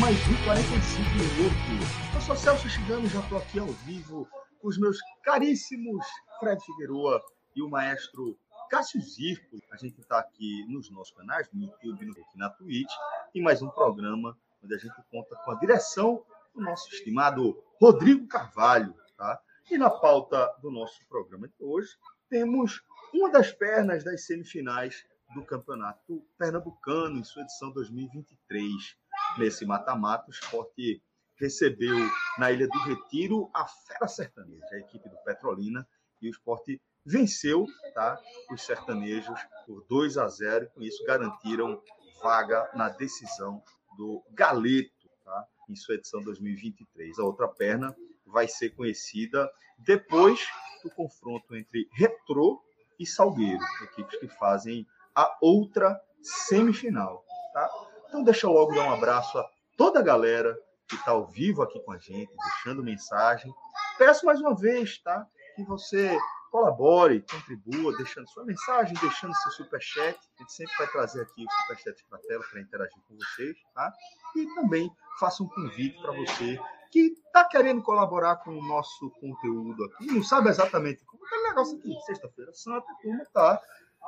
Mais um 45 minutos. Eu sou Celso Chigano, já estou aqui ao vivo com os meus caríssimos Fred Figueroa e o maestro Cássio Zirco. A gente está aqui nos nossos canais, no YouTube e na Twitch, em mais um programa onde a gente conta com a direção do nosso estimado Rodrigo Carvalho. Tá? E na pauta do nosso programa de hoje, temos uma das pernas das semifinais do Campeonato Pernambucano, em sua edição 2023. Nesse mata-mata, o esporte recebeu na Ilha do Retiro a Fera Sertaneja, a equipe do Petrolina, e o esporte venceu tá, os sertanejos por 2 a 0 e com isso garantiram vaga na decisão do Galeto tá, em sua edição 2023. A outra perna vai ser conhecida depois do confronto entre Retrô e Salgueiro, equipes que fazem a outra semifinal. Tá? Então, deixa eu logo dar um abraço a toda a galera que está ao vivo aqui com a gente, deixando mensagem. Peço mais uma vez tá? que você colabore, contribua, deixando sua mensagem, deixando seu superchat. A gente sempre vai trazer aqui o superchat para a tela para interagir com vocês. Tá? E também faça um convite para você que está querendo colaborar com o nosso conteúdo aqui, não sabe exatamente como é o negócio aqui, sexta-feira santa, como está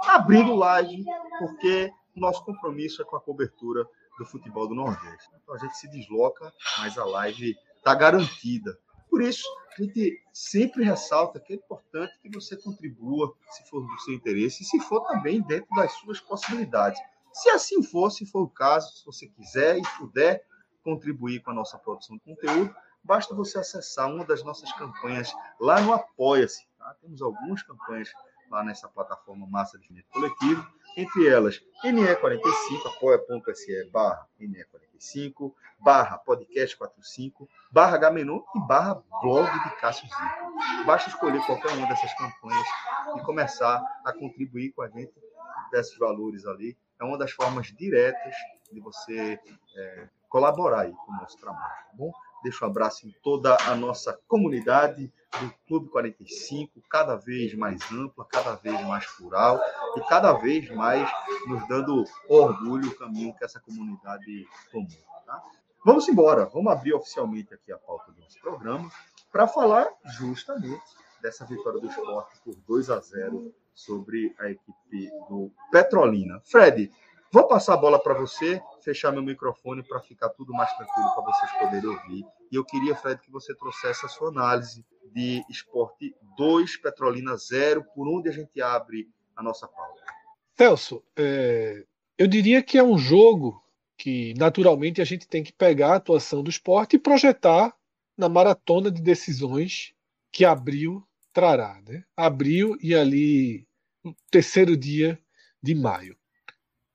abrindo live, porque nosso compromisso é com a cobertura do futebol do Nordeste. Então a gente se desloca, mas a live está garantida. Por isso, a gente sempre ressalta que é importante que você contribua, se for do seu interesse, e se for também dentro das suas possibilidades. Se assim for, se for o caso, se você quiser e puder contribuir com a nossa produção de conteúdo, basta você acessar uma das nossas campanhas lá no Apoia-se. Tá? Temos algumas campanhas lá nessa plataforma Massa de Dinheiro Coletivo, entre elas NE45, apoia.se barra NE45, barra podcast45, barra Gamenon e barra blog de Cássio Zico. Basta escolher qualquer uma dessas campanhas e começar a contribuir com a gente desses valores ali. É uma das formas diretas de você é, colaborar aí com o nosso trabalho, tá bom? Deixo um abraço em toda a nossa comunidade do Clube 45, cada vez mais ampla, cada vez mais plural e cada vez mais nos dando orgulho o caminho que essa comunidade tomou. Tá? Vamos embora, vamos abrir oficialmente aqui a pauta do nosso programa para falar justamente dessa vitória do esporte por 2 a 0 sobre a equipe do Petrolina. Fred, Vou passar a bola para você, fechar meu microfone para ficar tudo mais tranquilo para vocês poderem ouvir. E eu queria, Fred, que você trouxesse a sua análise de esporte 2, Petrolina 0, por onde a gente abre a nossa pauta. Celso, é, eu diria que é um jogo que naturalmente a gente tem que pegar a atuação do esporte e projetar na maratona de decisões que abril trará. Né? Abril e ali terceiro dia de maio.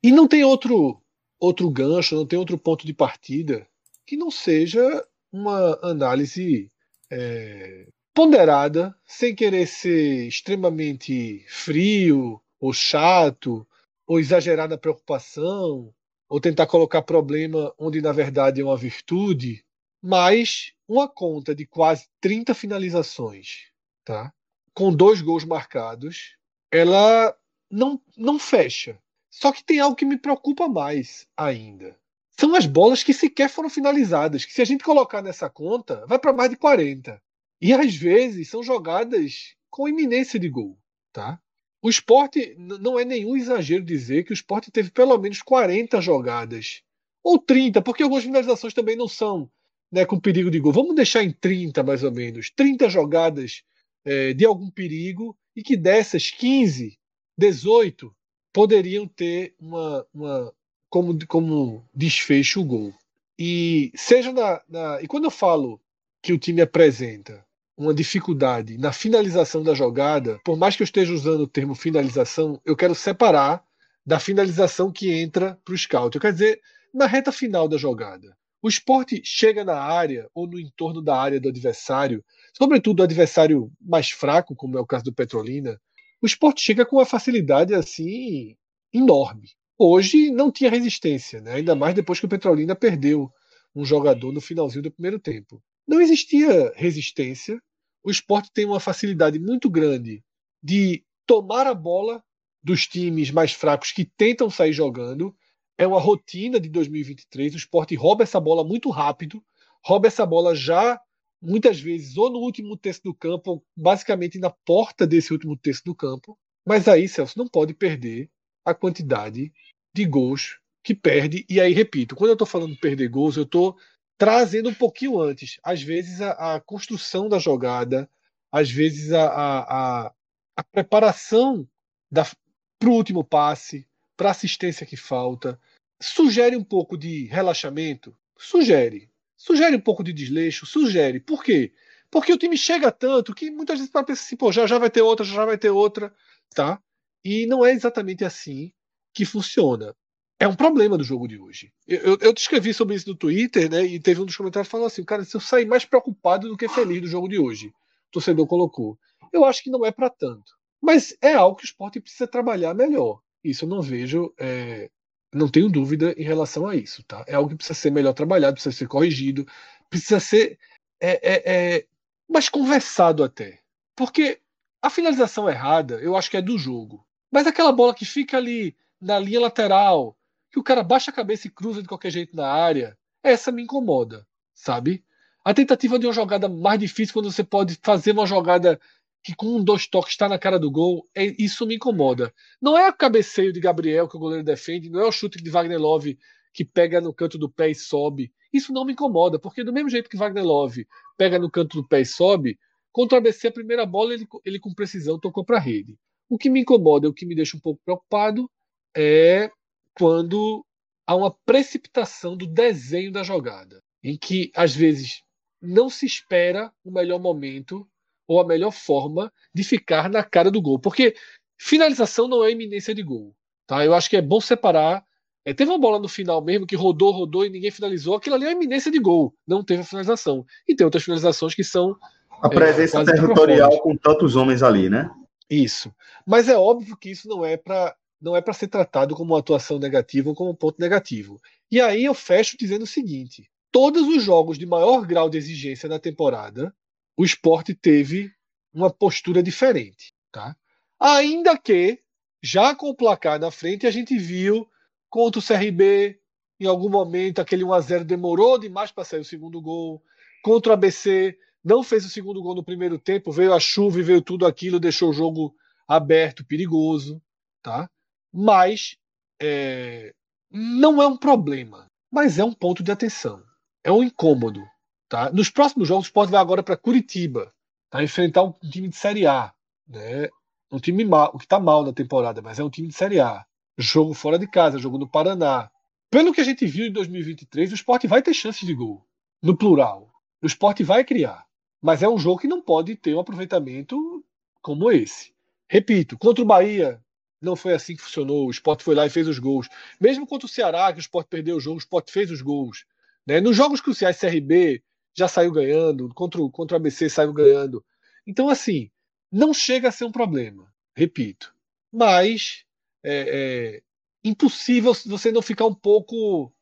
E não tem outro outro gancho, não tem outro ponto de partida que não seja uma análise é, ponderada, sem querer ser extremamente frio ou chato, ou exagerar na preocupação, ou tentar colocar problema onde na verdade é uma virtude, mas uma conta de quase 30 finalizações, tá? com dois gols marcados, ela não, não fecha. Só que tem algo que me preocupa mais ainda. São as bolas que sequer foram finalizadas, que se a gente colocar nessa conta, vai para mais de 40. E às vezes são jogadas com iminência de gol, tá? O esporte não é nenhum exagero dizer que o esporte teve pelo menos 40 jogadas. Ou 30, porque algumas finalizações também não são né, com perigo de gol. Vamos deixar em 30, mais ou menos. 30 jogadas é, de algum perigo e que dessas 15, 18 poderiam ter uma, uma como, como desfecho o gol. E seja na, na, E quando eu falo que o time apresenta uma dificuldade na finalização da jogada, por mais que eu esteja usando o termo finalização, eu quero separar da finalização que entra para o scout. Eu quero dizer, na reta final da jogada. O esporte chega na área ou no entorno da área do adversário, sobretudo o adversário mais fraco, como é o caso do Petrolina, o esporte chega com uma facilidade assim enorme. Hoje não tinha resistência, né? ainda mais depois que o Petrolina perdeu um jogador no finalzinho do primeiro tempo. Não existia resistência. O esporte tem uma facilidade muito grande de tomar a bola dos times mais fracos que tentam sair jogando. É uma rotina de 2023. O esporte rouba essa bola muito rápido, rouba essa bola já muitas vezes ou no último terço do campo, ou basicamente na porta desse último terço do campo. Mas aí, Celso, não pode perder a quantidade de gols que perde. E aí, repito, quando eu estou falando de perder gols, eu estou trazendo um pouquinho antes. Às vezes, a, a construção da jogada, às vezes, a, a, a preparação para o último passe, para a assistência que falta. Sugere um pouco de relaxamento? Sugere. Sugere um pouco de desleixo? Sugere. Por quê? Porque o time chega tanto que muitas vezes pensa assim, pô, já, já vai ter outra, já vai ter outra, tá? E não é exatamente assim que funciona. É um problema do jogo de hoje. Eu, eu, eu escrevi sobre isso no Twitter, né? E teve um dos comentários falou assim: cara, se eu sair mais preocupado do que feliz do jogo de hoje, o torcedor colocou. Eu acho que não é para tanto. Mas é algo que o esporte precisa trabalhar melhor. Isso eu não vejo, é, não tenho dúvida em relação a isso. Tá? É algo que precisa ser melhor trabalhado, precisa ser corrigido, precisa ser é, é, é mais conversado até. Porque a finalização errada, eu acho que é do jogo. Mas aquela bola que fica ali na linha lateral, que o cara baixa a cabeça e cruza de qualquer jeito na área, essa me incomoda, sabe? A tentativa de uma jogada mais difícil, quando você pode fazer uma jogada que com um, dois toques está na cara do gol, é, isso me incomoda. Não é o cabeceio de Gabriel que o goleiro defende, não é o chute de Wagner Love que pega no canto do pé e sobe. Isso não me incomoda, porque do mesmo jeito que Wagner Love pega no canto do pé e sobe, contra o ABC a primeira bola ele, ele com precisão tocou para a rede. O que me incomoda, o que me deixa um pouco preocupado, é quando há uma precipitação do desenho da jogada, em que às vezes não se espera o melhor momento ou a melhor forma de ficar na cara do gol, porque finalização não é iminência de gol, tá? Eu acho que é bom separar. É, teve uma bola no final mesmo que rodou, rodou e ninguém finalizou. Aquilo ali é iminência de gol, não teve a finalização. E tem outras finalizações que são a presença é, territorial com tantos homens ali, né? Isso. Mas é óbvio que isso não é para não é para ser tratado como uma atuação negativa ou como um ponto negativo. E aí eu fecho dizendo o seguinte: todos os jogos de maior grau de exigência na temporada, o esporte teve uma postura diferente. Tá? Ainda que, já com o placar na frente, a gente viu contra o CRB, em algum momento, aquele 1x0 demorou demais para sair o segundo gol. Contra o ABC, não fez o segundo gol no primeiro tempo, veio a chuva e veio tudo aquilo, deixou o jogo aberto, perigoso. Tá? Mas é, não é um problema, mas é um ponto de atenção. É um incômodo. Tá? Nos próximos jogos, o Sport vai agora para Curitiba, tá? enfrentar um time de Série A. Né? Um time mal, que está mal na temporada, mas é um time de Série A. Jogo fora de casa, jogo no Paraná. Pelo que a gente viu em 2023, o Sport vai ter chances de gol, no plural. O Sport vai criar. Mas é um jogo que não pode ter um aproveitamento como esse. Repito, contra o Bahia, não foi assim que funcionou. O Sport foi lá e fez os gols. Mesmo contra o Ceará, que o Sport perdeu o jogo, o Sport fez os gols. Né? Nos jogos cruciais, CRB já saiu ganhando, contra o, contra o ABC saiu ganhando. Então, assim, não chega a ser um problema, repito. Mas é, é impossível você não ficar um pouco.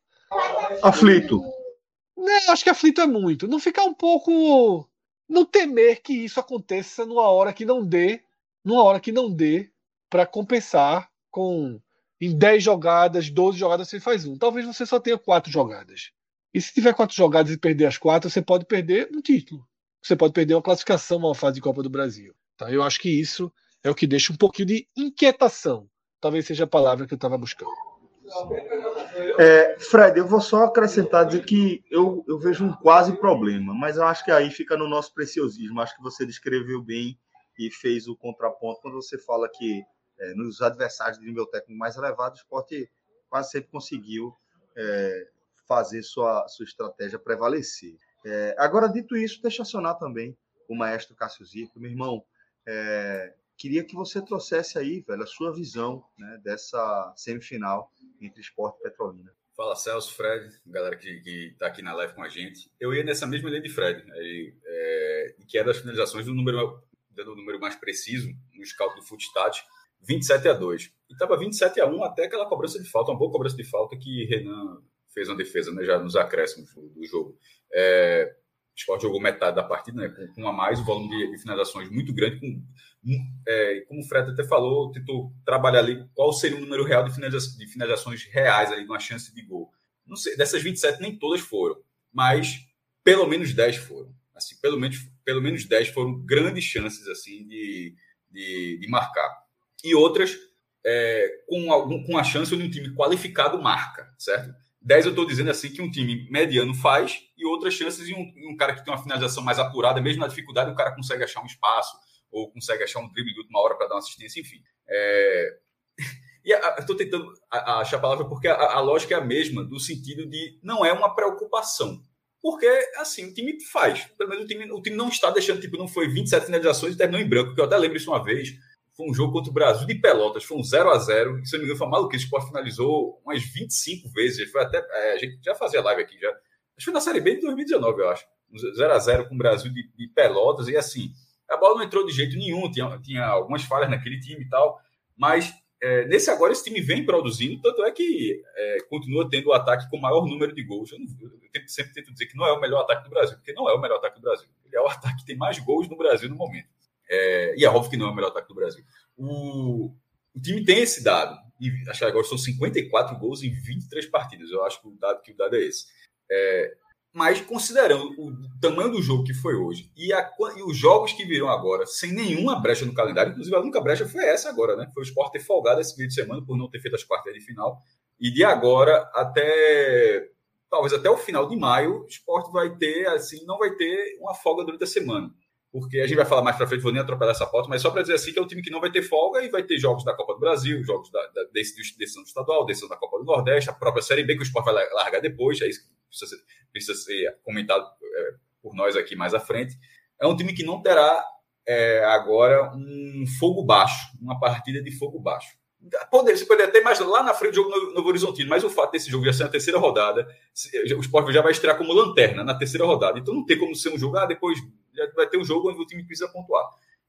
Aflito. Né, acho que aflito é muito. Não ficar um pouco. Não temer que isso aconteça numa hora que não dê. Numa hora que não dê para compensar com em 10 jogadas, 12 jogadas você faz um. Talvez você só tenha quatro jogadas. E se tiver quatro jogadas e perder as quatro, você pode perder um título. Você pode perder uma classificação uma fase de Copa do Brasil. Tá? Eu acho que isso é o que deixa um pouquinho de inquietação. Talvez seja a palavra que eu estava buscando. É, Fred, eu vou só acrescentar dizer que eu, eu vejo um quase problema, mas eu acho que aí fica no nosso preciosismo. Acho que você descreveu bem e fez o contraponto quando você fala que é, nos adversários de nível técnico mais elevado, o esporte quase sempre conseguiu é, fazer sua, sua estratégia prevalecer. É, agora, dito isso, deixa acionar também o maestro Cássio Zico. Meu irmão, é, queria que você trouxesse aí, velho, a sua visão né, dessa semifinal entre esporte e Petrolina. Fala, Celso, Fred, galera que está aqui na live com a gente. Eu ia nessa mesma linha de Fred, aí, é, que é das finalizações do número, dando o número mais preciso no scout do Footstat, 27 a 2. E estava 27 a 1 até aquela cobrança de falta, uma boa cobrança de falta que Renan fez uma defesa né, já nos acréscimos do, jogo. É, o Sport jogou metade da partida, né, com, com a mais, o volume de, de finalizações muito grande. Com, é, como o Fred até falou, tentou trabalhar ali qual seria o número real de, finaliza, de finalizações reais, ali, uma chance de gol. Não sei, dessas 27 nem todas foram, mas pelo menos 10 foram. Assim, pelo menos, pelo menos 10 foram grandes chances assim de, de, de marcar. E outras é, com, algum, com a chance de um time qualificado marca, certo? 10 eu estou dizendo assim que um time mediano faz e outras chances de um, um, cara que tem uma finalização mais apurada, mesmo na dificuldade, o cara consegue achar um espaço ou consegue achar um drible de última hora para dar uma assistência, enfim. É... E estou tentando achar a palavra porque a, a, lógica é a mesma, no sentido de não é uma preocupação. Porque, assim, o time faz. Pelo menos o time, o time não está deixando, tipo, não foi 27 finalizações e terminou em branco, que eu até lembro isso uma vez foi um jogo contra o Brasil de Pelotas, foi um 0 a 0 e se eu não me engano foi maluco, o Sport finalizou umas 25 vezes, foi até, é, a gente já fazia live aqui, já, acho que foi na Série B de 2019, eu acho, um 0 a 0 com o Brasil de, de, Pelotas, e assim, a bola não entrou de jeito nenhum, tinha, tinha algumas falhas naquele time e tal, mas é, nesse agora esse time vem produzindo, tanto é que é, continua tendo o ataque com maior número de gols, eu, não, eu sempre tento dizer que não é o melhor ataque do Brasil, porque não é o melhor ataque do Brasil, ele é o ataque que tem mais gols no Brasil no momento, é, e é óbvio que não é o melhor ataque do Brasil. O, o time tem esse dado. E acho que agora são 54 gols em 23 partidas. Eu acho que o dado, que o dado é esse. É, mas considerando o tamanho do jogo que foi hoje e, a, e, os jogos que virão agora, sem nenhuma brecha no calendário, inclusive a única brecha foi essa agora, né? Foi o Sport ter folgado esse meio de semana por não ter feito as quartas de final. E de agora até talvez até o final de maio, o Sport vai ter, assim, não vai ter uma folga durante a semana porque a gente vai falar mais para frente, vou nem atropelar essa pauta, mas só para dizer assim que é um time que não vai ter folga e vai ter jogos da Copa do Brasil, jogos da, da decisão estadual, decisão da Copa do Nordeste, a própria Série B, que o Sport vai largar depois, é isso que precisa ser, precisa ser comentado é, por nós aqui mais à frente. É um time que não terá é, agora um fogo baixo, uma partida de fogo baixo. Poder, você poderia ter mais lá na frente do jogo no Novo Horizontino, mas o fato desse jogo já ser na terceira rodada, o Sport já vai estrear como lanterna na terceira rodada. Então não tem como ser um jogo, ah, depois vai ter um jogo onde o time precisa pontuar.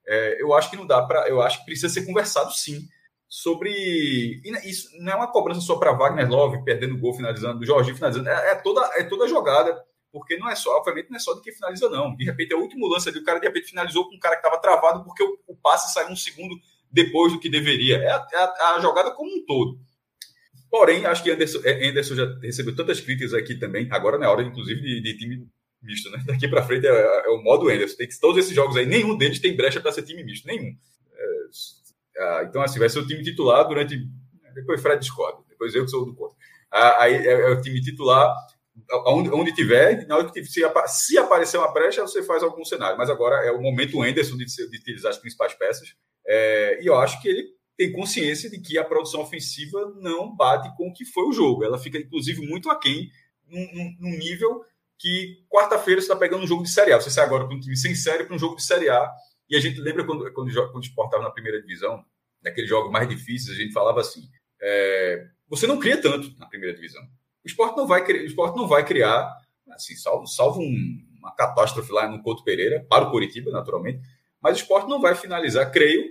É, eu acho que não dá para. Eu acho que precisa ser conversado sim sobre. isso não é uma cobrança só para Wagner Love perdendo gol, finalizando, do finalizando. É, é, toda, é toda a jogada, porque não é só, obviamente, não é só do que finaliza, não. De repente, é o último lance ali, o cara de repente finalizou com um cara que estava travado porque o, o, passe saiu um segundo depois do que deveria. É a, é a, a jogada como um todo. Porém, acho que Anderson, é, Anderson já recebeu tantas críticas aqui também, agora na hora, inclusive, de, de time misto, né? Daqui para frente é, é, o modo Anderson. Tem que, todos esses jogos aí, nenhum deles tem brecha para ser time misto, nenhum. É, ah, então, assim, vai ser o time titular durante. Depois Fred discorda, depois eu que sou do contra. Ah, aí é, é, o time titular, onde, onde tiver, na hora que se, se aparecer uma brecha, você faz algum cenário. Mas agora é o momento Anderson de, de utilizar as principais peças. É, e eu acho que ele tem consciência de que a produção ofensiva não bate com o que foi o jogo. Ela fica, inclusive, muito aquém num, num nível que quarta-feira você está pegando um jogo de Série A. Você sai agora para um time sem série para um jogo de Série A. E a gente lembra quando, quando, quando o Sport estava na primeira divisão, naqueles jogos mais difíceis, a gente falava assim: é, você não cria tanto na primeira divisão. O Sport não vai, o Sport não vai criar, assim, salvo, salvo um, uma catástrofe lá no Couto Pereira, para o Curitiba, naturalmente, mas o Sport não vai finalizar, creio,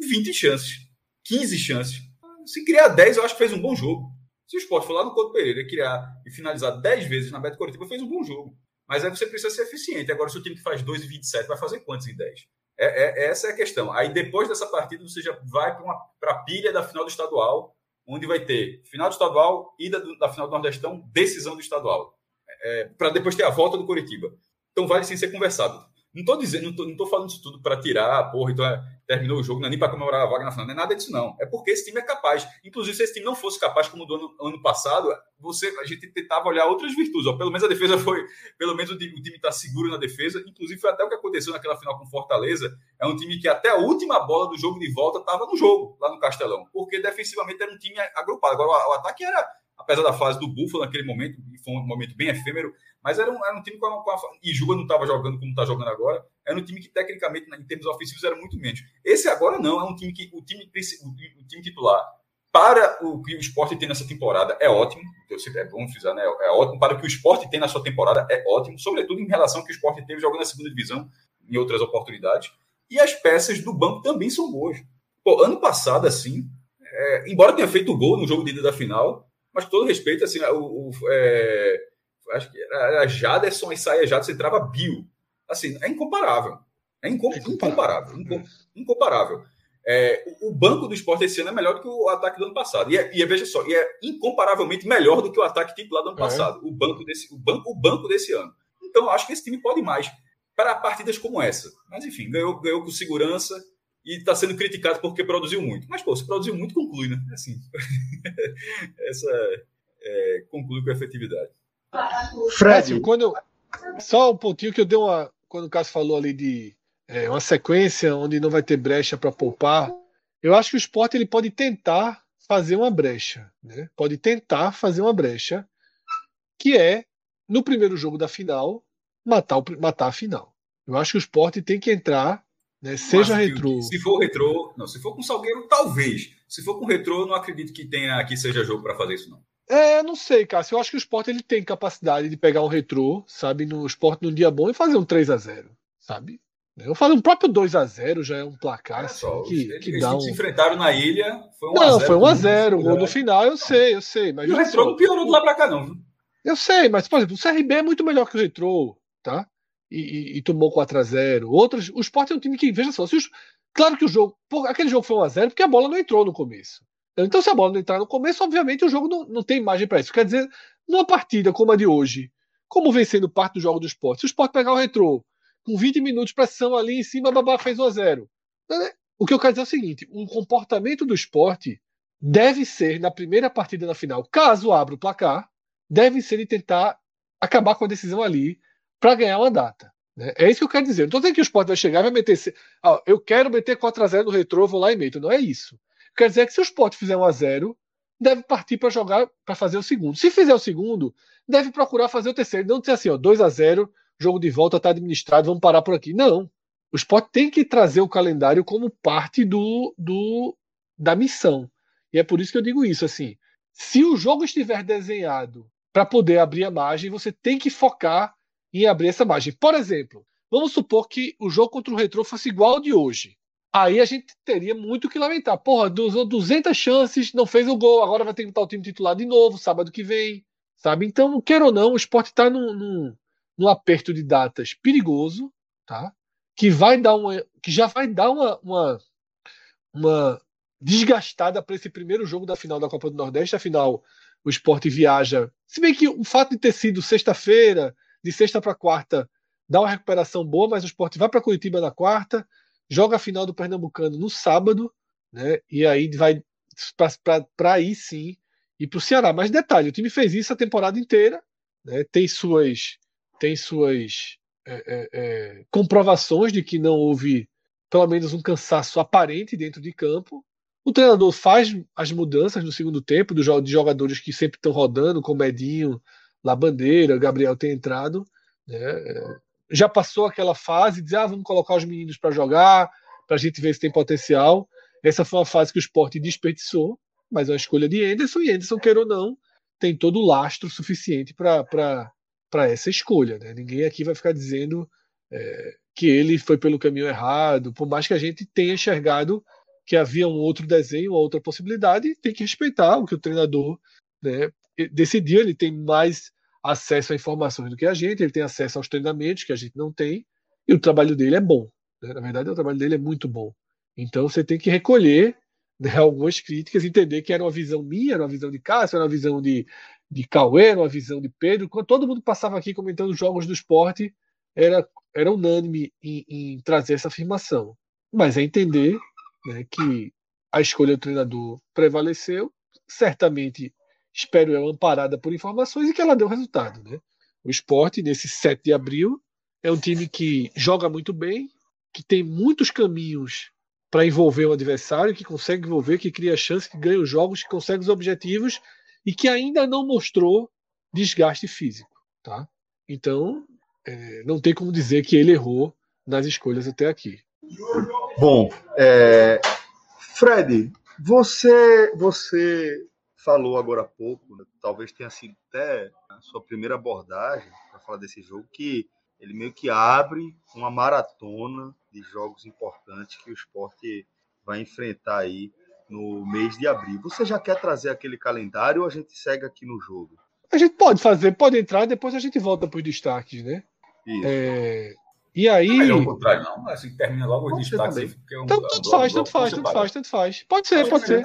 20 chances, 15 chances. Se criar 10, eu acho que fez um bom jogo. Se o esporte for lá no Couto Pereira criar e finalizar 10 vezes na Beto Coritiba, fez um bom jogo. Mas aí você precisa ser eficiente. Agora, se o time que faz 2 e 27 vai fazer quantos em 10? É, é, essa é a questão. Aí depois dessa partida, você já vai para a pilha da final do estadual, onde vai ter final do estadual, ida do, da final do Nordestão, decisão do estadual. É, para depois ter a volta do Coritiba. Então vale sim ser conversado. Não tô dizendo, não tô, não tô falando isso tudo para tirar, porra, então é, terminou o jogo, não é nem para comemorar a vaga na final, não é nada disso, não. É porque esse time é capaz. Inclusive, se esse time não fosse capaz, como do ano, ano passado, você, a gente tentava olhar outras virtudes. Ó. Pelo menos a defesa foi. Pelo menos o time está seguro na defesa. Inclusive, foi até o que aconteceu naquela final com Fortaleza. É um time que até a última bola do jogo de volta estava no jogo, lá no Castelão. Porque defensivamente era um time agrupado. Agora, o, o ataque era apesar da fase do Buffalo naquele momento, foi um momento bem efêmero, mas era um, era um time com a, com a, E Juba não estava jogando como está jogando agora, era um time que, tecnicamente, em termos ofensivos, era muito menos. Esse agora não, é um time que o time, o, time titular, para o que o esporte tem nessa temporada, é ótimo. Eu sempre é bom frisar, né? É ótimo. Para o que o esporte tem na sua temporada, é ótimo, sobretudo em relação ao que o esporte teve jogando na segunda divisão em outras oportunidades. E as peças do banco também são boas. Pô, ano passado, assim, é, embora tenha feito gol no jogo de ida da final, mas com todo respeito, assim, o, o é, acho que era Jaderson e saia Jaderson entrava Bill. Assim, é incomparável. É, incom é incomparável. Incomparável. incomparável. É, o banco do esporte esse ano é melhor do que o ataque do ano passado. E, é, e é, veja só, e é incomparavelmente melhor do que o ataque titular do ano é. passado. O banco desse, o banco, o banco desse ano. Então, acho que esse time pode mais para partidas como essa. Mas, enfim, ganhou, ganhou com segurança e está sendo criticado porque produziu muito. Mas, pô, se produziu muito, conclui, né? Assim, essa é, conclui com efetividade. Fred, quando eu, só um pontinho que eu dei uma. Quando o Cássio falou ali de é, uma sequência onde não vai ter brecha para poupar, eu acho que o esporte ele pode tentar fazer uma brecha. Né? Pode tentar fazer uma brecha, que é, no primeiro jogo da final, matar, o, matar a final. Eu acho que o esporte tem que entrar né? Seja retrô. Se for retrô, não. Se for com Salgueiro, talvez. Se for com retrô, não acredito que tenha que seja jogo para fazer isso, não. É, não sei, Cássio. Eu acho que o esporte ele tem capacidade de pegar um retrô, sabe, no esporte num dia bom e fazer um 3 a 0 sabe? Eu falo, um próprio 2 a 0 já é um placar assim, só, que, eles, que dá um... se enfrentaram na ilha, foi um Não, foi 1 a 0 o gol no final, eu sei, eu sei. Mas o retrô não piorou de lá para cá, não. Viu? Eu sei, mas, por exemplo, o CRB é muito melhor que o retrô, tá? E, e, e tomou 4 a 0 Outros, o Sport é um time que, veja só, os, claro que o jogo, aquele jogo foi 1 a 0 porque a bola não entrou no começo. Então, se a bola não entrar no começo, obviamente o jogo não, não tem margem para isso. Quer dizer, numa partida como a de hoje, como vem sendo parte do jogo do esporte, se o esporte pegar o retrô, com 20 minutos pressão ali em cima, babá fez 1 a 0 né? O que eu quero dizer é o seguinte: o comportamento do esporte deve ser, na primeira partida na final, caso abra o placar, deve ser de tentar acabar com a decisão ali, para ganhar uma data. Né? É isso que eu quero dizer. Não estou dizendo que o Sport vai chegar e vai meter. Ah, eu quero meter 4x0 no retrô, vou lá e meto. Não é isso. Quer dizer que se o Sport fizer 1x0, deve partir para jogar, para fazer o segundo. Se fizer o segundo, deve procurar fazer o terceiro. Não dizer assim, ó, 2x0, jogo de volta está administrado, vamos parar por aqui. Não. O Sport tem que trazer o calendário como parte do, do da missão. E é por isso que eu digo isso. assim. Se o jogo estiver desenhado para poder abrir a margem, você tem que focar em abrir essa margem. Por exemplo, vamos supor que o jogo contra o Retro fosse igual ao de hoje. Aí a gente teria muito que lamentar. Porra, 200 chances, não fez o gol, agora vai ter que botar o time titular de novo, sábado que vem. Sabe? Então, quer ou não, o esporte está num, num, num, aperto de datas perigoso, tá? Que vai dar uma. que já vai dar uma, uma, uma desgastada para esse primeiro jogo da final da Copa do Nordeste. Afinal, o esporte viaja. Se bem que o fato de ter sido sexta-feira, de sexta para quarta dá uma recuperação boa, mas o esporte vai para Curitiba na quarta, joga a final do Pernambucano no sábado, né? E aí vai para aí sim ir para o Ceará. Mas detalhe, o time fez isso a temporada inteira, né? tem suas, tem suas é, é, é, comprovações de que não houve pelo menos um cansaço aparente dentro de campo. O treinador faz as mudanças no segundo tempo de jogadores que sempre estão rodando, com Medinho, La Bandeira, Gabriel tem entrado. Né? Já passou aquela fase de dizer, ah, vamos colocar os meninos para jogar, para a gente ver se tem potencial. Essa foi uma fase que o esporte desperdiçou, mas é uma escolha de Anderson, e Anderson, queira ou não, tem todo o lastro suficiente para essa escolha. Né? Ninguém aqui vai ficar dizendo é, que ele foi pelo caminho errado, por mais que a gente tenha enxergado que havia um outro desenho, uma outra possibilidade, tem que respeitar o que o treinador né, decidiu, ele tem mais acesso a informações do que a gente, ele tem acesso aos treinamentos que a gente não tem, e o trabalho dele é bom. Né? Na verdade, o trabalho dele é muito bom. Então você tem que recolher né, algumas críticas, entender que era uma visão minha, era uma visão de Cássio, era uma visão de, de Cauê, era uma visão de Pedro. Quando todo mundo passava aqui comentando jogos do esporte, era, era unânime em, em trazer essa afirmação. Mas é entender né, que a escolha do treinador prevaleceu, certamente, espero eu, amparada por informações e que ela deu resultado. Né? O esporte, nesse 7 de abril, é um time que joga muito bem, que tem muitos caminhos para envolver o adversário, que consegue envolver, que cria chance, que ganha os jogos, que consegue os objetivos e que ainda não mostrou desgaste físico. Tá? Então, é, não tem como dizer que ele errou nas escolhas até aqui. Bom, é, Fred, você, você falou agora há pouco, né, talvez tenha sido até a sua primeira abordagem para falar desse jogo, que ele meio que abre uma maratona de jogos importantes que o esporte vai enfrentar aí no mês de abril. Você já quer trazer aquele calendário ou a gente segue aqui no jogo? A gente pode fazer, pode entrar, depois a gente volta para os destaques, né? Isso. É... E aí. Não é o contrário, não. Assim, termina logo os destaques. Aí, é um, então, tanto, faz, tanto faz, tanto faz, tanto faz. Pode ser, pode ser.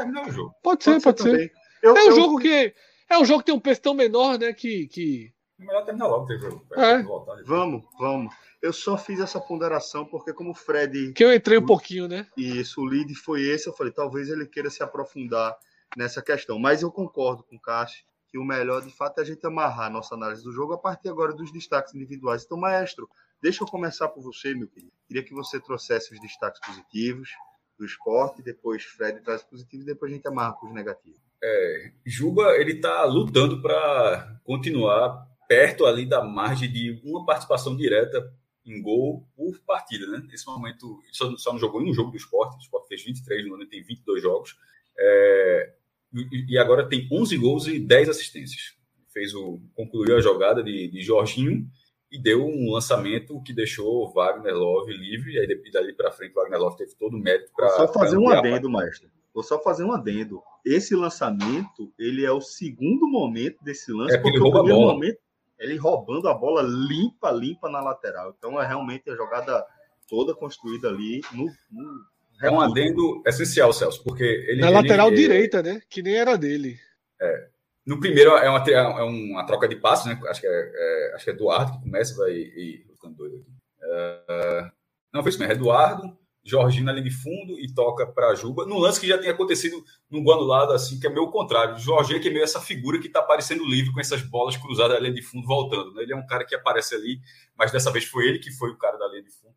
Pode ser, pode ser. Eu, é um eu... jogo que. É um jogo que tem um peso tão menor, né? Que. que... É melhor terminar logo o jogo. É. Vamos, vamos. Eu só fiz essa ponderação porque, como o Fred. Que eu entrei um pouquinho, né? Isso, o lead foi esse. Eu falei, talvez ele queira se aprofundar nessa questão. Mas eu concordo com o Cássio que o melhor, de fato, é a gente amarrar a nossa análise do jogo a partir agora dos destaques individuais. Então, maestro, deixa eu começar por você, meu querido. Queria que você trouxesse os destaques positivos do esporte, depois Fred traz positivos e depois a gente amarra com os negativos. É, Juba, ele está lutando para continuar perto ali da margem de uma participação direta em gol por partida, né? Nesse momento, só, só não jogou em um jogo do esporte, o esporte fez 23 no ano, tem 22 jogos, é, e, e, agora tem 11 gols e 10 assistências. Fez o, concluiu a jogada de, de Jorginho e deu um lançamento que deixou Wagner Love livre, e aí dali para frente Wagner Love teve todo o mérito para... Só fazer um adendo, mestre. Vou só fazer um adendo. Esse lançamento, ele é o segundo momento desse lance, é porque, porque o primeiro momento ele roubando a bola limpa, limpa na lateral. Então é realmente a jogada toda construída ali no. no é um adendo essencial, Celso, porque ele. Na ele, lateral ele, direita, né? Que nem era dele. É. No primeiro é uma, é uma troca de passes, né? Acho que é, é, acho que é Eduardo que começa, vai. E, ficando doido aqui. É, não, foi isso mesmo, é Eduardo Jorginho na linha de fundo e toca para Juba, num lance que já tem acontecido num gol anulado, assim, que é meio contrário. Jorginho que é meio essa figura que está aparecendo livre com essas bolas cruzadas na linha de fundo voltando. Né? Ele é um cara que aparece ali, mas dessa vez foi ele que foi o cara da linha de fundo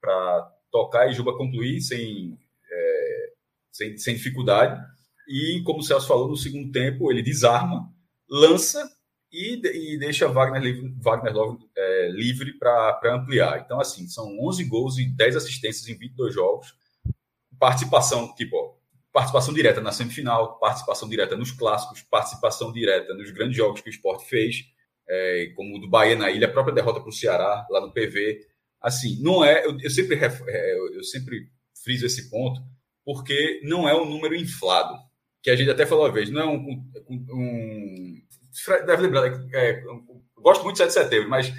para tocar e Juba concluir sem, é, sem, sem dificuldade. E, como o Celso falou, no segundo tempo ele desarma, lança e, e deixa Wagner, livre, Wagner Love, é, livre para ampliar. Então, assim, são 11 gols e 10 assistências em 22 jogos. Participação, tipo, participação direta na semifinal, participação direta nos clássicos, participação direta nos grandes jogos que o esporte fez, é, como o do Bahia na ilha, a própria derrota para o Ceará, lá no PV. Assim, não é. Eu, eu sempre, é, eu sempre friso esse ponto, porque não é um número inflado. Que a gente até falou uma vez, não é um, um Fred deve lembrar, é, gosto muito de 7 de setembro, mas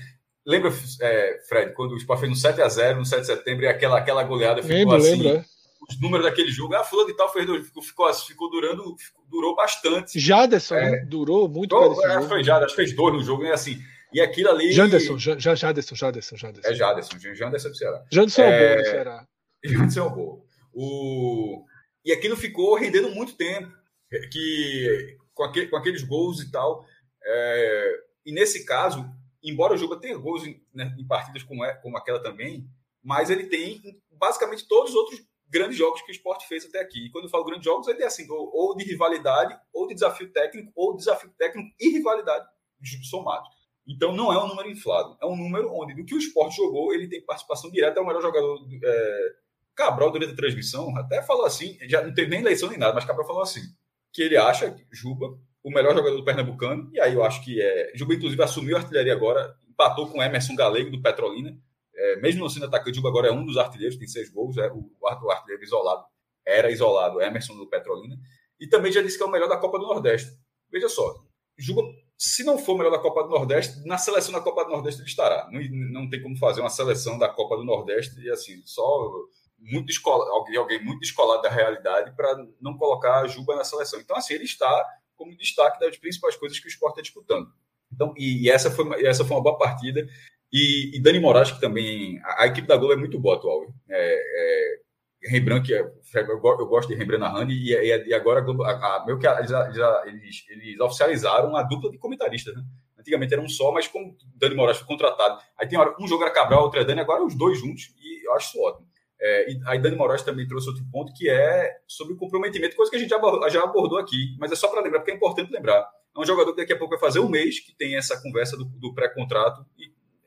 lembra, é, Fred, quando o Sport fez um 7 a 0 no 7 de setembro e aquela, aquela goleada ficou lembra, assim. Lembra. É. Os números daquele jogo, ah, fulano e tal fez, ficou, ficou, ficou durando, ficou, durou bastante. Jaderson, é, né? durou muito. Oh, é, foi Jaderson, fez dois no jogo, né? Assim, e aquilo ali. Janderson, Jaderson, Jaderson, Jaderson. É Jaderson, Janderson do Ceará. Janderson é, é bom do Ceará. Janderson é bom. O... E aquilo ficou rendendo muito tempo. Que com, aquele, com aqueles gols e tal. É, e nesse caso, embora o Juba tenha gols em, né, em partidas como, é, como aquela também, mas ele tem basicamente todos os outros grandes jogos que o esporte fez até aqui. E quando eu falo grandes jogos, é assim, ou, ou de rivalidade, ou de desafio técnico, ou desafio técnico e rivalidade somado. Então não é um número inflado, é um número onde do que o esporte jogou, ele tem participação direta, é o melhor jogador. É, Cabral, durante a transmissão, até falou assim, já não teve nem eleição nem nada, mas Cabral falou assim: que ele acha, Juba, o melhor jogador do Pernambucano, e aí eu acho que é. Juba, inclusive, assumiu a artilharia agora, empatou com Emerson Galego do Petrolina. É, mesmo não sendo atacante, Juba agora é um dos artilheiros, tem seis gols, é o, o artilheiro isolado, era isolado, Emerson do Petrolina. E também já disse que é o melhor da Copa do Nordeste. Veja só, Juba, se não for o melhor da Copa do Nordeste, na seleção da Copa do Nordeste ele estará. Não, não tem como fazer uma seleção da Copa do Nordeste e assim, só muito descolado, alguém, alguém muito descolado da realidade para não colocar a Juba na seleção. Então, assim, ele está como destaque das principais coisas que o esporte está disputando. Então, e, e essa, foi uma, essa foi uma boa partida. E, e Dani Moraes, que também. A, a, equipe da Globo é muito boa atual. É, é, Rembrandt, que é, eu, gosto de Rembrandt narrando, e, e, agora a, a, meio que eles, eles, oficializaram a dupla de comentaristas. Né? Antigamente era um só, mas como Dani Moraes foi contratado, aí tem hora, um jogo era Cabral, outro é Dani, agora os dois juntos, e eu acho isso ótimo. É, e Dani Moraes também trouxe outro ponto que é sobre o comprometimento, coisa que a gente já abordou, aqui, mas é só para lembrar, porque é importante lembrar. É um jogador que daqui a pouco vai fazer um mês que tem essa conversa do, do pré-contrato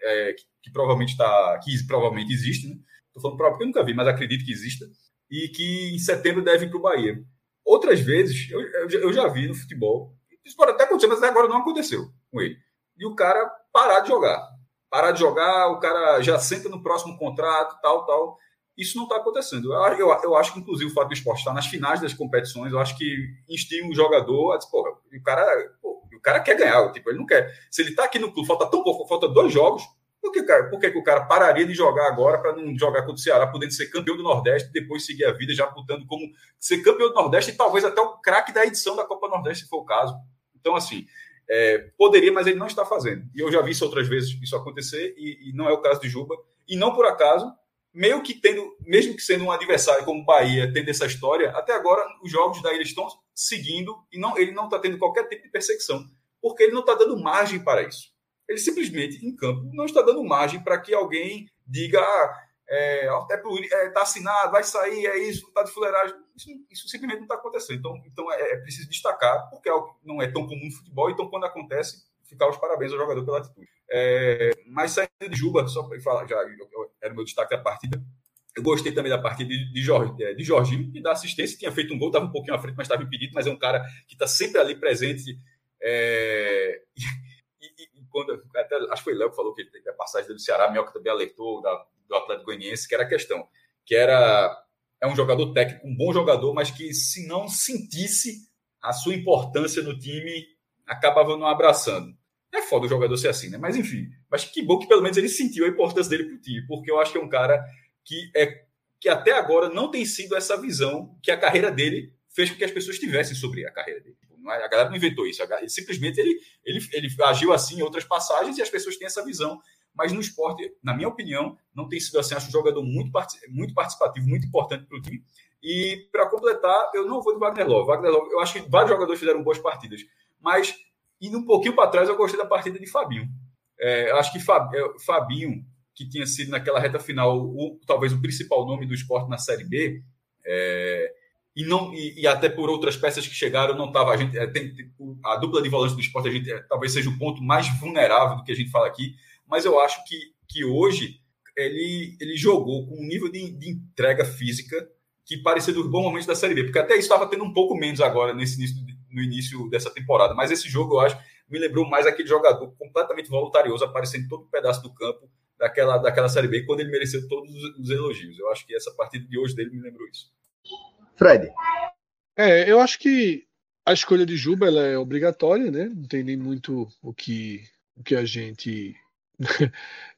é, que, que, provavelmente tá, que provavelmente existe, né? Estou falando próprio porque eu nunca vi, mas acredito que exista, e que em setembro deve ir para o Bahia. Outras vezes, eu, eu, já vi no futebol, isso pode até acontecer, mas até agora não aconteceu com ele. E o cara parar de jogar. Parar de jogar, o cara já senta no próximo contrato, tal, tal. Isso não está acontecendo. Eu, eu, eu, acho que, inclusive, o fato do esporte estar nas finais das competições, eu acho que instiga o jogador a dizer, porra, o cara, pô, o cara quer ganhar, tipo, ele não quer. Se ele está aqui no clube, falta tão pouco, falta dois jogos, por que, cara, por que, que o cara pararia de jogar agora para não jogar contra o Ceará, podendo ser campeão do Nordeste depois seguir a vida já lutando como ser campeão do Nordeste e talvez até o craque da edição da Copa Nordeste, se for o caso. Então, assim, é, poderia, mas ele não está fazendo. E eu já vi isso outras vezes isso acontecer, e, e, não é o caso de Juba. E não por acaso, meio que tendo, mesmo que sendo um adversário como Bahia, tendo essa história, até agora os jogos da ilha estão seguindo e não, ele não está tendo qualquer tipo de perseguição, porque ele não está dando margem para isso. Ele simplesmente, em campo, não está dando margem para que alguém diga ah, é, é, tá assinado, vai sair, é isso, tá de fuleiragem. Isso, isso simplesmente não está acontecendo. Então, então é, é, preciso destacar, porque é não é tão comum no futebol, então quando acontece, ficar os parabéns ao jogador pela atitude. É, mas saindo de Juba, só para falar, já era o meu destaque da partida. Eu gostei também da partida de, de, Jorge, é, de Jorginho e da assistência. Tinha feito um gol, estava um pouquinho à frente, mas estava impedido. Mas é um cara que está sempre ali presente. É, quando até, acho que foi Léo que falou que a passagem do Ceará, Mioca também alertou da, do Atlético Goianiense, que era a questão, que era é um jogador técnico, um bom jogador, mas que se não sentisse a sua importância no time, acabava não abraçando. É foda o jogador ser assim, né? Mas enfim, mas que bom que pelo menos ele sentiu a importância dele pro time, porque eu acho que é um cara que é que até agora não tem sido essa visão que a carreira dele fez com que as pessoas tivessem sobre a carreira dele. É, a galera não inventou isso. Simplesmente ele, ele, ele agiu assim em outras passagens e as pessoas têm essa visão. Mas no esporte, na minha opinião, não tem sido assim. Acho um jogador muito, muito participativo, muito importante para o time. E para completar, eu não vou do Wagner Love. Wagner Love. Eu acho que vários jogadores fizeram boas partidas. Mas, indo um pouquinho para trás, eu gostei da partida de Fabinho. É, eu acho que é, Fabinho, que tinha sido naquela reta final, o, talvez o principal nome do esporte na Série B, é, e não e, e, até por outras peças que chegaram não estava a gente é, tem, a dupla de volante do esporte a gente é, talvez seja o ponto mais vulnerável do que a gente fala aqui mas eu acho que, que hoje ele, ele jogou com um nível de, de entrega física que parecia dos bons momentos da série B porque até isso estava tendo um pouco menos agora nesse início no início dessa temporada mas esse jogo eu acho me lembrou mais aquele jogador completamente voluntarioso aparecendo em todo um pedaço do campo daquela daquela série B quando ele mereceu todos os elogios eu acho que essa partida de hoje dele me lembrou isso Fred. É, eu acho que a escolha de Juba ela é obrigatória, né? Não tem nem muito o que, o que a gente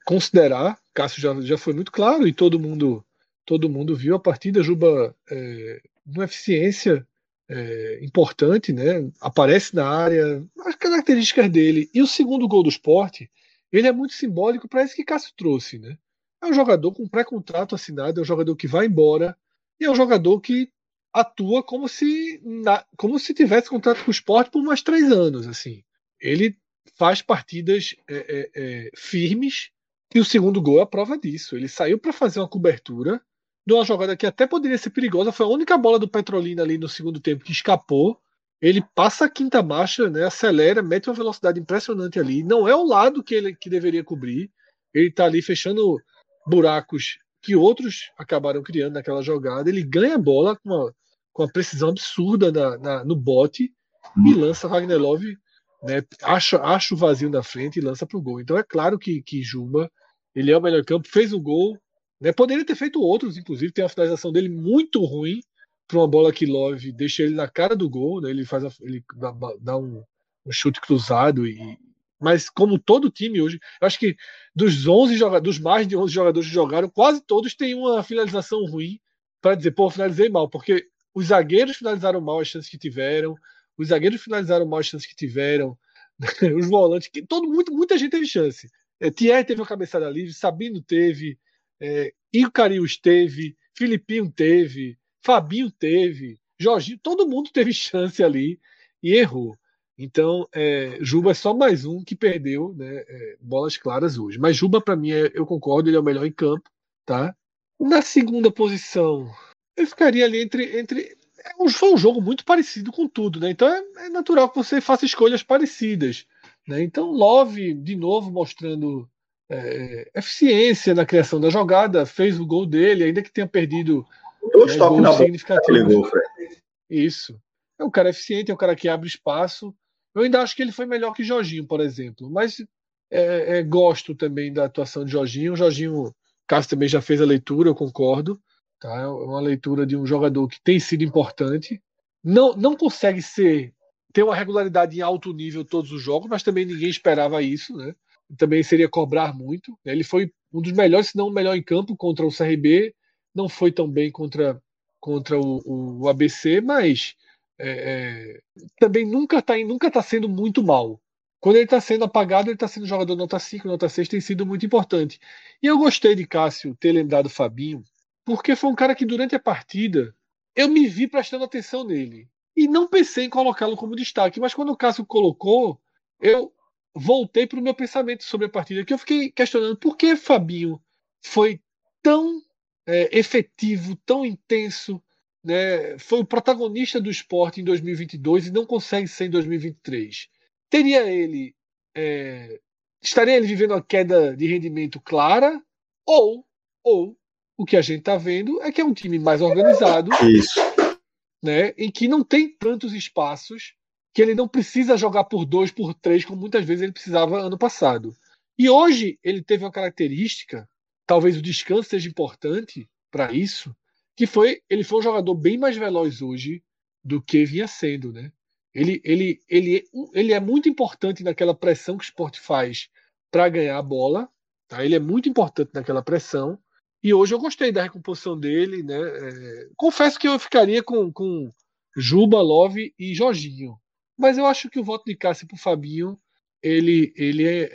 considerar. Cássio já, já foi muito claro e todo mundo todo mundo viu a partida. Juba é, uma eficiência é, importante, né? Aparece na área, as características dele. E o segundo gol do esporte, ele é muito simbólico para isso que Cássio trouxe, né? É um jogador com pré-contrato assinado, é um jogador que vai embora e é um jogador que atua como se na, como se tivesse contrato com o esporte por mais três anos. assim. Ele faz partidas é, é, é, firmes e o segundo gol é a prova disso. Ele saiu para fazer uma cobertura de uma jogada que até poderia ser perigosa. Foi a única bola do Petrolina ali no segundo tempo que escapou. Ele passa a quinta marcha, né, acelera, mete uma velocidade impressionante ali. Não é o lado que ele que deveria cobrir. Ele está ali fechando buracos que outros acabaram criando naquela jogada. Ele ganha a bola com uma, com uma precisão absurda na, na, no bote e lança Wagner Love, né, acha, acha o vazio na frente e lança para o gol. Então é claro que, que Juba ele é o melhor campo, fez um gol, né, poderia ter feito outros, inclusive tem a finalização dele muito ruim para uma bola que Love deixa ele na cara do gol, né, ele faz a, ele dá, dá um, um, chute cruzado e, mas como todo time hoje, eu acho que dos 11 jogadores, dos mais de 11 jogadores que jogaram, quase todos têm uma finalização ruim para dizer, pô, finalizei mal, porque os zagueiros finalizaram mal as chances que tiveram, os zagueiros finalizaram mal as chances que tiveram, os volantes, que todo muito, muita gente teve chance. É, Thierry teve uma cabeçada livre, Sabino teve, é, Icarius teve, Filipinho teve, Fabinho teve, Jorginho, todo mundo teve chance ali e errou. Então, é, Juba é só mais um que perdeu né, é, bolas claras hoje. Mas Juba, para mim, é, eu concordo, ele é o melhor em campo. tá? Na segunda posição, eu ficaria ali entre. entre é foi um jogo muito parecido com tudo, né? Então é, é natural que você faça escolhas parecidas. Né? Então, Love, de novo, mostrando é, eficiência na criação da jogada, fez o gol dele, ainda que tenha perdido Dois né, gols significativos. Isso. É um cara eficiente, é um cara que abre espaço. Eu ainda acho que ele foi melhor que Jorginho, por exemplo. Mas é, é, gosto também da atuação de Jorginho. O Jorginho, Cássio também já fez a leitura, eu concordo. Tá? É uma leitura de um jogador que tem sido importante. Não, não consegue ser ter uma regularidade em alto nível todos os jogos, mas também ninguém esperava isso, né? Também seria cobrar muito. Né? Ele foi um dos melhores, se não o melhor em campo contra o CRB. Não foi tão bem contra, contra o, o ABC, mas é, é, também nunca está nunca tá sendo muito mal. Quando ele está sendo apagado, ele está sendo jogador nota 5, nota 6, tem sido muito importante. E eu gostei de Cássio ter lembrado Fabinho, porque foi um cara que durante a partida eu me vi prestando atenção nele. E não pensei em colocá-lo como destaque, mas quando o Cássio colocou, eu voltei para o meu pensamento sobre a partida, que eu fiquei questionando por que Fabinho foi tão é, efetivo, tão intenso, né, foi o protagonista do esporte em 2022 e não consegue ser em 2023. Teria ele. É, estaria ele vivendo uma queda de rendimento clara? Ou, ou o que a gente está vendo é que é um time mais organizado. Isso. Né, em que não tem tantos espaços, que ele não precisa jogar por dois, por três, como muitas vezes ele precisava ano passado. E hoje ele teve uma característica, talvez o descanso seja importante para isso, que foi ele foi um jogador bem mais veloz hoje do que vinha sendo, né? Ele, ele, ele, ele é muito importante naquela pressão que o esporte faz para ganhar a bola. Tá? Ele é muito importante naquela pressão. E hoje eu gostei da recomposição dele. Né? É, confesso que eu ficaria com, com Juba, Love e Jorginho. Mas eu acho que o voto de Cássio para o Fabinho ele, ele é, é,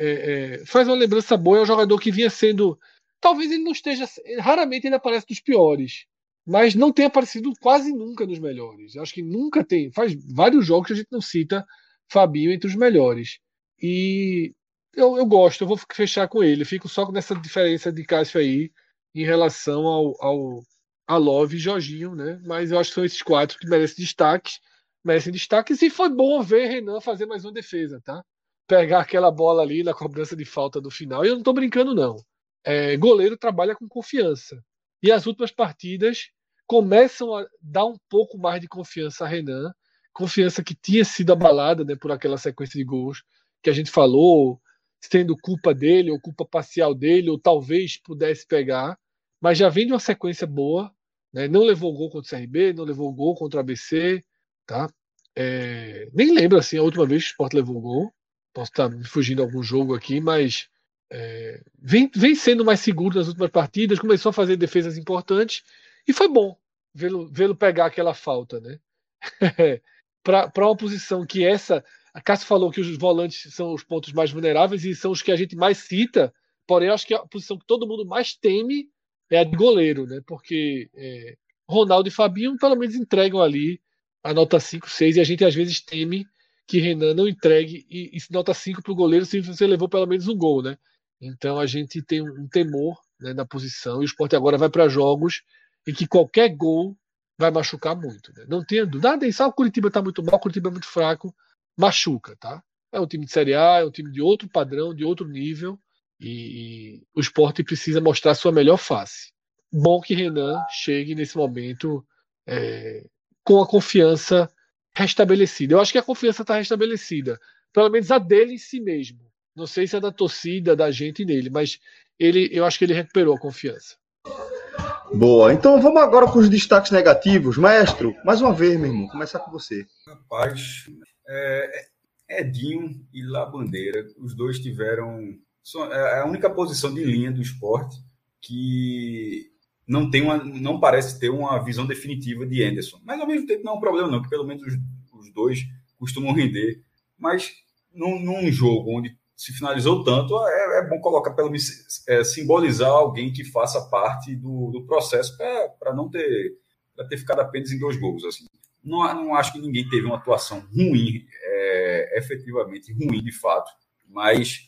é, faz uma lembrança boa. É um jogador que vinha sendo. Talvez ele não esteja. Raramente ele aparece dos piores mas não tem aparecido quase nunca nos melhores. Acho que nunca tem. Faz vários jogos que a gente não cita Fabinho entre os melhores. E eu, eu gosto, eu vou fechar com ele. Fico só nessa diferença de Cássio aí em relação ao, ao a Love e Jorginho, né? Mas eu acho que são esses quatro que merecem destaques. Merecem destaques. E foi bom ver Renan fazer mais uma defesa, tá? Pegar aquela bola ali na cobrança de falta do final. E eu não tô brincando, não. É, goleiro trabalha com confiança. E as últimas partidas começam a dar um pouco mais de confiança a Renan, confiança que tinha sido abalada né, por aquela sequência de gols que a gente falou, sendo culpa dele ou culpa parcial dele, ou talvez pudesse pegar, mas já vem de uma sequência boa, né, não levou gol contra o CRB, não levou gol contra o ABC, tá? É, nem lembro assim a última vez que o Sport levou gol, posso estar me fugindo algum jogo aqui, mas é, vem, vem sendo mais seguro nas últimas partidas, começou a fazer defesas importantes e foi bom vê-lo vê pegar aquela falta, né? Para uma posição que essa. A Cássio falou que os volantes são os pontos mais vulneráveis e são os que a gente mais cita, porém, acho que a posição que todo mundo mais teme é a de goleiro, né? Porque é, Ronaldo e Fabinho, pelo menos, entregam ali a nota 5, 6, e a gente às vezes teme que Renan não entregue e, e nota 5 para o goleiro se você levou pelo menos um gol, né? Então a gente tem um temor né, na posição e o esporte agora vai para jogos em que qualquer gol vai machucar muito. Né? Não dúvida. Nada isso, ah, o Curitiba está muito mal, o Curitiba é muito fraco, machuca, tá? É um time de Série A, é um time de outro padrão, de outro nível, e, e o esporte precisa mostrar sua melhor face. Bom que Renan chegue nesse momento é, com a confiança restabelecida. Eu acho que a confiança está restabelecida, pelo menos a dele em si mesmo. Não sei se é da torcida, da gente nele, mas ele, eu acho que ele recuperou a confiança. Boa. Então vamos agora com os destaques negativos. Maestro, mais uma vez, meu irmão, começar com você. Rapaz, é, é Edinho e Labandeira, os dois tiveram. É a única posição de linha do esporte que não tem uma, não parece ter uma visão definitiva de Anderson. Mas ao mesmo tempo não é um problema, não, porque pelo menos os, os dois costumam render. Mas num, num jogo onde se finalizou tanto, é, é bom colocar, pelo é, simbolizar alguém que faça parte do, do processo para não ter, pra ter ficado apenas em dois gols. Assim. Não, não acho que ninguém teve uma atuação ruim, é, efetivamente ruim de fato, mas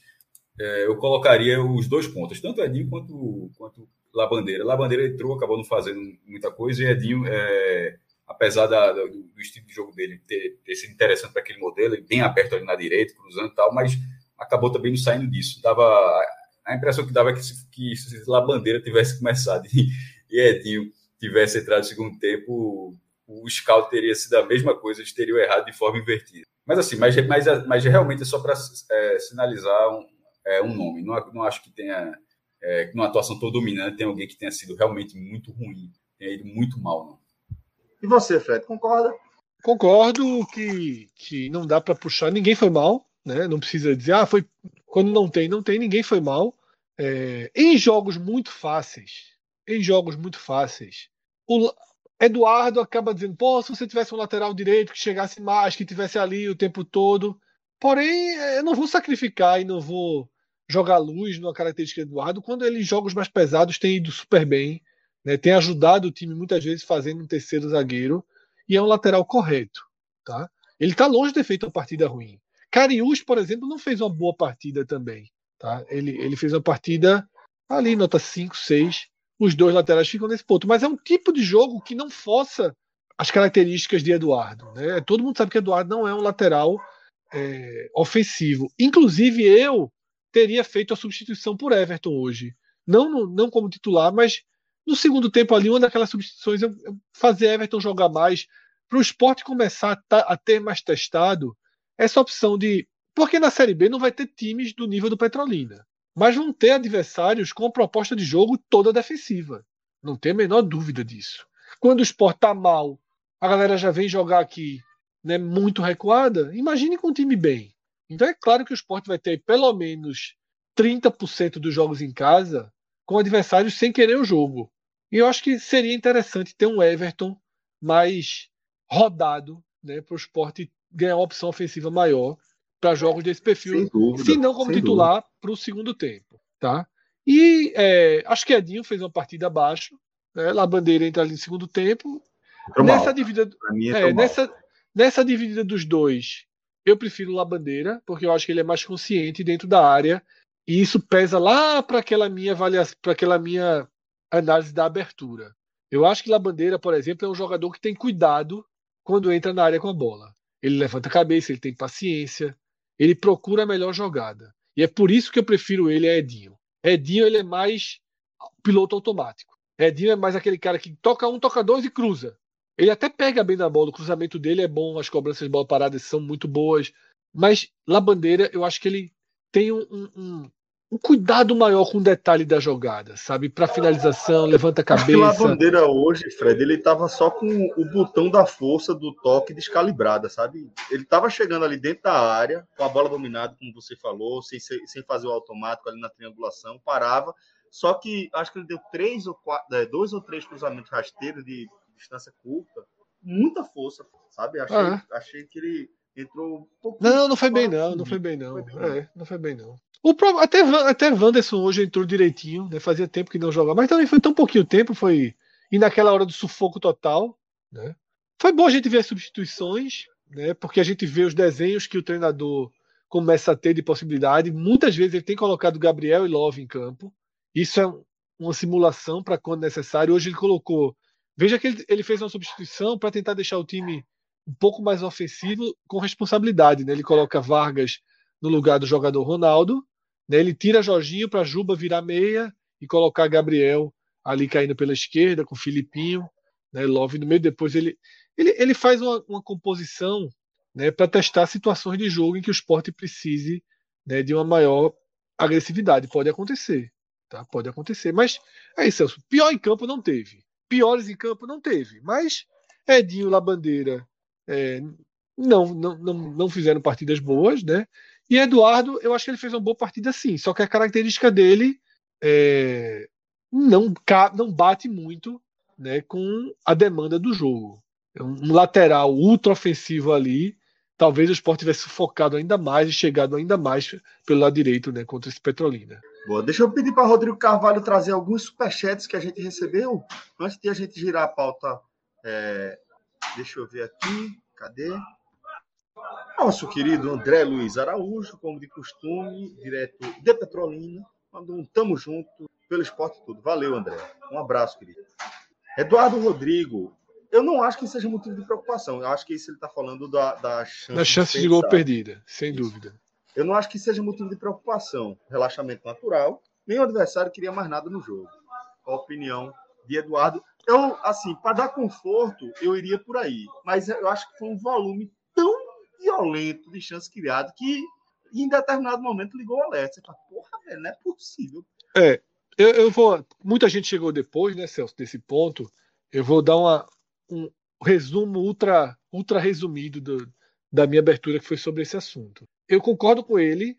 é, eu colocaria os dois pontos, tanto Edinho quanto, quanto Labandeira. Labandeira entrou, acabou não fazendo muita coisa, e Edinho, é, apesar da, do, do, estilo de jogo dele ter, ter sido interessante para aquele modelo, bem aberto ali na direita, cruzando e tal, mas acabou também não saindo disso. Dava, a impressão que dava é que se, que se Labandeira tivesse começado e, e Edinho tivesse entrado no segundo tempo, o scout teria sido a mesma coisa, eles teriam errado de forma invertida. Mas assim, mas, mas, mas realmente é só para é, sinalizar um, é, um nome. Não, não acho que tenha, é, numa atuação tão dominante, tem alguém que tenha sido realmente muito ruim, tenha ido muito mal, não. E você, Fred, concorda? Concordo que, que não dá para puxar, ninguém foi mal, né? Não precisa dizer, ah, foi quando não tem, não tem, ninguém foi mal. É, em jogos muito fáceis, em jogos muito fáceis, o Eduardo acaba dizendo, pô, se você tivesse um lateral direito que chegasse mais, que tivesse ali o tempo todo. Porém, eu não vou sacrificar e não vou jogar luz numa característica do Eduardo quando ele jogos mais pesados tem ido super bem, né? Tem ajudado o time muitas vezes fazendo um terceiro zagueiro e é um lateral correto, tá? Ele está longe de ter feito uma partida ruim. Cariús, por exemplo, não fez uma boa partida também. Tá? Ele, ele fez uma partida ali, nota 5, 6. Os dois laterais ficam nesse ponto. Mas é um tipo de jogo que não força as características de Eduardo. Né? Todo mundo sabe que Eduardo não é um lateral é, ofensivo. Inclusive, eu teria feito a substituição por Everton hoje. Não, no, não como titular, mas no segundo tempo ali, uma daquelas substituições, eu fazer Everton jogar mais, para o esporte começar a, a ter mais testado essa opção de. Porque na Série B não vai ter times do nível do Petrolina. Mas vão ter adversários com a proposta de jogo toda defensiva. Não tem a menor dúvida disso. Quando o esporte está mal, a galera já vem jogar aqui né, muito recuada. Imagine com um time bem. Então é claro que o esporte vai ter pelo menos 30% dos jogos em casa com adversários sem querer o jogo. E eu acho que seria interessante ter um Everton mais rodado né, para o esporte ganhar uma opção ofensiva maior para jogos desse perfil, dúvida, se não como titular para o segundo tempo, tá? E é, acho que Edinho fez uma partida abaixo, né? La Bandeira entra ali no segundo tempo. nessa dividida, é, nessa, nessa dividida dos dois, eu prefiro La Bandeira, porque eu acho que ele é mais consciente dentro da área e isso pesa lá para aquela minha avaliação, para aquela minha análise da abertura. Eu acho que La Bandeira, por exemplo, é um jogador que tem cuidado quando entra na área com a bola. Ele levanta a cabeça, ele tem paciência, ele procura a melhor jogada. E é por isso que eu prefiro ele a Edinho. Edinho ele é mais piloto automático. Edinho é mais aquele cara que toca um, toca dois e cruza. Ele até pega bem na bola, o cruzamento dele é bom, as cobranças de bola paradas são muito boas. Mas La Bandeira, eu acho que ele tem um, um, um cuidado maior com o detalhe da jogada, sabe? Para finalização, levanta a cabeça. A bandeira hoje, Fred, ele tava só com o botão da força do toque descalibrada, sabe? Ele tava chegando ali dentro da área, com a bola dominada, como você falou, sem, sem fazer o automático ali na triangulação, parava. Só que acho que ele deu três ou quatro, é, dois ou três cruzamentos rasteiros de distância curta, muita força, sabe? Achei, ah. achei que ele entrou um pouco. Não, não foi bem, não, não foi bem, não. Foi bem, não. É, não foi bem, não. O pro... até, até Wanderson hoje entrou direitinho, né? Fazia tempo que não jogava, mas também foi tão pouquinho tempo, foi. E naquela hora do sufoco total, né? Foi bom a gente ver as substituições, né? Porque a gente vê os desenhos que o treinador começa a ter de possibilidade. Muitas vezes ele tem colocado Gabriel e Love em campo. Isso é uma simulação para quando necessário. Hoje ele colocou. Veja que ele, ele fez uma substituição para tentar deixar o time um pouco mais ofensivo com responsabilidade. Né? Ele coloca Vargas no lugar do jogador Ronaldo né? Ele tira Jorginho para Juba virar meia e colocar Gabriel ali caindo pela esquerda com Filipinho, né? Love no meio. Depois ele, ele, ele faz uma, uma composição né, para testar situações de jogo em que o esporte precise né, de uma maior agressividade. Pode acontecer, tá? Pode acontecer. Mas é isso, Celso. Pior em campo não teve. Piores em campo não teve. Mas Edinho Labandeira é, não, não, não, não fizeram partidas boas, né? E Eduardo, eu acho que ele fez uma boa partida sim, só que a característica dele é, não, não bate muito né, com a demanda do jogo. É um lateral ultra ofensivo ali talvez o esporte tivesse sufocado ainda mais e chegado ainda mais pelo lado direito né, contra esse Petrolina. Boa, deixa eu pedir para Rodrigo Carvalho trazer alguns superchats que a gente recebeu antes de a gente girar a pauta. É, deixa eu ver aqui, cadê? Nosso querido André Luiz Araújo, como de costume, direto de Petrolina, mandou um tamo junto pelo esporte tudo. Valeu, André. Um abraço, querido. Eduardo Rodrigo, eu não acho que seja motivo de preocupação. Eu acho que isso ele está falando da, da chance, da chance de, gol perdida, sem isso. dúvida. Eu não acho que seja motivo de preocupação. Relaxamento natural. O adversário queria mais nada no jogo. A opinião de Eduardo. Eu, assim, para dar conforto, eu iria por aí. Mas eu acho que foi um volume tão violento de chance criado que em determinado momento ligou o alerta. Você fala, porra, velho, não é possível. É, eu, eu, vou. Muita gente chegou depois, né, Celso, desse ponto. Eu vou dar uma, um resumo ultra, ultra resumido do, da minha abertura, que foi sobre esse assunto. Eu concordo com ele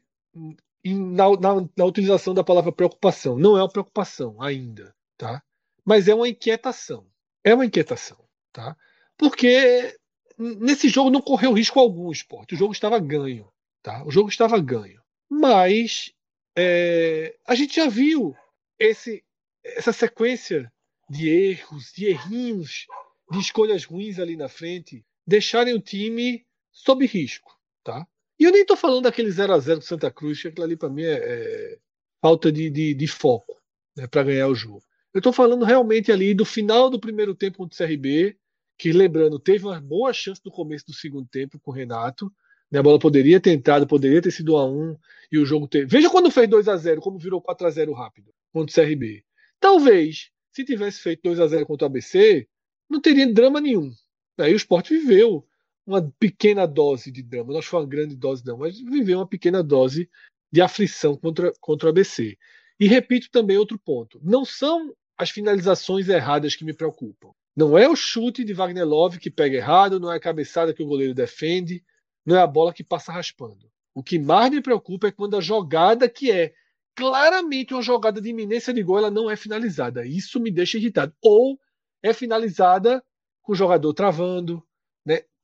na, na, na utilização da palavra preocupação. Não é uma preocupação ainda, tá? Mas é uma inquietação. É uma inquietação, tá? Porque nesse jogo não correu risco algum o esporte. O jogo estava ganho, tá? O jogo estava ganho. Mas é, a gente já viu esse, essa sequência de erros, de errinhos, de escolhas ruins ali na frente, deixarem o time sob risco, tá? E eu nem estou falando daquele 0 a 0 com Santa Cruz, que aquilo ali para mim é, é, falta de, de, de foco né, para ganhar o jogo. Eu estou falando realmente ali do final do primeiro tempo contra o CRB, que lembrando, teve uma boa chance no começo do segundo tempo com o Renato. Né, a bola poderia ter entrado, poderia ter sido 1 a 1 e o jogo ter. Veja quando fez 2 a 0 como virou 4 a 0 rápido contra o CRB. Talvez, se tivesse feito 2 a 0 contra o ABC, não teria drama nenhum. Aí o esporte viveu uma pequena dose de drama. Não foi uma grande dose, não, mas viveu uma pequena dose de aflição contra, contra o ABC. E repito também outro ponto: não são as finalizações erradas que me preocupam. Não é o chute de Wagner Love que pega errado, não é a cabeçada que o goleiro defende, não é a bola que passa raspando. O que mais me preocupa é quando a jogada que é claramente uma jogada de iminência de gol, ela não é finalizada. Isso me deixa irritado. Ou é finalizada com o jogador travando?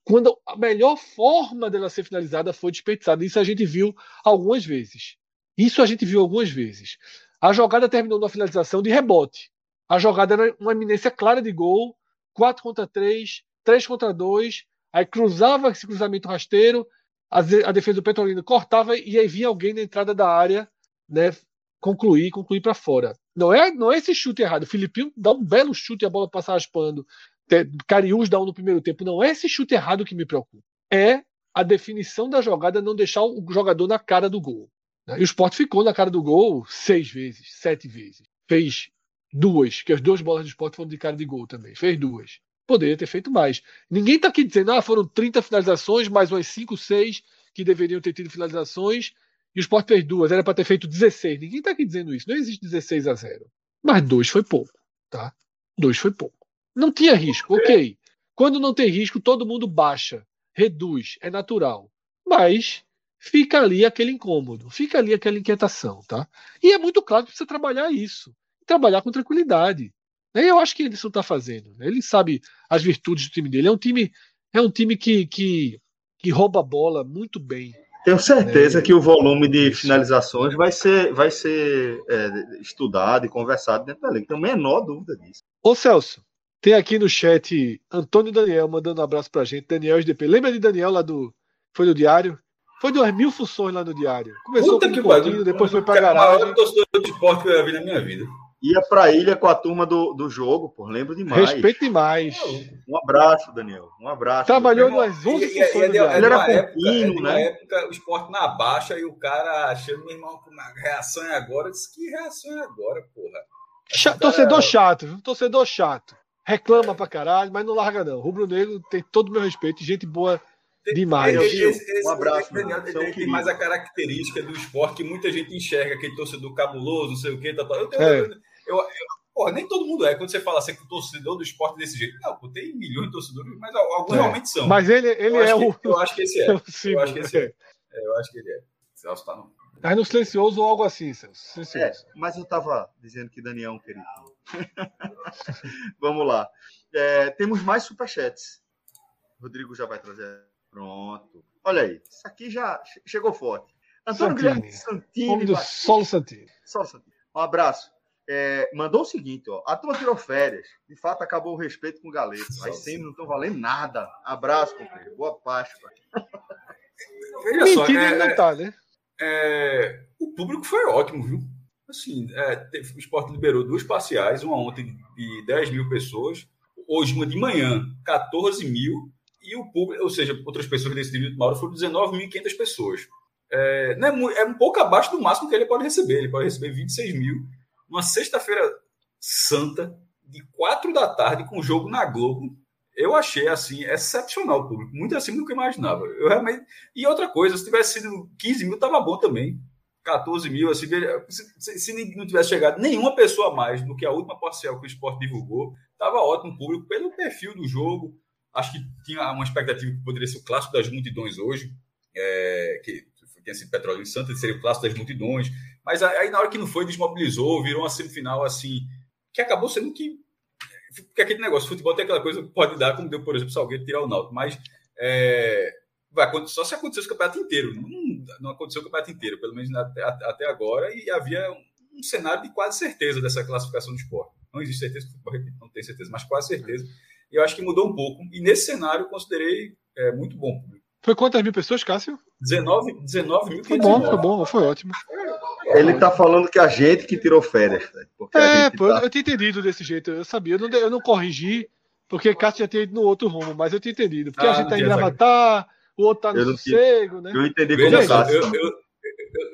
Quando a melhor forma dela ser finalizada foi desperdiçada. Isso a gente viu algumas vezes. Isso a gente viu algumas vezes. A jogada terminou numa finalização de rebote. A jogada era uma iminência clara de gol, 4 contra 3, 3 contra 2, aí cruzava esse cruzamento rasteiro, a, a defesa do Petrolino cortava e aí vinha alguém na entrada da área, né, concluir, concluir para fora. Não é, não é esse chute errado. O Filipinho dá um belo chute e a bola passa raspando. Cariús dá um no primeiro tempo. Não é esse chute errado que me preocupa. É a definição da jogada não deixar o jogador na cara do gol. Né? E o Sport ficou na cara do gol seis vezes, sete vezes. Fez duas, que as duas bolas do Sport foram de cara de gol também. Fez duas. Poderia ter feito mais. Ninguém está aqui dizendo, ah, foram 30 finalizações, mais umas 5, 6 que deveriam ter tido finalizações e o Sport fez duas, era para ter feito 16. Ninguém está aqui dizendo isso. Não existe 16 a 0. Mas dois foi pouco, tá? Dois foi pouco. Não tinha risco, ok. Quando não tem risco, todo mundo baixa, reduz, é natural. Mas fica ali aquele incômodo, fica ali aquela inquietação, tá? E é muito claro que precisa trabalhar isso. Trabalhar com tranquilidade. E eu acho que isso está fazendo. Né? Ele sabe as virtudes do time dele. É um time, é um time que, que, que rouba a bola muito bem. Tenho certeza é, que o volume de finalizações vai ser, vai ser é, estudado e conversado dentro da liga. Tenho a menor dúvida disso. Ô Celso, tem aqui no chat Antônio Daniel mandando um abraço pra gente. Daniel SDP. Lembra de Daniel lá do. Foi do Diário? Foi duas mil funções lá no Diário. Começou Puta com um pouquinho, depois foi pra garagem. Eu torcedor de esporte que eu ia ver na minha vida ia para a ilha com a turma do, do jogo, pô. Lembro demais. Respeito demais. Um abraço, Daniel. Um abraço. Trabalhou nas 11 funções. Ele, era pouquinho, né? Na época, o esporte na baixa e o cara achando, meu irmão, a reação é agora. Eu disse, que reação é agora, porra? Ch torcedor chato, viu? Torcedor chato. Reclama pra caralho, mas não larga, não. Rubro Negro tem todo o meu respeito. Gente boa demais. Esse, esse, um abraço. Daniel, ele tem mais a característica do esporte que muita gente enxerga, aquele torcedor cabuloso, não sei o quê. Tá, tá. Eu tenho. É. Eu, eu, porra, nem todo mundo é. Quando você fala assim, que o torcedor do esporte desse jeito, não, pô, tem milhões de torcedores, mas alguns é. realmente são. Mas ele, ele é o. eu acho que esse é. Sim, eu acho que esse é. é. Eu acho que ele é. Celso tá no. Aí no silencioso ou algo assim, Celso. É, mas eu tava dizendo que Daniel é um querido. Vamos lá. É, temos mais superchats. Rodrigo já vai trazer. Pronto. Olha aí, isso aqui já chegou forte. Antônio Santini. Guilherme Santini. Homem do Batista. Solo Santini. Só, Santini. Um abraço. É, mandou o seguinte, ó. A turma tirou férias. De fato, acabou o respeito com o Galeto. As Só, sem não estão valendo nada. Abraço, companheiro. Boa Páscoa. Veja só, Mentira, é- ele não tá, né? é, o público foi ótimo, viu? Assim, é, teve- o esporte liberou duas parciais, uma ontem de 10 mil pessoas, hoje uma de manhã, 14 mil, e o público, ou seja, outras pessoas desse de Mauro foram 19.500 pessoas. É, não é, um pouco abaixo do máximo que ele pode receber. Ele pode receber 26 mil numa sexta-feira santa, de 4 da tarde, com jogo na Globo. Eu achei assim excepcional o público, muito acima do que eu imaginava. Eu realmente e outra coisa, se tivesse sido 15 mil, tava bom também. 14 mil, assim, se, se- não tivesse chegado nenhuma pessoa a mais do que a última parcial que o esporte divulgou, tava ótimo público pelo perfil do jogo. Acho que tinha uma expectativa que poderia ser o clássico das multidões hoje, é, que tinha sido Petróleo e Santa, seria o clássico das multidões. Mas aí, na hora que não foi, desmobilizou, virou uma semifinal assim, que acabou sendo que. Porque aquele negócio, futebol tem aquela coisa que pode dar, como deu, por exemplo, Salgueiro tirar o Náutico, mas é, vai acontecer só se acontecesse o campeonato inteiro. Não, não aconteceu o campeonato inteiro, pelo menos até, até agora, e havia um, um cenário de quase certeza dessa classificação do esporte. Não existe certeza, não tem certeza, mas quase certeza. E eu acho que mudou um pouco. E nesse cenário, eu considerei é, muito bom. Foi quantas mil pessoas, Cássio? 19, 19 mil Foi bom, foi bom, foi ótimo. Ele tá falando que a gente que tirou férias, a É, pô, tá- eu tinha entendido desse jeito, eu sabia. Eu não, eu não corrigi, porque Cássio já tinha ido no outro rumo, mas eu tinha entendido. Porque Ah, a gente tá em Gravatar, o outro tá no Eu não sossego, né? Eu entendi Veja como tá. eu, eu, eu,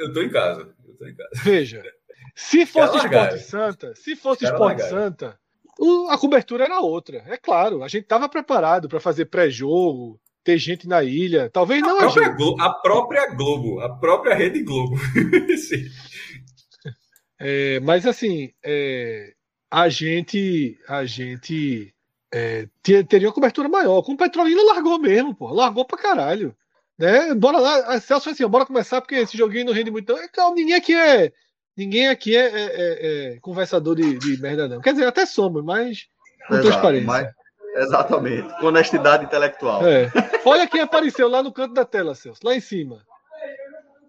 eu tô em casa. Eu tô em casa. Veja, se fosse. Esporte Santa, se fosse Cara Esporte largaram. Santa, o- a cobertura era outra. É claro, a gente estava preparado para fazer pré-jogo, ter gente na ilha. Talvez não A a própria, gente. Globo, a própria Globo, a própria Rede Globo. Sim. É, mas assim, é, a gente, a gente é, te- teria uma cobertura maior. Com o Petrolina largou mesmo, pô, largou pra caralho. Né? Bora lá, a Celso falou assim, bora começar porque esse joguinho não rende muito. não. É, calma, ninguém aqui é, ninguém aqui é, é- é- é conversador de, de merda não. Quer dizer, até somos, mas com Exato, transparência. mas- Exatamente. Com honestidade intelectual. É. Olha quem apareceu lá no canto da tela, Celso, lá em cima.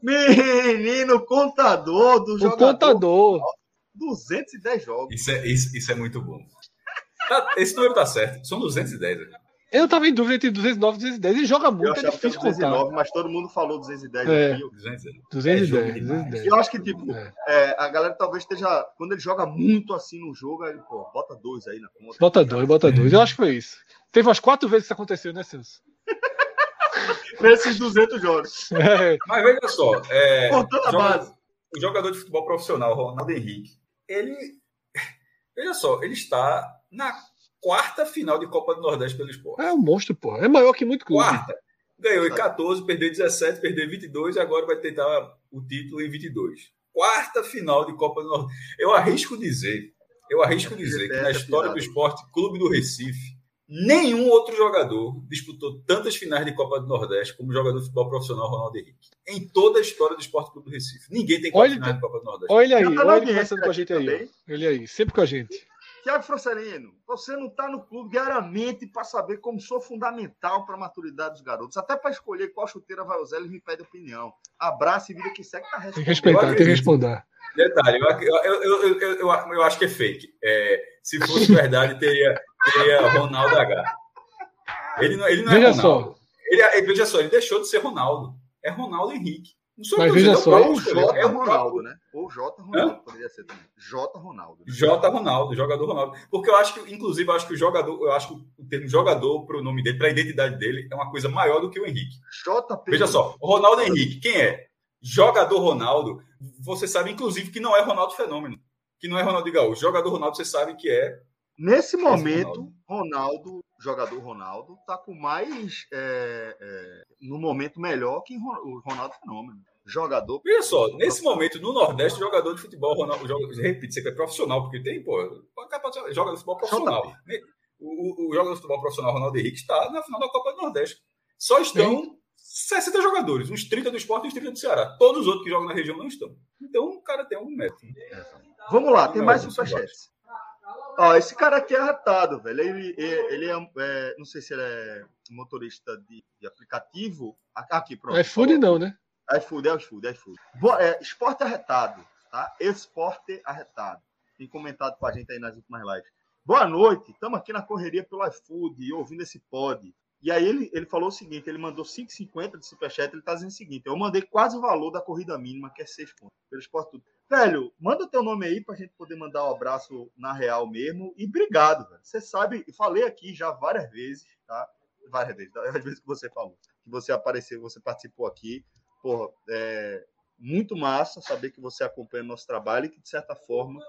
Menino contador do O jogador. contador. 210 jogos. Isso é, isso, isso é muito bom. Esse número tá certo. São 210. né? Eu tava em dúvida entre 209 e 210. Ele joga Eu muito, é difícil contar. 209, mas todo mundo falou 210 É. aqui. 210. 210, É jogo demais. 210. E eu acho que, tipo, É. é, a galera talvez esteja. Quando ele joga muito assim no jogo, aí, pô, bota dois aí na conta. Bota dois, bota dois. Eu acho que foi isso. Teve umas quatro vezes que isso aconteceu, né, Celso? Nesses 200 jogos. É. Mas veja só, é, Contando a joga- base. o jogador de futebol profissional, Ronaldo Henrique, ele. Veja só, ele está na quarta final de Copa do Nordeste pelo esporte. É um monstro, pô. É maior que muito clube. Quarta. Ganhou em 14, perdeu em 17, perdeu em 22 e agora vai tentar o título em 22. Quarta final de Copa do Nordeste. Eu arrisco dizer, eu arrisco dizer que na história do esporte Clube do Recife, nenhum outro jogador disputou tantas finais de Copa do Nordeste como o jogador de futebol profissional Ronaldo Henrique. Em toda a história do esporte Clube do Recife. Ninguém tem quatro Olha, finais de Copa do Nordeste. Olha ele aí, olha ele conversando com a gente aí. também. Ele aí, sempre com a gente. Tiago Francelino, você não está no clube diariamente para saber como sou fundamental para a maturidade dos garotos. Até para escolher qual chuteira vai usar, eles me pedem opinião. Abraço e vida que segue, tá Tem que respeitar, tem que responder. Detalhe, eu, eu, eu, eu, eu, eu- eu acho que é fake. É, se fosse verdade, teria, teria Ronaldo H. Ele não, ele não é Veja Ronaldo. só, Ele, é- veja só, ele deixou de ser Ronaldo. É Ronaldo Henrique. Não sou eu Mas veja só, é Ou próprio J. escolher, é o Ronaldo, né? Ou J. Ronaldo, poderia ser também. J. Ronaldo. né? J. Ronaldo, jogador Ronaldo. Porque eu acho que, inclusive, eu acho que o jogador, eu acho que o termo jogador para o nome dele, para a identidade dele, é uma coisa maior do que o Henrique. JP. Veja só, o Ronaldo Henrique, quem é? Jogador Ronaldo, você sabe, inclusive, que não é Ronaldo Fenômeno. Que não é Ronaldo Gaúcho. Jogador Ronaldo, você sabe que é Nesse Esse momento, Ronaldo, jogador Ronaldo, tá com mais. é, é, no momento melhor que o Ronaldo Fenômeno. Jogador. Veja só, nesse momento, no Nordeste, jogador de futebol, Ronaldo, joga, repito, você que é profissional, porque tem, pô, joga de futebol profissional. O, o, o jogador de futebol profissional, Ronaldo Henrique, está na final da Copa do Nordeste. Só estão 60 jogadores, uns 30 do esporte e uns 30 do Ceará. Todos os outros que jogam na região não estão. Então, o cara tem algum método. Vamos lá, tem mais não superchats. Ó, esse cara aqui é arretado, velho. Ele, ele é, é, Não sei se ele é motorista de, de aplicativo. Aqui, pronto. iFood não, né? iFood, é iFood, é iFood. Boa, é, esporte arretado, tá? Esporte arretado. Tem comentado com a gente aí nas últimas lives. Boa noite, estamos aqui na correria pelo iFood ouvindo esse pod. E aí ele, ele falou o seguinte, ele mandou 5,50 de superchat, ele está dizendo o seguinte, eu mandei quase o valor da corrida mínima, que é 6 pontos, pelo esporte tudo. Velho, manda teu nome aí para a gente poder mandar um abraço na real mesmo, e obrigado, velho. Você sabe, falei aqui já várias vezes, tá? Várias vezes, várias vezes que você falou, que você apareceu, você participou aqui, porra, é muito massa saber que você acompanha nosso trabalho e que, de certa forma,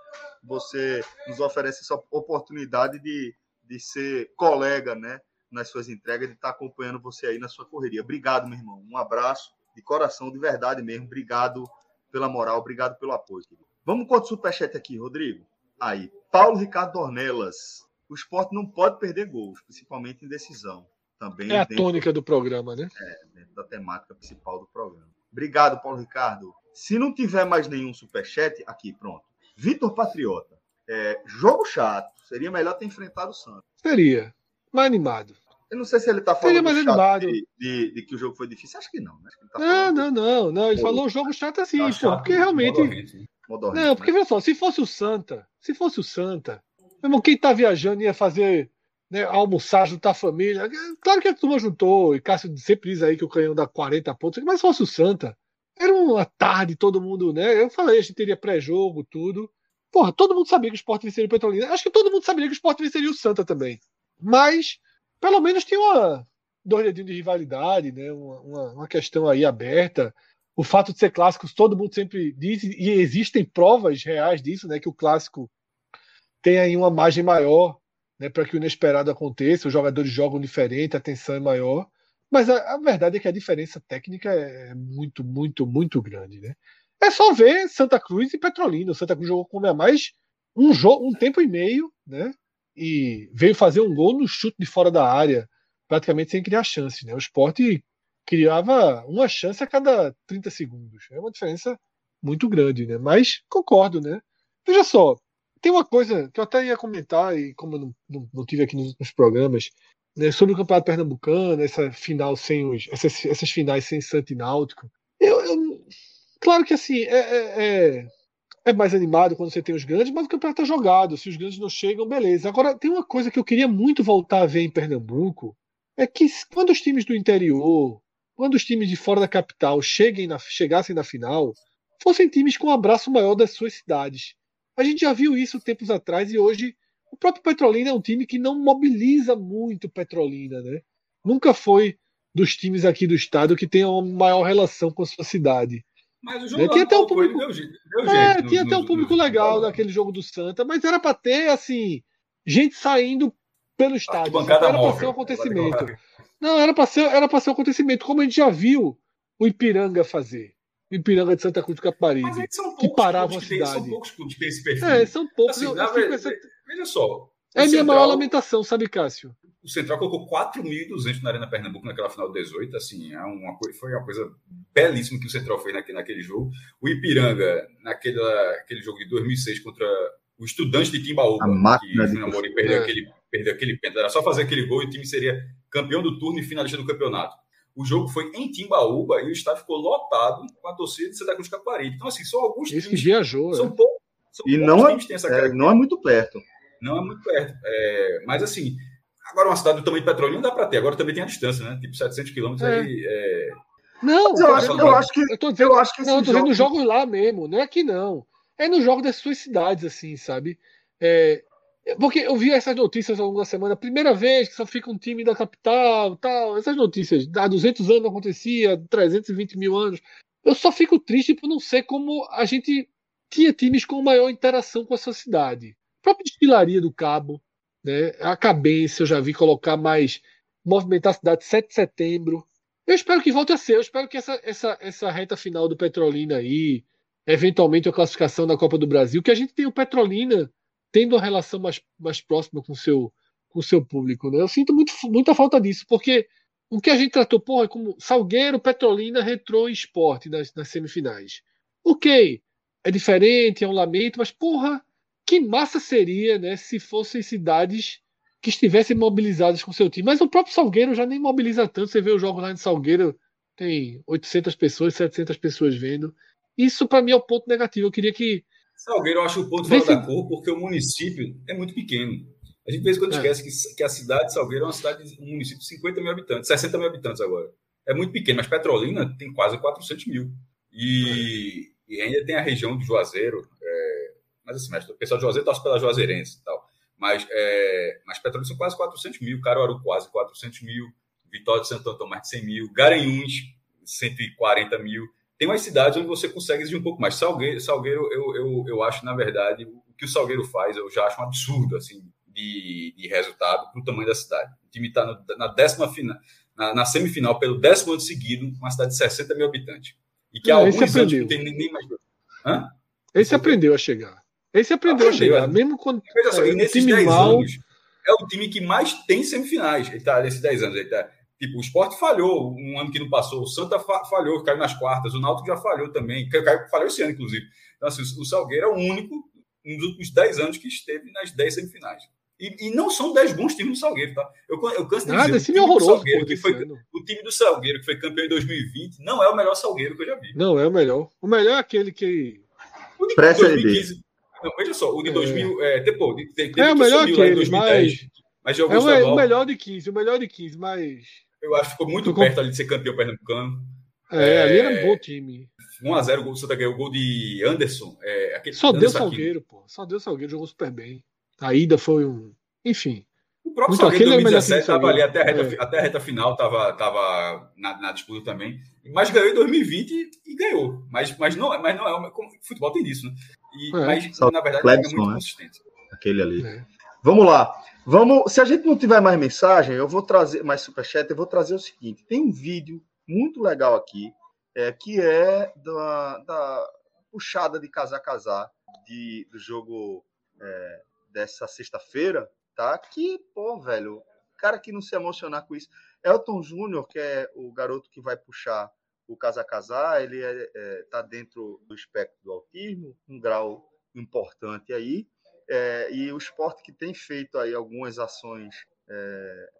você nos oferece essa oportunidade de, de ser colega, né? Nas suas entregas, de estar acompanhando você aí na sua correria. Obrigado, meu irmão. Um abraço de coração, de verdade mesmo. Obrigado pela moral, obrigado pelo apoio. Querido. Vamos com o superchat aqui, Rodrigo. Aí, Paulo Ricardo Ornelas. O esporte não pode perder gols, principalmente em decisão. Também é a tônica do programa, né? É, dentro da temática principal do programa. Obrigado, Paulo Ricardo. Se não tiver mais nenhum superchat, aqui, pronto. Vitor Patriota. É, jogo chato. Seria melhor ter enfrentado o Santos. Seria. Mais animado. Eu não sei se ele está falando mais animado. De, de, de, que o jogo foi difícil. Acho que não. Né? Tá não, não, não, não. Ele falou jogo chato assim, tá pô, porque realmente. Modorrente, não, porque, né? só, se fosse o Santa, se fosse o Santa, mesmo quem tá viajando ia fazer né, almoçar, juntar a família. Claro que a turma juntou, e Cássio sempre diz aí que o canhão dá 40 pontos, mas se fosse o Santa, era uma tarde, todo mundo, né? Eu falei, a gente teria pré-jogo, tudo. Porra, todo mundo sabia que o Sport venceria o Petrolina. Acho que todo mundo sabia que o Sport venceria o Santa também. Mas, pelo menos tinha uma dois dedinhos de rivalidade, né? Uma, uma, uma, questão aí aberta. O fato de ser clássicos, todo mundo sempre diz, e existem provas reais disso, né? Que o clássico tem aí uma margem maior né, para que o inesperado aconteça, os jogadores jogam diferente, a tensão é maior. Mas a, a, verdade é que a diferença técnica é muito, muito, muito grande. Né? É só ver Santa Cruz e Petrolina. O Santa Cruz jogou com a mais um, jogo, um tempo e meio, né? E veio fazer um gol no chute de fora da área, praticamente sem criar chance. Né? O esporte criava uma chance a cada 30 segundos. É uma diferença muito grande, né? Mas concordo, né? Veja só, tem uma coisa que eu até ia comentar, e como eu não, não, não tive aqui nos, programas, né, sobre o Campeonato Pernambucano, essa final sem os, essas, essas finais sem Santo e Náutico. Eu, eu, claro que assim, é, é, é, é, mais animado quando você tem os grandes, mas o campeonato está jogado. Se os grandes não chegam, beleza. Agora, tem uma coisa que eu queria muito voltar a ver em Pernambuco, é que quando os times do interior, quando os times de fora da capital cheguem na, chegassem na final, fossem times com um abraço maior das suas cidades. A gente já viu isso tempos atrás e hoje o próprio Petrolina é um time que não mobiliza muito Petrolina, né? Nunca foi dos times aqui do estado que tem uma maior relação com a sua cidade. Mas o jogo né? tinha até um público, deu, deu é, tinha até um público no, legal naquele jogo do Santa, mas era para ter assim gente saindo pelo estádio. Era para ser um acontecimento. Não, era para ser, era para ser um acontecimento, como a gente já viu o Ipiranga fazer. Ipiranga de Santa Cruz do Caparibe, que paravam a cidade. São poucos clubes que têm esse perfil. É, são poucos. Assim, eu, eu essa... Veja só. É a minha maior lamentação, sabe, Cássio? O Central colocou 4.200 na Arena Pernambuco naquela final de 18. Assim, é uma, foi uma coisa belíssima que o Central fez naquele, naquele jogo. O Ipiranga, naquele aquele jogo de 2006 contra o Estudante de Timbaúba, que o Júnior Amorim perdeu, é. aquele, perdeu aquele pênalti. Era só fazer aquele gol e o time seria campeão do turno e finalista do campeonato. O jogo foi em Timbaúba e o estádio ficou lotado com a torcida de Santa Cruz Caparibe. Então, assim, são alguns Esse times. que viajou. São, é. poucos, são e não é, é não é muito perto. Não é muito perto. É, mas, assim, agora uma cidade do tamanho de Petrolina dá para ter. Agora também tem a distância, né? Tipo 700 quilômetros é. aí. É... Não, eu, acho, eu acho que. Eu tô dizendo, eu acho que não, eu tô dizendo jogo... jogos lá mesmo. Não é aqui, não. É no jogo das suas cidades, assim, sabe? É, porque eu vi essas notícias ao longo da semana, primeira vez que só fica um time da capital, tal, essas notícias, há 200 anos não acontecia, 320 mil anos. Eu só fico triste por não ser como a gente tinha times com maior interação com a sociedade. Própria destilaria do Cabo, né, a Cabense, eu já vi colocar mais, movimentar a cidade 7 de setembro. Eu espero que volte a ser, eu espero que essa, essa, essa reta final do Petrolina aí, eventualmente a classificação da Copa do Brasil, que a gente tem o Petrolina tendo uma relação mais, mais próxima com seu, o seu público. Né? Eu sinto muito, muita falta disso, porque o que a gente tratou, porra, é como Salgueiro, Petrolina, Retrô e Esporte nas, nas semifinais. Ok, é diferente, é um lamento, mas porra, que massa seria, né, se fossem cidades que estivessem mobilizadas com seu time. Mas o próprio Salgueiro já nem mobiliza tanto. Você vê o jogo lá em Salgueiro, tem 800 pessoas, 700 pessoas vendo. Isso para mim é o ponto negativo. Eu queria que Salgueiro eu acho o ponto fora da cor porque o município é muito pequeno. A gente, de vez em quando, é. esquece que, que a cidade de Salgueiro é uma cidade, um município de 50 mil habitantes, 60 mil habitantes agora. É muito pequeno, mas Petrolina tem quase 400 mil. E, é. e ainda tem a região do Juazeiro. Mas assim, mas o pessoal de Juazeiro torce pela Juazeirense e tal. Mas, é, mas Petrolina são quase 400 mil, Caruaru quase 400 mil, Vitória de Santo Antônio mais de 100 mil, Garanhuns 140 mil tem umas cidades onde você consegue exigir um pouco mais. Salgueiro, Salgueiro eu, eu, eu acho, na verdade, o que o Salgueiro faz, eu já acho um absurdo, assim, de, de resultado para o tamanho da cidade. O time está na décima final, na, na, semifinal pelo décimo ano seguido, uma cidade de 60 mil habitantes. E que há alguns esse anos não tem nem mais. Hã? Esse aprendeu a chegar. Esse aprendeu, aprendeu a chegar, é. mesmo quando. Veja só, é, e nesses 10 mal... anos, é o time que mais tem semifinais. Ele tá nesses 10 anos. Ele tá, Tipo, o esporte falhou um ano que não passou, o Santa falhou, caiu nas quartas, o Náutico já falhou também, caiu, falhou esse ano, inclusive. Então, assim, o Salgueiro é o único nos últimos 10 anos que esteve nas 10 semifinais. E, e, não são 10 bons times do Salgueiro, tá? Eu, eu canso de Nada, dizer, o time, horroroso, Salgueiro, que foi, o time do Salgueiro, que foi campeão em 2020, não é o melhor Salgueiro que eu já vi. Não, é o melhor. O melhor é aquele que. O de 2015. Não, veja só, o de 2000. É, é, depois, teve, é o melhor que aquele, 2010, mas. mas é o, o melhor de 15, o melhor de 15, mas. Eu acho que ficou muito ficou... perto ali de ser campeão pernambucano. É, é, ali era um bom time. 1x0 o gol do Santa ganhou o gol de Anderson. É, aquele, Só deu Salgueiro, pô. Só deu Salgueiro, jogou super bem. A ida foi um. Enfim. O próprio muito Salgueiro em 2017 estava ali até a reta, é. até a reta final, estava tava na, na, disputa também. Mas ganhou em 2020 e, e ganhou. Mas, mas, não, mas não é. Futebol tem disso, né? E, é. Mas, na verdade, Clebson, é muito né? consistente. Aquele ali. É. Vamos lá. Vamos, se a gente não tiver mais mensagem, eu vou trazer mais superchat, eu vou trazer o seguinte: tem um vídeo muito legal aqui, é, que é da, da puxada de casar casar de, do jogo é, dessa sexta-feira, tá? Que, pô, velho, cara que não se emocionar com isso. Elton Júnior, que é o garoto que vai puxar o casar casar, ele é, é, tá dentro do espectro do autismo, um grau importante aí. É, e o esporte que tem feito aí algumas ações, é,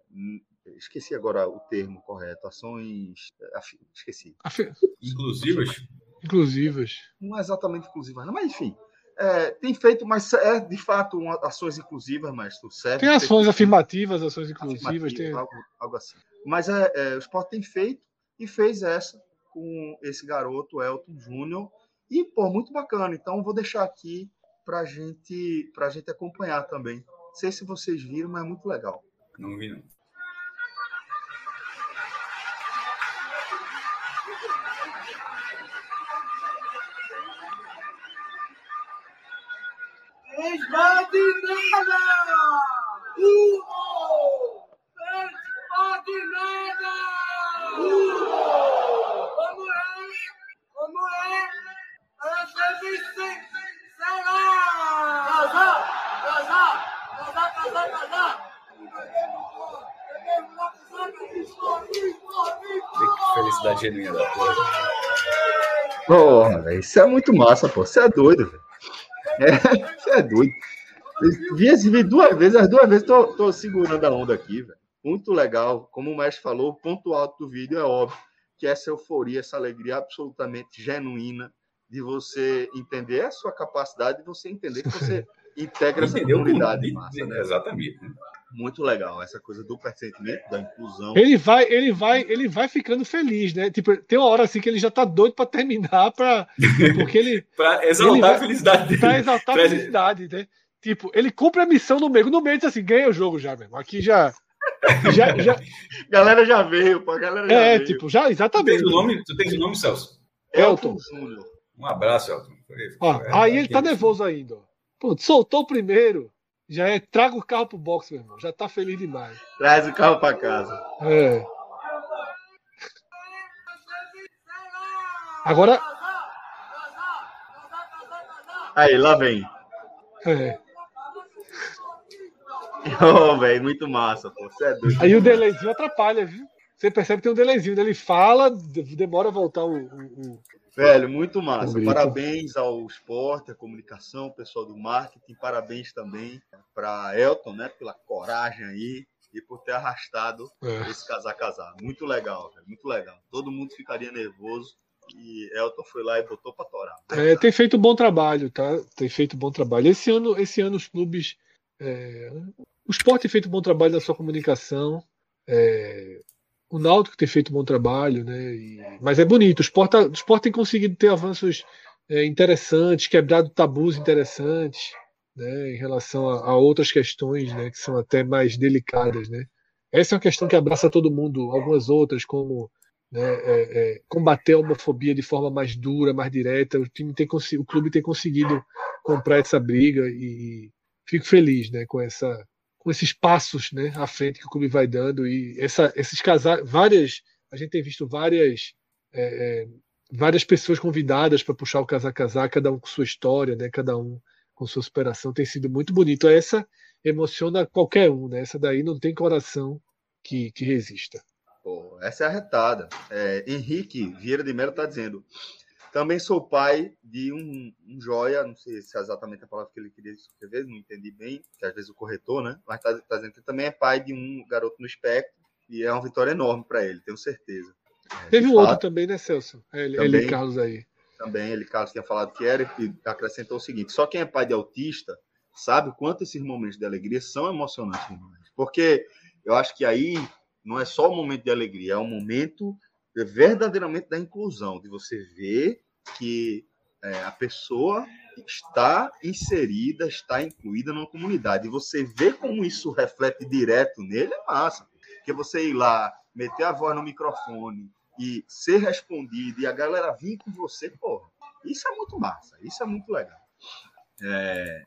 esqueci agora o termo correto, ações, é, esqueci. Inclusivas? Inclusivas. Não é exatamente inclusivas, não, mas enfim. É, tem feito, mas é de fato uma, ações inclusivas, mas serve. Tem ações afirmativas, ações inclusivas, tem... algo, algo, assim. Mas é, é, o esporte tem feito e fez essa com esse garoto, Elton Júnior, e, pô, muito bacana. Então, vou deixar aqui para gente, a gente acompanhar também. Não sei se vocês viram, mas é muito legal. Não vi, não. Porra, velho, isso é muito massa, pô. Você é doido, velho. É, você é doido. Vi esse vídeo duas vezes, as duas vezes tô, tô segurando a onda aqui, velho. Muito legal. Como o mestre falou, o ponto alto do vídeo é óbvio que essa euforia, essa alegria absolutamente genuína de você entender a sua capacidade, de você entender que você integra essa comunidade massa, né? Exatamente. Muito legal essa coisa do pressentimento, da inclusão. Ele vai, ele vai, ele vai ficando feliz, né? Tipo, tem uma hora assim que ele já tá doido para terminar para porque ele para exaltar ele vai, a felicidade dele. Para exaltar pra... a felicidade, né? Tipo, ele cumpre a missão no meio, no meio diz assim, ganha o jogo já, mesmo. Aqui já já, já... galera já veio, pô, galera já É, veio. tipo, já exatamente. Tu tens o nome, tu tens o nome, Celso? Elton. Elton. Um abraço, Elton. Ó, aí ele tá nervoso ainda. Pô, soltou o primeiro. Já é, traga o carro pro box, meu irmão. Já tá feliz demais. Traz o carro pra casa. É. Agora. Aí, lá vem. É. Oh, velho, muito massa, pô. Você é doido. Aí o delayzinho atrapalha, viu? Você percebe que tem um delayzinho. Né? Ele fala, demora a voltar o. o, o... Velho, muito massa. Parabéns ao esporte, à comunicação, o pessoal do marketing. Parabéns também para Elton, né? Pela coragem aí e por ter arrastado é. esse casar casar. Muito legal, velho. Muito legal. Todo mundo ficaria nervoso e Elton foi lá e botou para torar. É, tem feito um bom trabalho, tá? Tem feito um bom trabalho. Esse ano, esse ano os clubes. É... O esporte tem feito um bom trabalho na sua comunicação. É... O Náutico tem feito um bom trabalho, né? E... Mas é bonito. O esporte, tá, o esporte tem conseguido ter avanços é, interessantes, quebrado tabus interessantes, né? Em relação a, a, outras questões, né? Que são até mais delicadas, né? Essa é uma questão que abraça todo mundo. Algumas outras, como né, é, é, combater a homofobia de forma mais dura, mais direta. O time tem o clube tem conseguido comprar essa briga e fico feliz, né, com essa com esses passos, né, à frente que o clube vai dando e essa, esses casais, várias, a gente tem visto várias é, é várias pessoas convidadas para puxar o casar casar, cada um com sua história, né, cada um com sua superação, tem sido muito bonito. Essa emociona qualquer um, né? Essa daí não tem coração que, que resista. Pô, essa é a retada. É, Henrique Vieira de Mello está dizendo: também sou pai de um, um, joia, não sei se é exatamente a palavra que ele queria escrever, não entendi bem, que às vezes o corretor, né? Mas está tá dizendo que também é pai de um garoto no espectro e é uma vitória enorme para ele, tenho certeza. É, Teve um fato, outro também, né, Celso? É, ele, também, ele Carlos aí. Também, ele Carlos tinha falado que era e acrescentou o seguinte: só quem é pai de autista sabe o quanto esses momentos de alegria são emocionantes Porque eu acho que aí não é só um momento de alegria, é um momento verdadeiramente da inclusão, de você ver que é, a pessoa está inserida, está incluída numa comunidade. E você vê como isso reflete direto nele, é massa. Porque você ir lá, meter a voz no microfone e ser respondido e a galera vir com você, porra, isso é muito massa, isso é muito legal. É...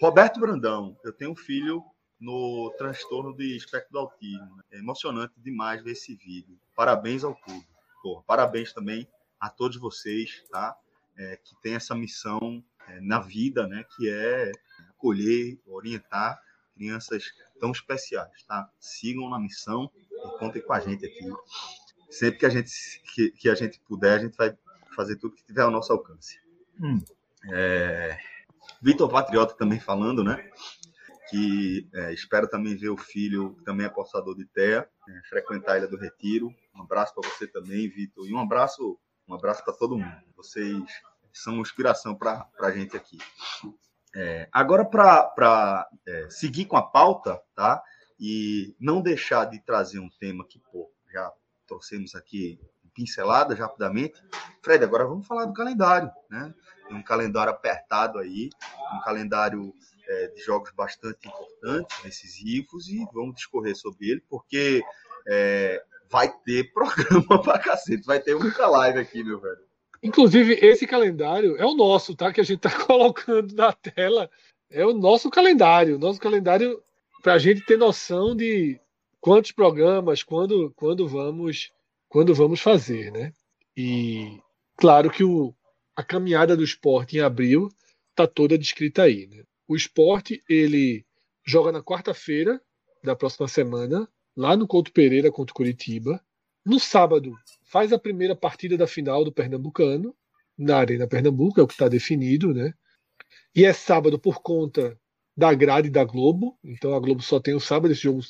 Roberto Brandão, eu tenho um filho no transtorno de espectro do autismo. Né? É emocionante demais ver esse vídeo. Parabéns ao clube. Porra, parabéns também a todos vocês, tá? É, que tem essa missão é, na vida, né? Que é acolher, orientar crianças tão especiais, tá? Sigam na missão e contem com a gente aqui. Sempre que a gente que, que a gente puder, a gente vai fazer tudo que tiver ao nosso alcance. Hum. É... Vitor Patriota também falando, né? Que é, espero também ver o filho, que também é apostador de terra, é, frequentar a Ilha do Retiro. Um abraço para você também, Vitor, e um abraço, um abraço para todo mundo. Vocês são inspiração para a gente aqui. É, agora, para é, seguir com a pauta, tá? E não deixar de trazer um tema que, pô, já trouxemos aqui pincelada já rapidamente. Fred, agora vamos falar do calendário, né? Tem um calendário apertado aí, um calendário é, de jogos bastante importantes, decisivos, e vamos discorrer sobre ele, porque é, vai ter programa pra cacete, vai ter muita live aqui, meu velho. Inclusive, esse calendário é o nosso, tá? Que a gente tá colocando na tela. É o nosso calendário. Nosso calendário para a gente ter noção de quantos programas, quando, quando vamos quando vamos fazer, né? E claro que o, a caminhada do esporte em abril está toda descrita aí. Né? O esporte ele joga na quarta-feira da próxima semana, lá no Couto Pereira contra o Curitiba. No sábado, faz a primeira partida da final do Pernambucano, na Arena Pernambuco, é o que está definido, né? E é sábado por conta da grade da Globo, então a Globo só tem o sábado, esse jogo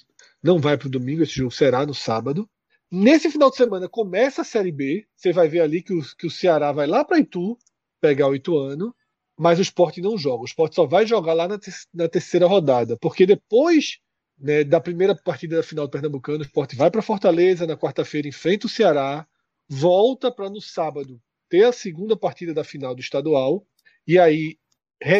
não vai para o domingo, esse jogo será no sábado. Nesse final de semana começa a Série B, você vai ver ali que o, que o Ceará vai lá para Itu pegar o Ituano, mas o esporte não joga. O esporte só vai jogar lá na, te na terceira rodada, porque depois né, da primeira partida da final do Pernambucano, o esporte vai para Fortaleza, na quarta-feira enfrenta o Ceará, volta para no sábado ter a segunda partida da final do estadual, e aí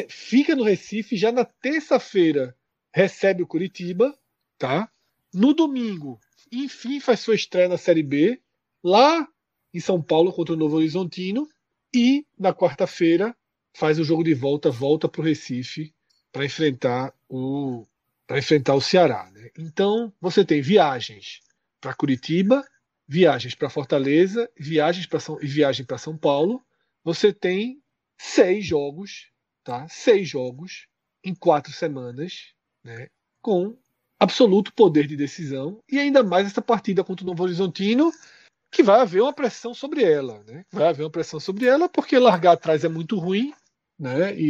fica no Recife, já na terça-feira recebe o Curitiba, tá? No domingo, enfim, faz sua estreia na Série B, lá em São Paulo contra o Novo Horizontino, e na quarta-feira faz o jogo de volta, volta para o Recife para enfrentar o para enfrentar o Ceará. Né? Então você tem viagens para Curitiba, viagens para Fortaleza, viagens para São e viagem para São Paulo. Você tem seis jogos, tá? Seis jogos em quatro semanas, né? Com absoluto poder de decisão, e ainda mais essa partida contra o Novo Horizontino, que vai haver uma pressão sobre ela. Né? Vai haver uma pressão sobre ela, porque largar atrás é muito ruim, né? E,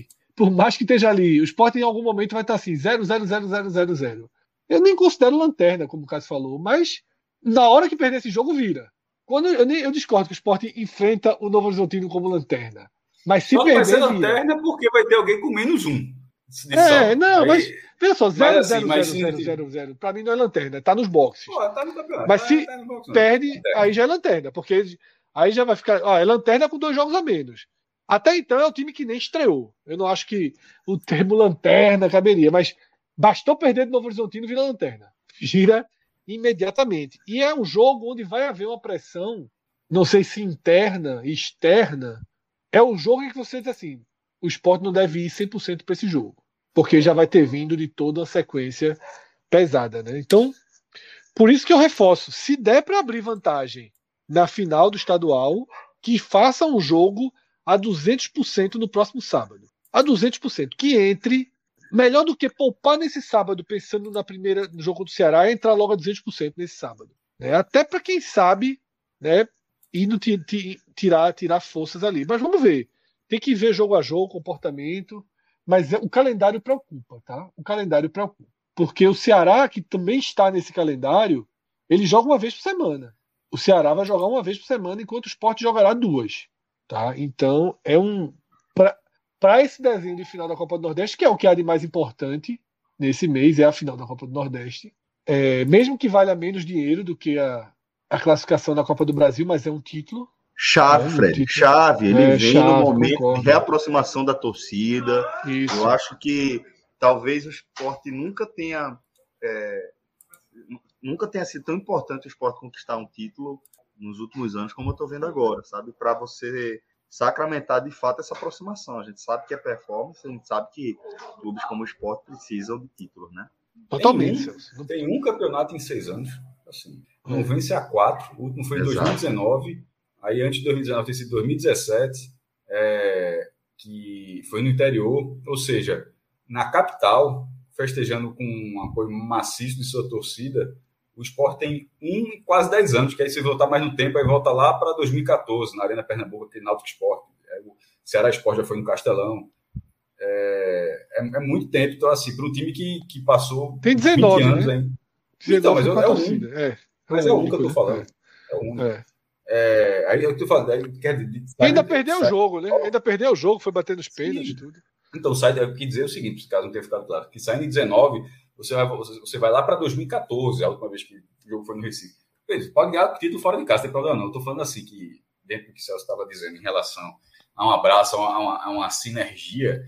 e por mais que esteja ali, o esporte em algum momento vai estar assim, 0, 0, 0, 0, 0, 0. Eu nem considero lanterna, como o Cássio falou, mas na hora que perder esse jogo, vira. Quando eu, nem, eu discordo que o esporte enfrenta o Novo Horizontino como lanterna. Mas se Só perder. vai ser vira. lanterna porque vai ter alguém com menos um. É, não, Aí- mas veja só, 0, assim, 0, mas 0, sim, 0, sim. 0, 0. Pra mim não é lanterna, tá nos boxes. Pô, tá no campeonato. Mas tá- se tá box. Perde, Lanterna. aí já é lanterna, porque aí já vai ficar. Ó, é lanterna com dois jogos a menos. Até então é o time que nem estreou. Eu não acho que o termo lanterna caberia, mas bastou perder do Novo Horizontino vira lanterna. Gira imediatamente. E é um jogo onde vai haver uma pressão, não sei se interna, externa. É um jogo em que você diz assim: o esporte não deve ir 100% para esse jogo, porque já vai ter vindo de toda uma sequência pesada. Né? Então, por isso que eu reforço: se der para abrir vantagem na final do estadual, que faça um jogo a 200% no próximo sábado. A 200%. Que entre. Melhor do que poupar nesse sábado, pensando na primeira no jogo do Ceará, é entrar logo a 200% nesse sábado. né? Até para quem sabe, né, indo ti- ti- tirar, tirar forças ali. Mas vamos ver. Tem que ver jogo a jogo, comportamento. Mas é- o calendário preocupa, tá? O calendário preocupa. Porque o Ceará, que também está nesse calendário, ele joga uma vez por semana. O Ceará vai jogar uma vez por semana, enquanto o Sport jogará duas. Tá? Então, é um. Para esse desenho de final da Copa do Nordeste, que é o que há de mais importante nesse mês, é a final da Copa do Nordeste. É, mesmo que valha menos dinheiro do que a, a classificação da Copa do Brasil, mas é um título. Chave, É, Fred. Chave. Ele É, vem chave, no momento concordo. de reaproximação da torcida. Isso. Eu acho que talvez o esporte nunca tenha. é, nunca tenha sido tão importante o esporte conquistar um título nos últimos anos como eu estou vendo agora, sabe? Para você sacramentar de fato essa aproximação. A gente sabe que é performance, a gente sabe que clubes como o esporte precisam de títulos, né? Totalmente, Tem. Não- Tem um campeonato em seis anos. Assim, não É. vence a quatro. O último foi em Exato. 2019. Aí antes de 2019 tem sido 2017, é, que foi no interior. Ou seja, na capital, festejando com um apoio maciço de sua torcida, o esporte tem um quase 10 anos, que aí se voltar mais no tempo, aí volta lá para 2014, na Arena Pernambuco, aquele Náutico Esporte. É, o Ceará Esporte já foi no Castelão. É, é, é muito tempo, então assim, para um time que, que passou Tem 19, 20 anos né? ainda. 19 Então, mas com a é o torcida. É, Mas é o um que eu único, tô né? falando. É o único. É. É, aí eu tô falando, aí quer dizer, ainda perdeu o jogo, né? Ainda perdeu o jogo, foi bater nos pênaltis e tudo. Então, sai, eu quis dizer o seguinte, caso não tenha ficado claro, que saindo em 19, você vai, você, vai lá para 2014, a última vez que o jogo foi no Recife. Beleza, pode ganhar o título fora de casa, não tem problema não. Eu tô falando assim, que dentro do que o Celso estava dizendo em relação a um abraço, a uma, a uma- sinergia,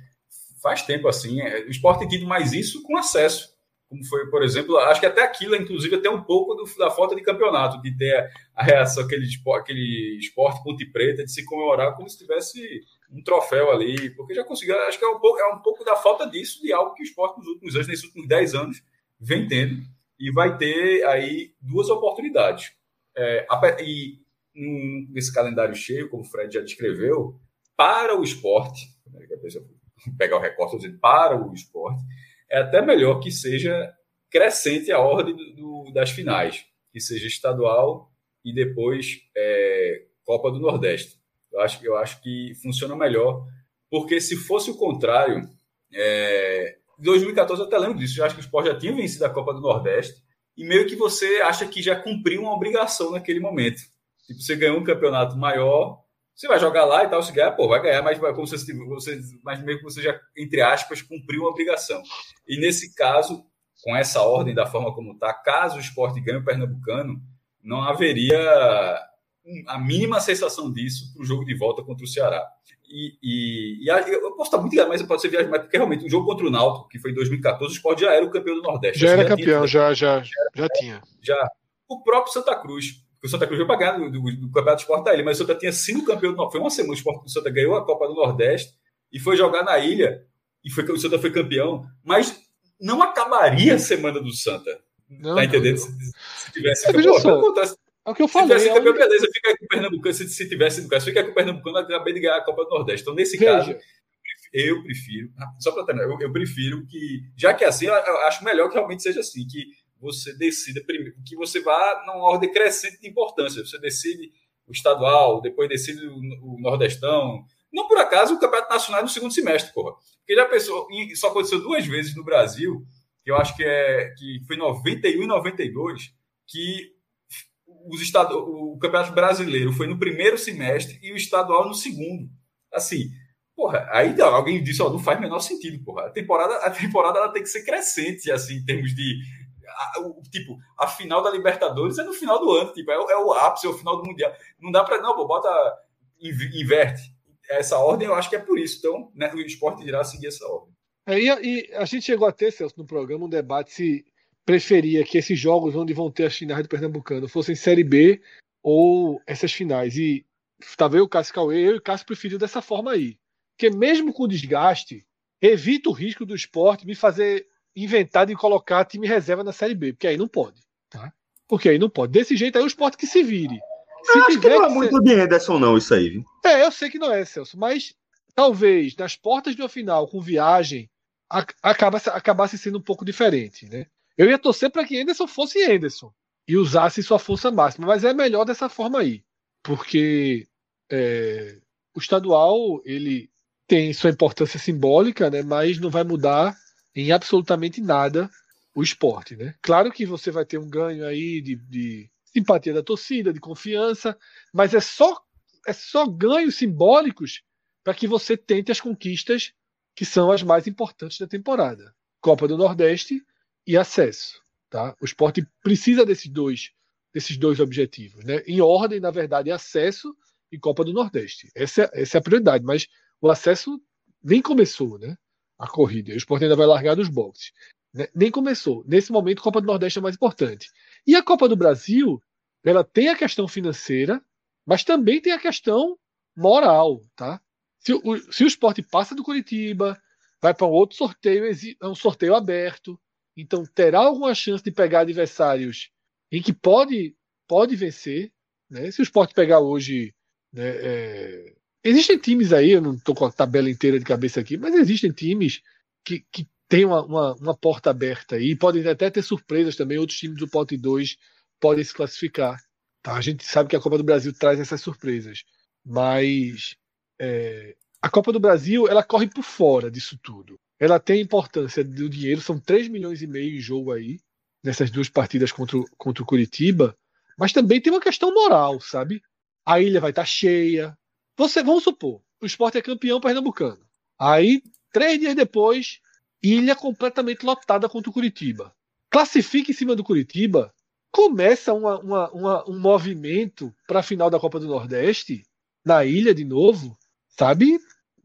faz tempo assim, é, o esporte tem mais isso com acesso. Como foi, por exemplo, acho que até aquilo, inclusive, até um pouco do- da falta de campeonato, de ter a, a reação, aquele aquele esporte ponte preta, de se comemorar como se tivesse um troféu ali, porque já conseguiu, acho que é um pouco, é um pouco da falta disso, de algo que o esporte nos últimos anos, nesses últimos 10 anos, vem tendo, e vai ter aí duas oportunidades. É, e nesse calendário cheio, como o Fred já descreveu, para o esporte, né, pegar o recorte, para o esporte, é até melhor que seja crescente a ordem do- das finais, que seja estadual e depois é, Copa do Nordeste. Eu acho, eu acho que funciona melhor, porque se fosse o contrário, é, em 2014 eu até lembro disso, eu acho que o Sport já tinha vencido a Copa do Nordeste, e meio que você acha que já cumpriu uma obrigação naquele momento. Tipo, você ganhou um campeonato maior, você vai jogar lá e tal, se ganhar, pô, vai ganhar, mas vai como se você, mas meio que você já, entre aspas, cumpriu uma obrigação. E nesse caso, com essa ordem da forma como está, caso o esporte ganhe o Pernambucano, não haveria a mínima sensação disso para o jogo de volta contra o Ceará. E, e- e a- eu posso estar muito ligado, mas pode ser viagem, mas porque realmente o jogo contra o Náutico, que foi em 2014, o esporte já era o campeão do Nordeste. Já Assim, era tinha campeão, tido- já, já, já tinha. já o próprio Santa Cruz. Porque o Santa Cruz veio para ganhar do, do, do Campeonato de Esporte da Ilha, mas o Santa tinha sido campeão do Nordeste. Foi uma semana, o Esporte o Santa ganhou a Copa do Nordeste e foi jogar na ilha. E foi, o Santa foi campeão, mas não acabaria a semana do Santa. Não, tá entendendo? não, Se, se tivesse É, só, É o que eu tivesse falei. a campeão, única- beleza, fica com o Pernambucano. Se, se tivesse, no caso, fica com o Pernambucano, acabei de ganhar a Copa do Nordeste. Então, nesse caso, Veja, eu prefiro, só para terminar, eu, eu, prefiro que, já que é assim, eu, eu acho melhor que realmente seja assim, que você decida primeiro, que você vá numa ordem crescente de importância. Você decide o estadual, depois decide o, o nordestão. Não por acaso o campeonato nacional é no segundo semestre, porra. Porque já pensou, só aconteceu duas vezes no Brasil, que eu acho que é que foi 91 e 92, que os estado, o campeonato brasileiro foi no primeiro semestre e o estadual no segundo. Assim, porra, aí alguém disse, ó, não faz menor sentido, porra. A temporada, a temporada ela tem que ser crescente, assim, em termos de a, o, tipo, a final da Libertadores é no final do ano, tipo, é, é o ápice, é o final do Mundial. Não dá para não, pô, bota, inverte. Essa ordem eu acho que é por isso. Então, né, o esporte irá seguir essa ordem. É, e, e, a gente chegou a ter, Celso, no programa, um debate se preferia que esses jogos onde vão ter as finais do Pernambucano fossem Série B ou essas finais. E estava eu, o Cássio Cauê, eu e o Cássio preferiu dessa forma aí. Porque mesmo com desgaste, evita o risco do esporte me fazer inventar de colocar time reserva na Série B, porque aí não pode. Tá? Porque aí não pode. Desse jeito aí o esporte que se vire. Se eu acho que não é muito ser... de Ederson, não, isso aí. Viu? É, eu sei que não é, Celso, mas talvez nas portas de uma final com viagem acabasse, acabasse sendo um pouco diferente, né? Eu ia torcer para que Anderson fosse Anderson e usasse sua força máxima, mas é melhor dessa forma aí, porque é, o estadual ele tem sua importância simbólica, né? Mas não vai mudar em absolutamente nada o esporte. Né? Claro que você vai ter um ganho aí de, de simpatia da torcida, de confiança, mas é só, é só ganhos simbólicos para que você tente as conquistas que são as mais importantes da temporada. Copa do Nordeste e acesso. Tá? O esporte precisa desses dois, desses dois objetivos. Né? Em ordem, na verdade, acesso e Copa do Nordeste. Essa, é, essa é a prioridade, mas o acesso nem começou. Né? a corrida. O esporte ainda vai largar dos boxes. Né? Nem começou. Nesse momento, a Copa do Nordeste é mais importante. E a Copa do Brasil, ela tem a questão financeira, mas também tem a questão moral. Tá? Se, o, se o esporte passa do Curitiba, vai para um outro sorteio, é um sorteio aberto. Então terá alguma chance de pegar adversários em que pode, pode vencer. Né? Se o esporte pegar hoje né, é, Existem times aí, eu não estou com a tabela inteira de cabeça aqui, mas existem times que, que têm uma, uma, uma, porta aberta aí, podem até ter surpresas também, outros times do pote 2 podem se classificar. Tá? A gente sabe que a Copa do Brasil traz essas surpresas, mas é, a Copa do Brasil ela corre por fora disso tudo. Ela tem importância do dinheiro, são 3 milhões e meio em jogo aí, nessas duas partidas contra, o, contra o Curitiba, mas também tem uma questão moral, sabe? A ilha vai estar tá cheia, você, vamos supor, o esporte é campeão pernambucano. Aí, três dias depois, ilha completamente lotada contra o Curitiba. Classifica em cima do Curitiba, começa uma, uma, uma, um movimento para a final da Copa do Nordeste, na ilha de novo, sabe?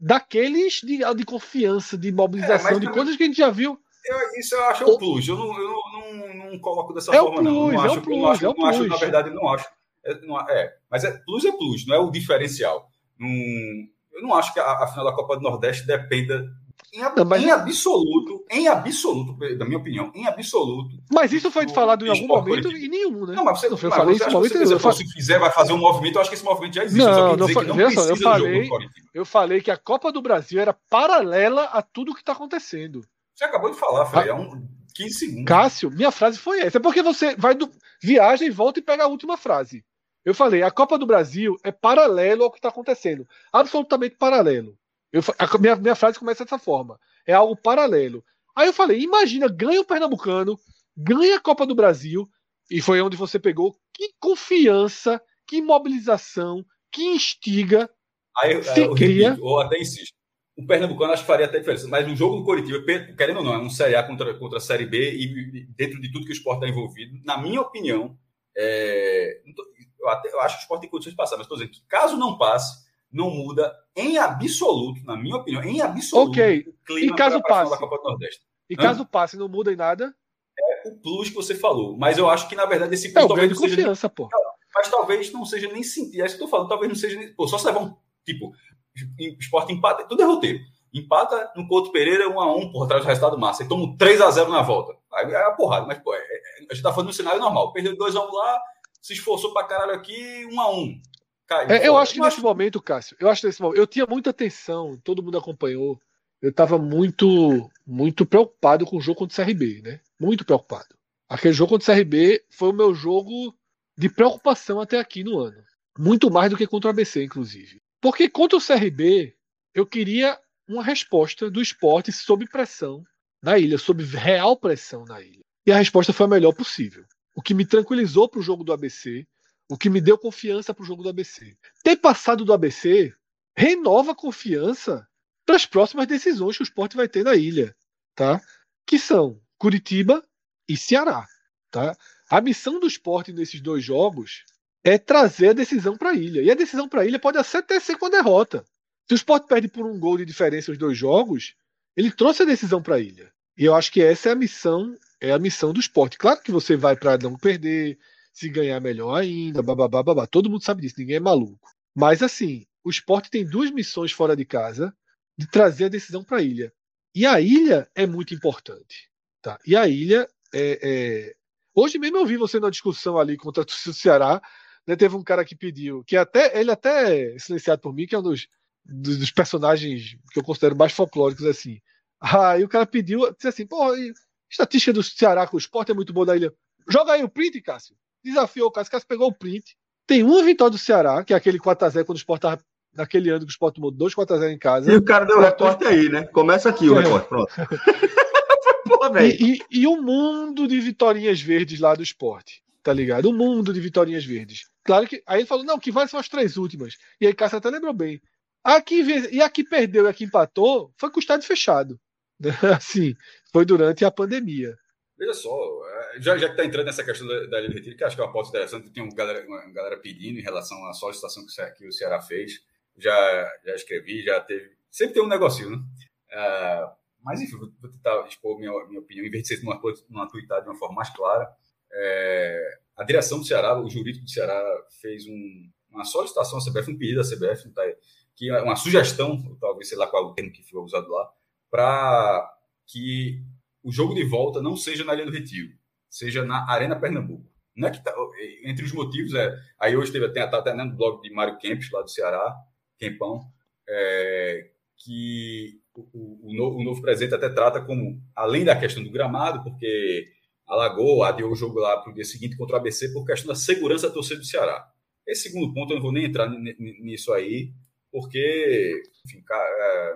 Daqueles de, de confiança, de mobilização, é, de coisas que a gente já viu. Eu, isso eu acho o plus. Eu não, eu não, não, não coloco dessa é forma, plus, não. não. É acho, plus, não acho, é não acho, na verdade, não acho. É, não, é, mas é plus é plus, não é o diferencial. Eu não acho que a, a, final da Copa do Nordeste dependa em, mas... em, absoluto, em absoluto, da minha opinião, em absoluto. Mas isso foi falado em algum momento e nenhum, né? Não, mas você não foi falei isso momento. Se você fizer, vai fazer um movimento, eu acho que esse movimento já existe. Não, não, não, não só, eu falei, eu falei que a Copa do Brasil era paralela a tudo que está acontecendo. Você acabou de falar, Frei, é um 15 segundos. Cássio, minha frase foi essa. É porque você vai do viaja e volta e pega a última frase. Eu falei, a Copa do Brasil é paralelo ao que está acontecendo. Absolutamente paralelo. Eu, a minha, minha frase começa dessa forma. É algo paralelo. Aí eu falei, imagina, ganha o Pernambucano, ganha a Copa do Brasil, e foi onde você pegou. Que confiança, que mobilização, que instiga. Aí, se eu cria. Repito, ou até insisto. O Pernambucano acho que faria até diferença. Mas um jogo do Coritiba, querendo ou não, é um Série A contra, contra a Série B, e dentro de tudo que o esporte está envolvido, na minha opinião, é, eu, até, eu acho que o esporte tem condições de passar, mas estou dizendo que caso não passe, não muda em absoluto, na minha opinião, em absoluto, Ok. e caso passe, da Copa do Nordeste. E Hã? caso passe, não muda em nada? É o plus que você falou. Mas eu acho que, na verdade, esse plus é, talvez não seja. Confiança, nem, pô. Mas talvez não seja nem sentir. É isso que eu tô falando, talvez não seja nem. Pô, só se levar um. Tipo, esporte empata. Tudo é roteiro. Empata no Couto Pereira 1 a 1 por trás do resultado massa. E toma 3 a 0 na volta. Aí é a porrada. Mas, pô, é, é, a gente tá falando no cenário normal. Perdeu 2 a 1 lá, se esforçou pra caralho aqui, 1 a 1 Caiu, é, eu acho que nesse momento, Cássio, eu acho que nesse momento, eu tinha muita atenção, todo mundo acompanhou. eu estava muito, muito preocupado com o jogo contra o CRB, né? Muito preocupado. Aquele jogo contra o CRB foi o meu jogo de preocupação até aqui no ano. Muito mais do que contra o ABC, inclusive. Porque contra o CRB, eu queria uma resposta do esporte sob pressão na ilha, sob real pressão na ilha. E a resposta foi a melhor possível. O que me tranquilizou para o jogo do ABC, o que me deu confiança para o jogo do ABC. Ter passado do ABC renova confiança para as próximas decisões que o esporte vai ter na ilha, tá? Que são Curitiba e Ceará, tá? A missão do esporte nesses dois jogos é trazer a decisão para a ilha. E a decisão para a ilha pode até ser com a derrota. Se o esporte perde por um gol de diferença os dois jogos, ele trouxe a decisão para a ilha. E eu acho que essa é a missão, é a missão do esporte. Claro que você vai para não perder, se ganhar melhor ainda, bababá, babá. Todo mundo sabe disso, ninguém é maluco. Mas assim, o esporte tem duas missões fora de casa de trazer a decisão para a ilha. E a ilha é muito importante. Tá? E a ilha é, é... Hoje mesmo eu vi você na discussão ali contra o Ceará. Né, teve um cara que pediu, que até ele até é silenciado por mim, que é um dos, dos, dos personagens que eu considero mais folclóricos assim. Aí o cara pediu, disse assim, pô, estatística do Ceará com o esporte é muito boa da ilha. Joga aí o print, Cássio. Desafiou o Cássio. Cássio pegou o print. Tem uma vitória do Ceará, que é aquele 4x0 quando o Sport tava naquele ano que o Sport tomou 2 4x0 em casa. E o cara deu o recorte aí, né? Começa aqui o é. recorte, pronto. Porra, e, e, e um mundo de vitórias verdes lá do esporte, tá ligado? Um mundo de vitórias verdes. Claro que. Aí ele falou, não, que vale são as três últimas. E aí Cássio até lembrou bem. Aqui, e aqui perdeu e aqui empatou, foi com o estádio fechado. Assim, foi durante a pandemia. Veja só, é, já, já que está entrando nessa questão da, da Ilha do Retiro, que acho que é uma pauta interessante, tem uma galera, uma galera pedindo em relação à solicitação que o Ceará fez já, já escrevi, já teve. Sempre tem um negocinho, né? Uh, mas, enfim, vou, vou tentar expor minha, minha opinião, em vez de ser numa, numa tweetada de uma forma mais clara. É, a direção do Ceará, o jurídico do Ceará, fez um, uma solicitação à CBF, um pedido à CBF, que é uma sugestão, talvez sei lá qual é o termo que foi usado lá, para que o jogo de volta não seja na Ilha do Retiro, seja na Arena Pernambuco. Não é que tá, entre os motivos é. Aí hoje teve até, até no blog de Mário Kempis, lá do Ceará, Quempão, é, que o, o, novo, o, novo, presidente até trata como, além da questão do gramado, porque alagou, adiou o jogo lá para o dia seguinte contra o ABC por questão da segurança da torcida do Ceará. Esse segundo ponto eu não vou nem entrar nisso aí, porque, enfim, é,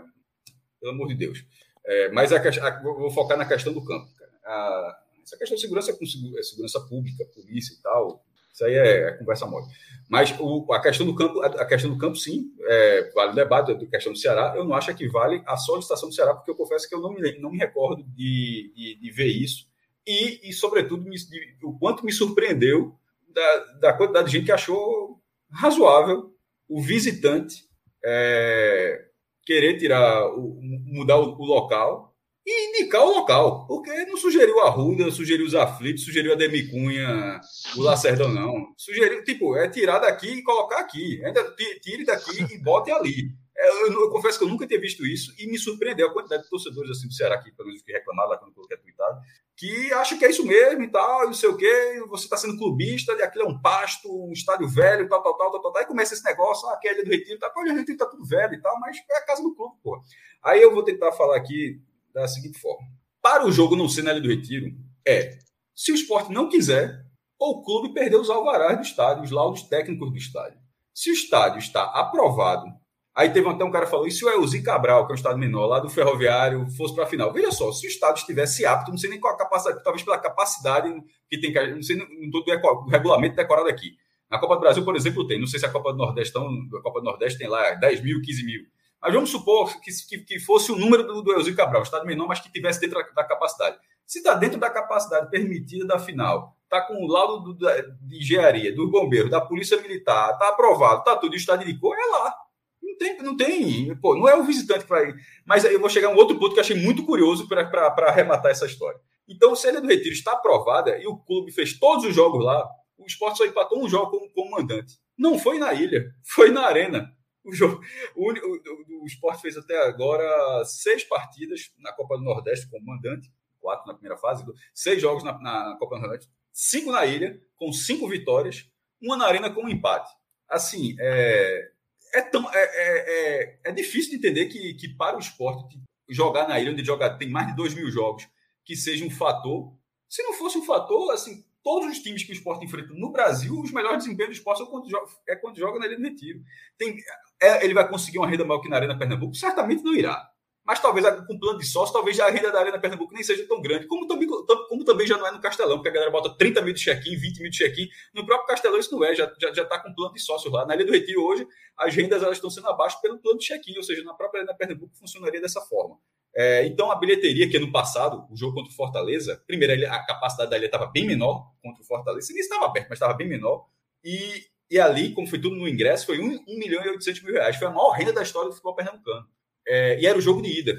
pelo amor de Deus. É, mas a, a, vou focar na questão do campo. A, essa questão de segurança com é segurança pública, polícia e tal, isso aí é, é conversa mole. Mas o, a questão do campo, a, questão do campo, sim, é, vale o debate, a questão do Ceará, eu não acho que vale a solicitação do Ceará, porque eu confesso que eu não me, não me recordo de, de, de ver isso. E, e sobretudo, me, de, o quanto me surpreendeu da, da quantidade de gente que achou razoável o visitante é, querer tirar, mudar o, o local e indicar o local, porque não sugeriu a Ruda, sugeriu os aflitos, sugeriu a Demicunha, o Lacerdão, não. Sugeriu, tipo, é tirar daqui e colocar aqui. Ainda tire daqui e bote ali. Eu, eu, confesso que eu nunca tinha visto isso e me surpreendeu a quantidade de torcedores assim do Ceará aqui, pelo menos que reclamaram lá quando eu coloquei tweetado, que acham que é isso mesmo e tal, e não sei o quê, você está sendo clubista, e aquilo é um pasto, um estádio velho, tal, tal, tal, tal, tal, tal, e começa esse negócio, ah, aqui é a Ilha do Retiro, tá, pô, a Ilha do Retiro tá tudo velho e tal, mas é a casa do clube, pô. Aí eu vou tentar falar aqui da seguinte forma. Para o jogo não ser na Ilha do Retiro, é se o esporte não quiser, ou o clube perder os alvarás do estádio, os laudos técnicos do estádio. Se o estádio está aprovado, aí teve até um cara que falou, e se o Elzi Cabral, que é um estádio menor, lá do Ferroviário, fosse para a final? Veja só, se o estádio estivesse apto, não sei nem qual a capacidade, talvez pela capacidade que tem, não sei não todo o regulamento decorado aqui. Na Copa do Brasil, por exemplo, tem, não sei se a Copa do Nordeste, então, a Copa do Nordeste tem lá 10 mil, 15 mil. Mas vamos supor que, que, que fosse o número do, do Elzinho Cabral, estado menor, mas que tivesse dentro da, da capacidade. Se está dentro da capacidade permitida da final, está com o laudo do, da, de engenharia, do bombeiro, da polícia militar, está aprovado, está tudo, o estado de cor, é lá. Não tem, não tem, pô, não é o visitante que vai. Mas eu vou chegar a um outro ponto que achei muito curioso para arrematar essa história. Então, se a do Retiro está aprovada e o clube fez todos os jogos lá, o esporte só empatou um jogo como, como mandante. Não foi na ilha, foi na arena. O, jogo, o, o, o Sport fez até agora seis partidas na Copa do Nordeste como mandante, quatro na primeira fase, seis jogos na, na Copa do Nordeste, cinco na ilha, com cinco vitórias, uma na arena com um empate. Assim, é, é, tão, é, é, é, é difícil de entender que, que para o esporte jogar na ilha, onde joga, tem mais de 2 mil jogos, que seja um fator. Se não fosse um fator, assim, todos os times que o esporte enfrenta no Brasil, os melhores desempenhos do esporte quando joga, é quando joga na Ilha do Retiro. Tem, é, ele vai conseguir uma renda maior que na Arena Pernambuco? Certamente não irá. Mas talvez com plano de sócio, talvez a renda da Arena Pernambuco nem seja tão grande, como também, como também já não é no Castelão, porque a galera bota 30 mil de check-in, 20 mil de check-in. No próprio Castelão isso não é, já está já, já tá com plano de sócio lá. Na Ilha do Retiro hoje, as rendas elas estão sendo abaixo pelo plano de check-in, ou seja, na própria Arena Pernambuco funcionaria dessa forma. É, então, a bilheteria, que no passado, o jogo contra o Fortaleza, primeiro, a capacidade da ilha estava bem menor contra o Fortaleza. Nem estava aberto, mas estava bem menor. E, e ali, como foi tudo no ingresso, foi 1, 1 milhão e 800 mil reais. Foi a maior renda da história do futebol pernambucano. É, e era o jogo de ida.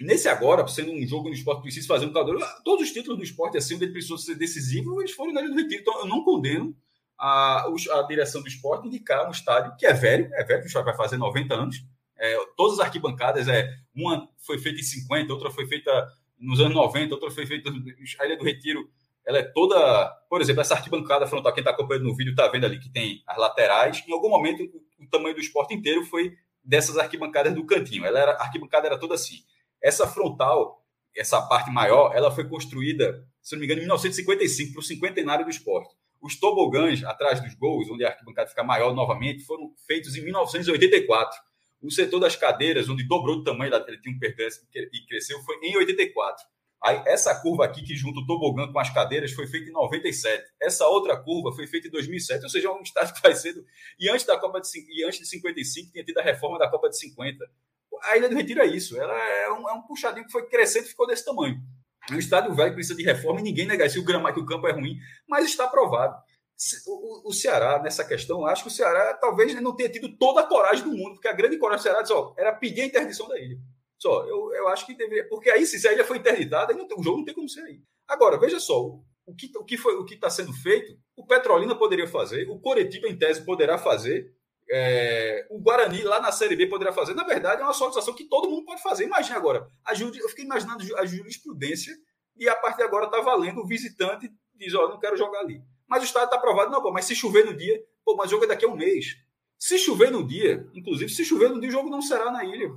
Nesse agora, sendo um jogo no esporte precisa fazer um caldeirão, todos os títulos do esporte, assim, onde ele precisou ser decisivo, eles foram na Ilha do Retiro. Então, eu não condeno a, a direção do esporte indicar um estádio que é velho, é velho, o esporte vai fazer 90 anos, é, todas as arquibancadas, é, uma foi feita em 50, outra foi feita nos anos 90, outra foi feita. A Ilha do Retiro, ela é toda. Por exemplo, essa arquibancada frontal, quem está acompanhando no vídeo está vendo ali que tem as laterais. Em algum momento, o tamanho do esporte inteiro foi dessas arquibancadas do cantinho. Ela era, a arquibancada era toda assim. Essa frontal, essa parte maior, ela foi construída, se não me engano, em 1955, para o cinquentenário do esporte. Os tobogãs atrás dos gols, onde a arquibancada fica maior novamente, foram feitos em 1984. O setor das cadeiras, onde dobrou o tamanho ele tinha um pertence e cresceu, foi em 84. Aí, essa curva aqui, que junta o tobogã com as cadeiras, foi feita em 97. Essa outra curva foi feita em 2007, ou seja, é um estádio que vai cedo. E antes da Copa de, e antes de 55, tinha tido a reforma da Copa de 50. A Ilha do Retiro é isso. Ela é um, é um puxadinho que foi crescendo e ficou desse tamanho. Um estádio velho precisa de reforma e ninguém nega isso. O gramado que o campo é ruim, mas está aprovado o, o Ceará, nessa questão, acho que o Ceará talvez não tenha tido toda a coragem do mundo, porque a grande coragem do Ceará disse, ó, era pedir a interdição da ilha. Só, eu, eu acho que deveria. Porque aí, se a ilha foi interditada, não, o jogo não tem como ser aí. Agora, veja só, o que, o que foi o que está sendo feito, o Petrolina poderia fazer, o Coritiba, em tese, poderá fazer, é, o Guarani lá na Série B poderá fazer. Na verdade, é uma solicitação que todo mundo pode fazer. Imagina agora, a eu fiquei imaginando a jurisprudência e a partir de agora está valendo o visitante diz, ó, não quero jogar ali. Mas o estádio está aprovado. Não, pô, mas se chover no dia, pô, mas o jogo é daqui a um mês. Se chover no dia, inclusive, se chover no dia, o jogo não será na ilha.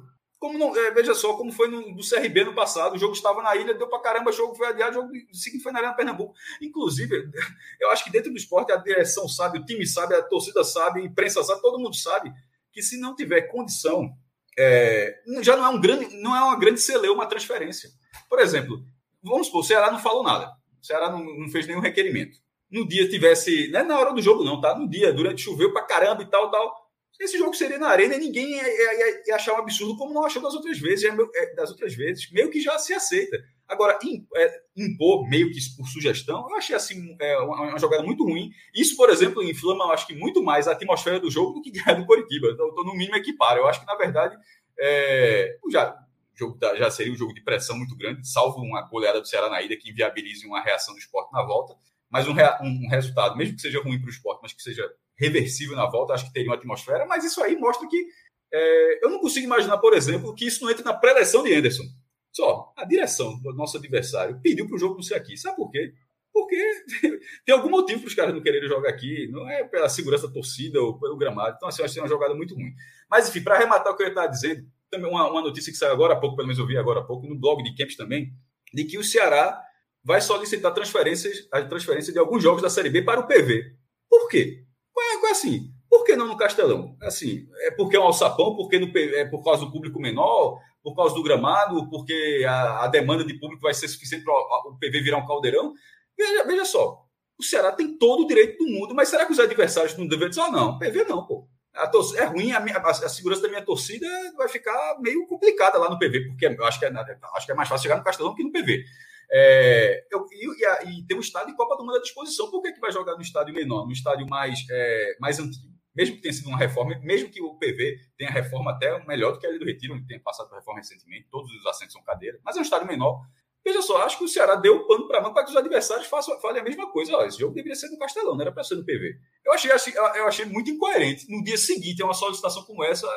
Como não, é, veja só como foi no, do CRB no passado. O jogo estava na ilha, deu para caramba, o jogo foi adiado, o jogo seguinte foi na Arena Pernambuco. Inclusive, eu acho que dentro do esporte a direção sabe, o time sabe, a torcida sabe, a imprensa sabe, todo mundo sabe que se não tiver condição, é, já não é um grande, não é uma grande celeuma uma transferência. Por exemplo, vamos supor, o Ceará não falou nada. O Ceará não, não fez nenhum requerimento no dia tivesse. Não é na hora do jogo, não, tá? No dia, durante choveu pra caramba e tal, tal. Esse jogo seria na arena e ninguém ia, ia, ia achar um absurdo, como não achou das outras vezes. É é, das outras vezes, meio que já se aceita. Agora, é, impor meio que por sugestão, eu achei assim uma, jogada muito ruim. Isso, por exemplo, inflama, eu acho que muito mais a atmosfera do jogo do que a do Coritiba. Eu estou no mínimo equipar. Eu acho que, na verdade, é, já, jogo já seria um jogo de pressão muito grande, salvo uma goleada do Ceará na ida que inviabilize uma reação do esporte na volta mas um, um, resultado, mesmo que seja ruim para o esporte, mas que seja reversível na volta, acho que teria uma atmosfera. Mas isso aí mostra que é, eu não consigo imaginar, por exemplo, que isso não entre na pré-eleição de Anderson. Só a direção do nosso adversário pediu para o jogo não ser aqui. Sabe por quê? Porque tem algum motivo para os caras não quererem jogar aqui. Não é pela segurança da torcida ou pelo gramado. Então, assim, acho que é uma jogada muito ruim. Mas, enfim, para arrematar o que eu estava dizendo, também uma, uma notícia que saiu agora há pouco, pelo menos eu vi agora há pouco, no blog de Camps também, de que o Ceará vai solicitar transferências, a transferência de alguns jogos da Série B para o PV. Por quê? É, assim, por que não no Castelão? Assim, é porque é um alçapão, porque no, é por causa do público menor, por causa do gramado, porque a, a demanda de público vai ser suficiente para o PV virar um caldeirão. Veja, veja só, o Ceará tem todo o direito do mundo, mas será que os adversários não devem dizer, ah, não, PV não, pô. Torcida, é ruim, a, minha, a, a, segurança da minha torcida vai ficar meio complicada lá no PV, porque eu acho que é, acho que é mais fácil chegar no Castelão que no PV. É, eu, e, e, tem um estádio Copa do Mundo à disposição. Por que, que vai jogar no estádio menor, no estádio mais, é, mais antigo? Mesmo que tenha sido uma reforma, mesmo que o PV tenha reforma até melhor do que a do Retiro, onde tem passado por reforma recentemente, todos os assentos são cadeira, mas é um estádio menor. Veja só, acho que o Ceará deu o pano para mão para que os adversários façam, falem a mesma coisa. Ó, esse jogo deveria ser no Castelão, não era para ser no PV. Eu achei, eu achei muito incoerente. No dia seguinte, uma solicitação como essa,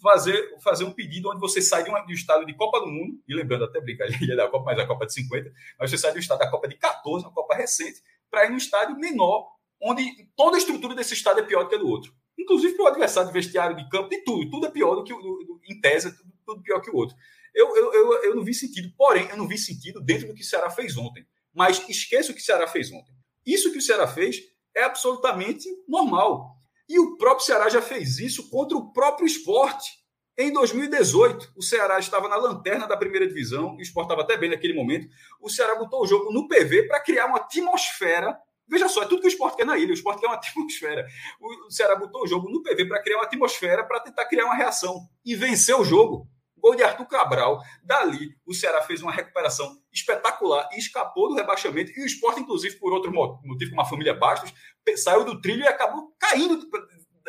fazer, fazer um pedido onde você sai de, um, de um estado de Copa do Mundo, e lembrando até brincadeira da Copa, mas a Copa de 50, mas você sai de um estado da Copa de 14, uma Copa recente, para ir num estádio menor, onde toda a estrutura desse estado é pior do que a do outro. Inclusive para o adversário de vestiário de campo, de tudo, tudo é pior do que o, em tese, tudo, tudo pior que o outro. Eu, eu, eu, eu não vi sentido. Porém, eu não vi sentido dentro do que o Ceará fez ontem. Mas esqueça o que o Ceará fez ontem. Isso que o Ceará fez é absolutamente normal. E o próprio Ceará já fez isso contra o próprio esporte. Em 2018, o Ceará estava na lanterna da primeira divisão, o esporte estava até bem naquele momento. O Ceará botou o jogo no PV para criar uma atmosfera. Veja só, é tudo que o esporte quer na ilha. O esporte quer uma atmosfera. O Ceará botou o jogo no PV para criar uma atmosfera, para tentar criar uma reação. E venceu o jogo. Gol de Arthur Cabral. Dali, o Ceará fez uma recuperação espetacular e escapou do rebaixamento. E o esporte, inclusive, por outro motivo, como a família Bastos, saiu do trilho e acabou caindo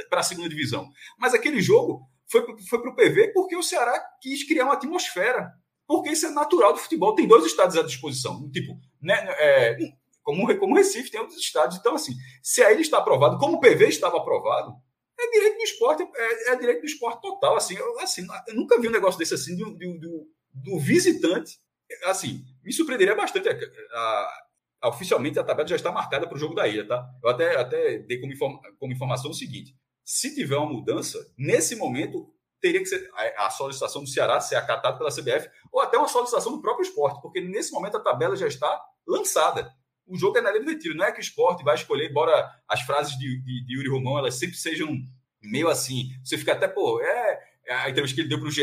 para a segunda divisão. Mas aquele jogo foi, foi para o PV porque o Ceará quis criar uma atmosfera. Porque isso é natural do futebol. Tem dois estádios à disposição. Tipo, né, é, como, como Recife tem outros estádios. Então, assim, se a ilha está aprovado, como o PV estava aprovado, é direito do esporte, é, é direito do esporte total. Assim, eu, assim, eu nunca vi um negócio desse assim do, do, do, do visitante. Assim, me surpreenderia bastante. A, a, oficialmente a tabela já está marcada para o jogo da ilha, tá? Eu até, até dei como, inform, como informação o seguinte: se tiver uma mudança, nesse momento teria que ser a, a solicitação do Ceará ser acatada pela CBF ou até uma solicitação do próprio esporte, porque nesse momento a tabela já está lançada o jogo é na linha do retiro. Não é que o esporte vai escolher, embora as frases de, de, de Yuri Romão elas sempre sejam meio assim. Você fica até, pô, é, é a entrevista que ele deu para o GE.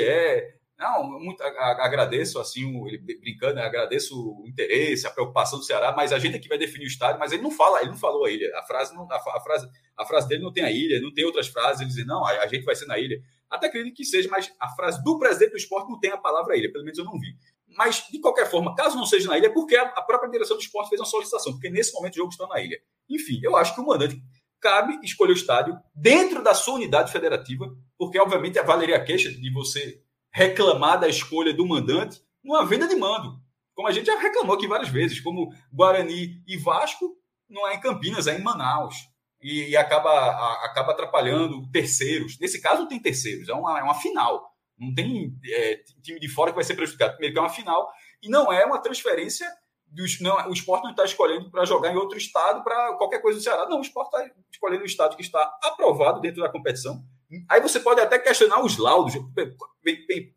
Não, muito, agradeço, assim, ele brincando, né, agradeço o interesse, a preocupação do Ceará, mas a gente aqui vai definir o estádio, mas ele não fala, ele não falou a ilha. A frase, não, a, a frase, a frase dele não tem a ilha, não tem outras frases, ele diz, não, a, a gente vai ser na ilha. Até acredito que seja, mas a frase do presidente do esporte não tem a palavra ilha, pelo menos eu não vi. Mas, de qualquer forma, caso não seja na ilha, é porque a própria direção do esporte fez uma solicitação, porque nesse momento o jogo está na ilha. Enfim, eu acho que o mandante cabe escolher o estádio dentro da sua unidade federativa, porque, obviamente, valeria a queixa de você reclamar da escolha do mandante numa venda de mando. Como a gente já reclamou aqui várias vezes, como Guarani e Vasco não é em Campinas, é em Manaus. E, e acaba, a, acaba atrapalhando terceiros. Nesse caso, não tem terceiros, é uma, é uma final. Não tem é, time de fora que vai ser prejudicado. Primeiro que é uma final e não é uma transferência. Dos, não, o esporte não está escolhendo para jogar em outro estado para qualquer coisa do Ceará. Não, o esporte está escolhendo um estado que está aprovado dentro da competição. Aí você pode até questionar os laudos.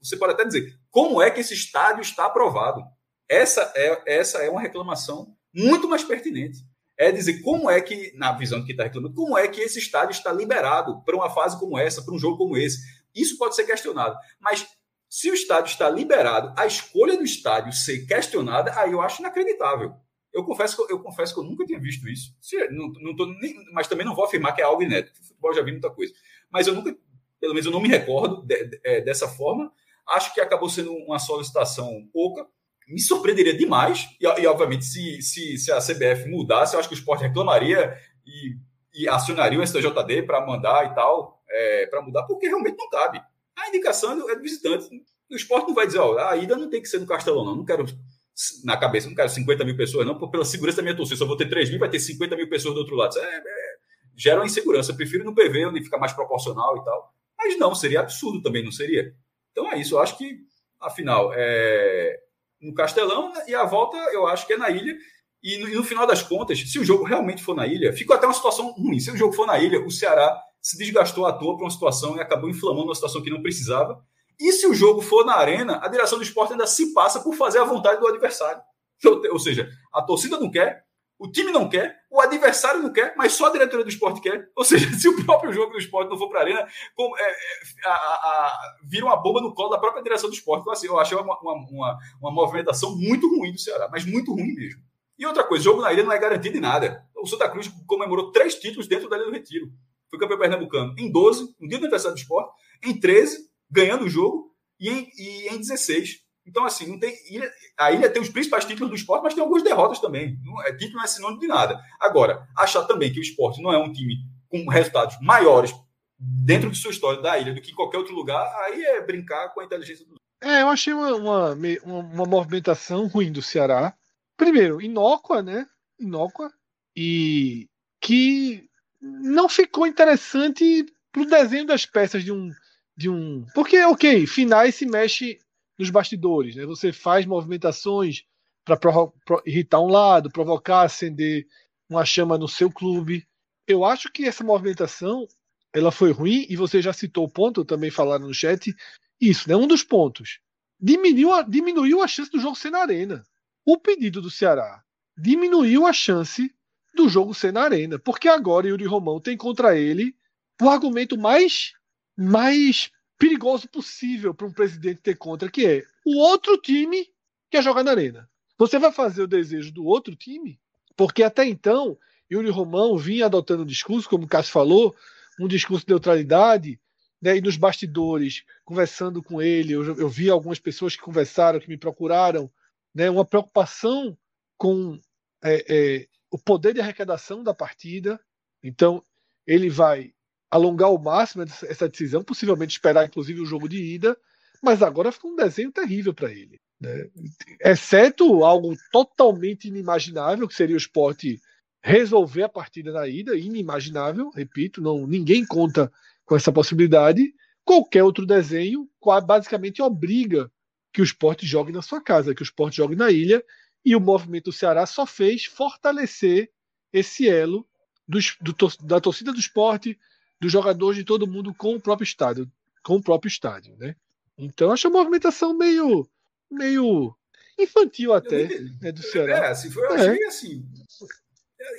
Você pode até dizer como é que esse estádio está aprovado. Essa é, essa é uma reclamação muito mais pertinente. É dizer como é que, na visão que está reclamando, como é que esse estádio está liberado para uma fase como essa, para um jogo como esse. Isso pode ser questionado. Mas se o estádio está liberado, a escolha do estádio ser questionada, aí eu acho inacreditável. Eu confesso que eu, eu confesso que eu nunca tinha visto isso. Se, não, não tô nem, mas também não vou afirmar que é algo inédito. O futebol já vi muita coisa. Mas eu nunca, pelo menos eu não me recordo de, de, é, dessa forma. Acho que acabou sendo uma solicitação pouca. Me surpreenderia demais. E, e obviamente, se, se, se a CBF mudasse, eu acho que o esporte reclamaria e, e acionaria o STJD para mandar e tal é, para mudar, porque realmente não cabe. A indicação é do visitante. O esporte não vai dizer, ó, a ida não tem que ser no Castelão, não. Não quero, na cabeça, não quero 50 mil pessoas, não, pela segurança da minha torcida. Só vou ter 3 mil, vai ter 50 mil pessoas do outro lado. É, é, gera uma insegurança. Eu prefiro no PV, onde fica mais proporcional e tal. Mas não, seria absurdo também, não seria? Então é isso. Eu acho que, afinal, é no Castelão e a volta eu acho que é na ilha. E no, e no, final das contas, se o jogo realmente for na ilha, fica até uma situação ruim. Se o jogo for na ilha, o Ceará se desgastou à toa para uma situação e acabou inflamando uma situação que não precisava. E se o jogo for na arena, a direção do esporte ainda se passa por fazer a vontade do adversário. Ou seja, a torcida não quer, o time não quer, o adversário não quer, mas só a diretoria do esporte quer. Ou seja, se o próprio jogo do esporte não for para a arena, com, é, é, a, a, vira uma bomba no colo da própria direção do esporte. Então, assim, eu achei uma, uma, uma, uma movimentação muito ruim do Ceará, mas muito ruim mesmo. E outra coisa, jogo na ilha não é garantido em nada. O Santa Cruz comemorou três títulos dentro da Ilha do Retiro foi campeão pernambucano em 12, no dia do aniversário do esporte, em 13, ganhando o jogo, e em, e em 16. Então, assim, não tem, a ilha tem os principais títulos do esporte, mas tem algumas derrotas também. Não, é, título não é sinônimo de nada. Agora, achar também que o esporte não é um time com resultados maiores dentro de sua história da ilha do que em qualquer outro lugar, aí é brincar com a inteligência do. É, eu achei uma, uma, uma movimentação ruim do Ceará. Primeiro, inócua, né? Inócua. E que não ficou interessante pro desenho das peças de um. De um... Porque, ok, finais se mexe nos bastidores, né? Você faz movimentações para irritar um lado, provocar, acender uma chama no seu clube. Eu acho que essa movimentação ela foi ruim e você já citou o ponto, também falaram no chat, isso, né? Um dos pontos. diminuiu a, diminuiu a chance do jogo ser na arena. O pedido do Ceará diminuiu a chance do jogo ser na arena, porque agora Yuri Romão tem contra ele o argumento mais mais perigoso possível para um presidente ter contra, que é o outro time quer jogar na arena. Você vai fazer o desejo do outro time? Porque até então, Yuri Romão vinha adotando um discurso, como o Cássio falou, um discurso de neutralidade, né, e nos bastidores, conversando com ele, eu, eu vi algumas pessoas que conversaram, que me procuraram, né, uma preocupação com é, é, o poder de arrecadação da partida. Então, ele vai alongar ao máximo essa decisão, possivelmente esperar, inclusive, o jogo de ida, mas agora ficou um desenho terrível para ele. Né? Exceto algo totalmente inimaginável, que seria o esporte resolver a partida na ida, inimaginável, repito, não ninguém conta com essa possibilidade. Qualquer outro desenho basicamente obriga que o esporte jogue na sua casa, que o esporte jogue na ilha, e o movimento do Ceará só fez fortalecer esse elo do, do, da torcida do esporte, dos jogadores de todo mundo com o próprio estádio, com o próprio estádio, né? Então acho a movimentação meio meio infantil até, né, do Ceará. É, assim, foi, eu é. achei assim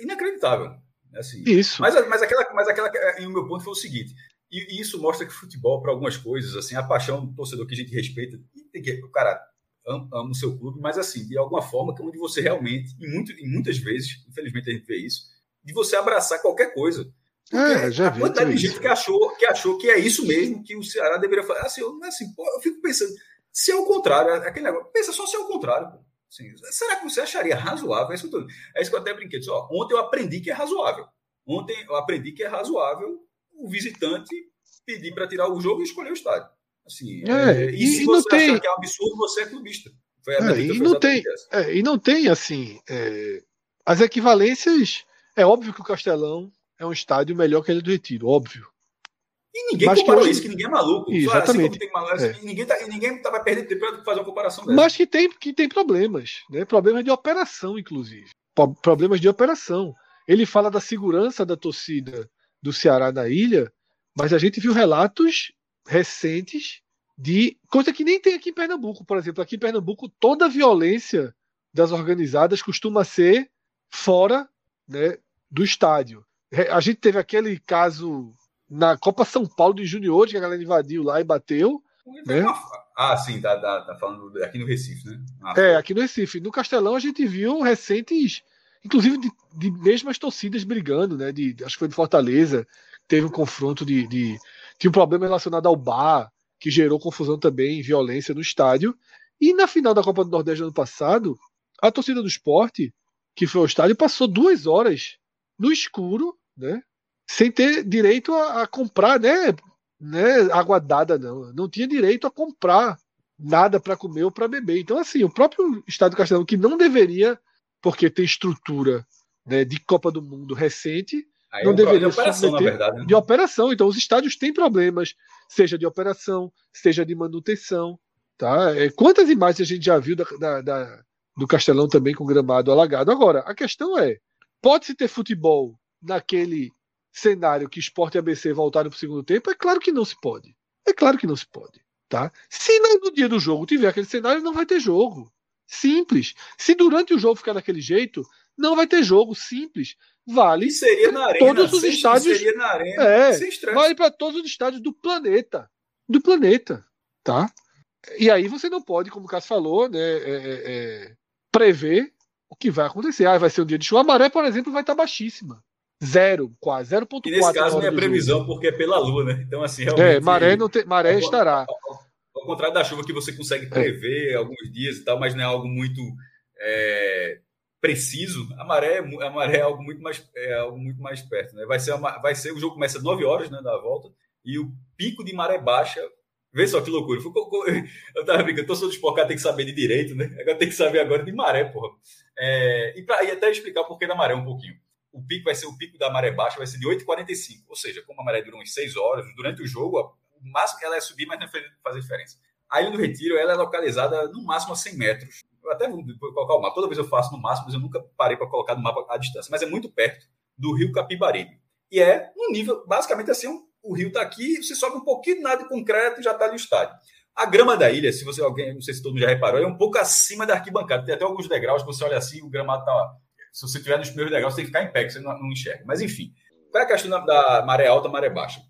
inacreditável. Assim. Isso. Mas, mas aquela, mas aquela, e o meu ponto foi o seguinte: e, e isso mostra que futebol, para algumas coisas, assim, a paixão do torcedor que a gente respeita, tem que, o cara ama, ama, o seu clube, mas assim, de alguma forma, que é onde você realmente, e, muito, e muitas vezes, infelizmente a gente vê isso, de você abraçar qualquer coisa. É, já vi. Quantidade de gente que achou, que achou que é isso mesmo que o Ceará deveria fazer. Assim, eu, assim, pô, eu fico pensando, se é o contrário, é aquele negócio, pensa só se é o contrário. Assim, será que você acharia razoável? É isso, que eu, é isso que eu até brinquei. Disse, ó, ontem eu aprendi que é razoável. Ontem eu aprendi que é razoável o visitante pedir para tirar o jogo e escolher o estádio. Assim, é, é, e, e, se você tem... achar que é um absurdo, você é clubista. Foi a é, e, não tem, é, e não tem, assim, é, as equivalências. É óbvio que o Castelão é um estádio melhor que ele do Retiro, óbvio. E ninguém mas comparou isso, que ninguém é maluco. Assim exatamente. Assim maluco, é. Ninguém, tá, ninguém tava perdendo tempo para fazer uma comparação dessa. Mas que tem, que tem problemas, né? Problemas de operação, inclusive. Problemas de operação. Ele fala da segurança da torcida do Ceará na ilha, mas a gente viu relatos recentes de coisa que nem tem aqui em Pernambuco, por exemplo. Aqui em Pernambuco, toda a violência das organizadas costuma ser fora né, do estádio. A gente teve aquele caso na Copa São Paulo de Juniores, que a galera invadiu lá e bateu. Né? Ah, sim, tá, tá, tá, falando aqui no Recife, né? Ah, é, aqui no Recife. No Castelão a gente viu recentes, inclusive de, de mesmas torcidas brigando, né? De, acho que foi de Fortaleza, teve um confronto de, de. Tinha um problema relacionado ao bar, que gerou confusão também, violência no estádio. E na final da Copa do Nordeste ano passado, a torcida do esporte, que foi ao estádio, passou duas horas no escuro, né? sem ter direito a, a comprar, né, né, água dada, não. Não tinha direito a comprar nada para comer ou para beber. Então, assim, o próprio Estado do Castelão, que não deveria, porque tem estrutura né, de Copa do Mundo recente, Aí não é deveria de operação, verdade. Né? De operação. Então, os estádios têm problemas, seja de operação, seja de manutenção. Tá? É, quantas imagens a gente já viu da, da, da, do Castelão também com gramado alagado? Agora, a questão é: pode-se ter futebol naquele cenário que Sport e ABC voltaram para o segundo tempo? É claro que não se pode. É claro que não se pode. Tá? Se no dia do jogo tiver aquele cenário, não vai ter jogo. Simples. Se durante o jogo ficar daquele jeito, não vai ter jogo. Simples. Vale. Seria na arena. Todos os estádios. Seria na arena. É, vale para todos os estádios do planeta. Do planeta. Tá? E aí você não pode, como o Cássio falou, né, é, é, é prever o que vai acontecer. Ah, vai ser um dia de chuva. A maré, por exemplo, vai estar baixíssima. Zero, quase, 0.4. E nesse caso, minha previsão, jogo. porque é pela lua, né? Então, assim, realmente. É, maré, não tem, maré estará. Ao, ao, contrário da chuva que você consegue prever é. alguns dias e tal, mas não é algo muito é, preciso, a maré, a maré é algo muito mais, é algo muito mais perto, né? Vai ser, uma, vai ser o jogo começa às 9 horas, né, da volta, e o pico de maré baixa Vê só que loucura. Eu tava brincando, torcedor do esporte tem que saber de direito, né? Agora tem que saber agora de maré, porra. É, e, pra, e até explicar o porquê da maré um pouquinho o pico vai ser o pico da maré baixa, vai ser de 8h45. Ou seja, como a maré dura uns 6 horas, durante o jogo, o máximo que ela é subir, mas não faz diferença. A Ilha do Retiro ela é localizada no máximo a 100 metros. Eu até vou colocar o mapa. Toda vez eu faço no máximo, mas eu nunca parei para colocar no mapa a distância. Mas é muito perto do rio Capibaribe. E é um nível, basicamente assim, o rio está aqui, você sobe um pouquinho nada de concreto e já está ali o estádio. A grama da ilha, se você alguém, não sei se todo mundo já reparou, é um pouco acima da arquibancada. Tem até alguns degraus que você olha assim, o gramado tá. Se você estiver nos primeiros degraus, você tem que ficar em pé, que você não, não enxerga. Mas enfim, qual é a questão da, da maré alta, maré baixa?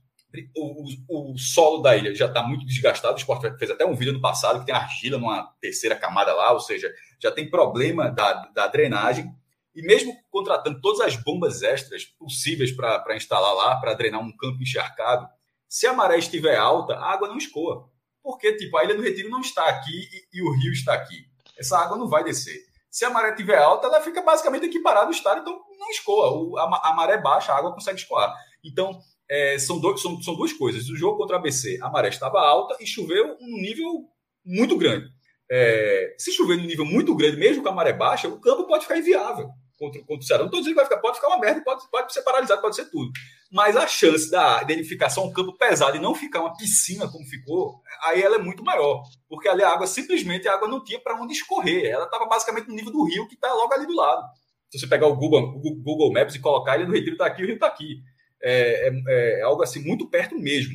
O, o, o, solo da ilha já está muito desgastado. O Sport fez até um vídeo no passado que tem argila numa terceira camada lá, ou seja, já tem problema da, da drenagem. E mesmo contratando todas as bombas extras possíveis para instalar lá, para drenar um campo encharcado, se a maré estiver alta, a água não escoa. Porque, tipo, a Ilha do Retiro não está aqui e, e o rio está aqui. Essa água não vai descer. Se a maré estiver alta, ela fica basicamente equiparada ao estádio, então não escoa. O, a, a, maré baixa, a água consegue escoar. Então, é, são, dois, são, são duas coisas. O jogo contra a ABC, a maré estava alta e choveu um nível muito grande. É, se chover num nível muito grande, mesmo com a maré baixa, o campo pode ficar inviável contra, contra o Ceará. Não estou dizendo que vai ficar, pode ficar uma merda, pode, pode ser paralisado, pode ser tudo. Mas a chance da, só um campo pesado e não ficar uma piscina como ficou, aí ela é muito maior. Porque ali a água, simplesmente, a água não tinha para onde escorrer. Ela estava basicamente no nível do rio, que está logo ali do lado. Se você pegar o Google, Google Maps e colocar ele no Retiro está aqui, o rio está aqui. É, é, é, algo assim muito perto mesmo.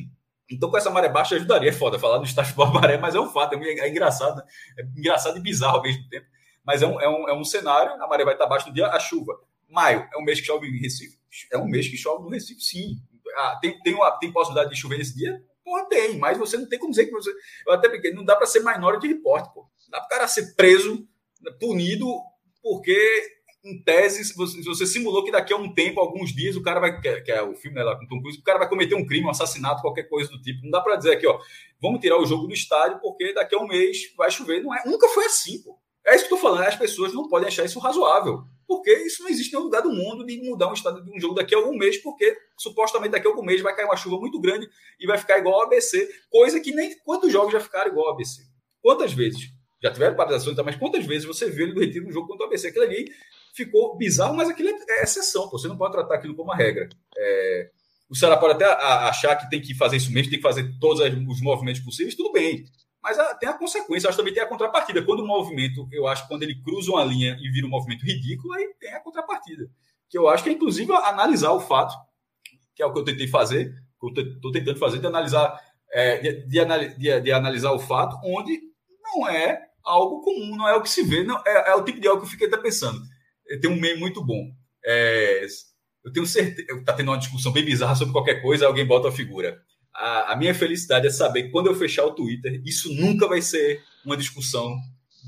Então, com essa maré baixa, ajudaria. É foda falar no estágio da maré, mas é um fato, é, é engraçado, é engraçado e bizarro ao mesmo tempo mas é um, é um, é um cenário, a maré vai estar abaixo no dia, a chuva. Maio é um mês que chove em Recife? É um mês que chove no Recife, sim. Ah, tem, tem, uma, tem possibilidade de chover nesse dia? Porra, tem, mas você não tem como dizer que você. Eu até brinquei, não dá para ser minority report, pô. Não dá para o cara ser preso, punido, porque, em tese, se você, você, simulou que daqui a um tempo, alguns dias, o cara vai. Que, que é o filme né, lá com Tom Cruise, o cara vai cometer um crime, um assassinato, qualquer coisa do tipo. Não dá para dizer aqui, ó, vamos tirar o jogo do estádio, porque daqui a um mês vai chover. Não é, nunca foi assim, pô. É isso que eu estou falando, as pessoas não podem achar isso razoável, porque isso não existe em nenhum lugar do mundo de mudar um estado de um jogo daqui a algum mês, porque supostamente daqui a algum mês vai cair uma chuva muito grande e vai ficar igual ao ABC, coisa que nem quantos jogos já ficaram igual ao ABC. Quantas vezes? Já tiveram paralisações, mas quantas vezes você viu ele do retiro no jogo contra o ABC? Aquilo ali ficou bizarro, mas aquilo é exceção, pô. você não pode tratar aquilo como uma regra. É... O Ceará pode até achar que tem que fazer isso mesmo, tem que fazer todos os movimentos possíveis, tudo bem. Mas a, tem a consequência, acho que também tem a contrapartida. Quando o movimento, eu acho quando ele cruza uma linha e vira um movimento ridículo, aí tem a contrapartida. Que eu acho que é, inclusive, analisar o fato, que é o que eu tentei fazer, que eu estou tentando fazer, de analisar, é, de, de, de, de, analisar o fato, onde não é algo comum, não é o que se vê, não, é, é o tipo de algo que eu fiquei até pensando. Tem um meme muito bom. É, eu tenho certeza. Está tendo uma discussão bem bizarra sobre qualquer coisa, alguém bota a figura a, a, minha felicidade é saber que quando eu fechar o Twitter, isso nunca vai ser uma discussão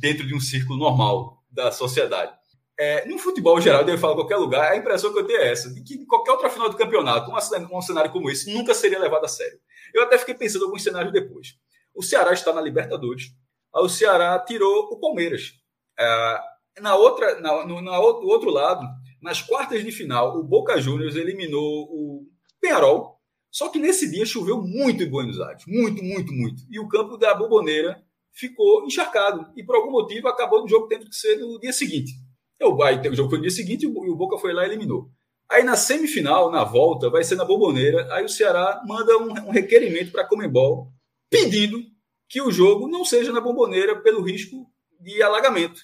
dentro de um círculo normal da sociedade. É, no futebol geral, eu falo qualquer lugar, a impressão que eu tenho é essa, de que qualquer outra final do campeonato, um, um cenário como esse nunca seria levado a sério. Eu até fiquei pensando em alguns cenários depois. O Ceará está na Libertadores, aí o Ceará tirou o Palmeiras. É, na outra, na, no, na, outro lado, nas quartas de final, o Boca Juniors eliminou o Penharol, só que nesse dia choveu muito em Buenos Aires, muito, muito, muito. E o campo da Boboneira ficou encharcado. E por algum motivo acabou o jogo tendo que ser no dia seguinte. Aí, o jogo foi no dia seguinte e o Boca foi lá e eliminou. Aí na semifinal, na volta, vai ser na Boboneira. Aí o Ceará manda um, requerimento para a Comembol pedindo que o jogo não seja na Bomboneira pelo risco de alagamento.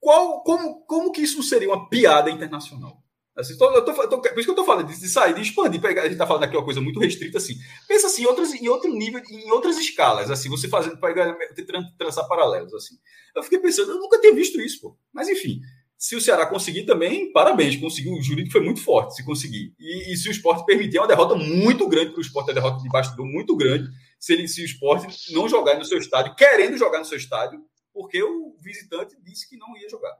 Qual, como, como que isso seria uma piada internacional? Assim, tô, eu tô, tô, por isso que eu tô falando de, sair, de expandir, pegar, a gente tá falando aqui uma coisa muito restrita, assim. Pensa assim, em, outras, em outro nível, em outras escalas, assim, você fazendo, pegar, traçar paralelos, assim. Eu fiquei pensando, eu nunca tinha visto isso, pô. Mas enfim, se o Ceará conseguir também, parabéns, conseguiu, o jurídico foi muito forte se conseguir. E, e se o esporte permitir, é uma derrota muito grande para o esporte, é uma derrota de bastidor muito grande, se, ele, se o esporte não jogar no seu estádio, querendo jogar no seu estádio, porque o visitante disse que não ia jogar.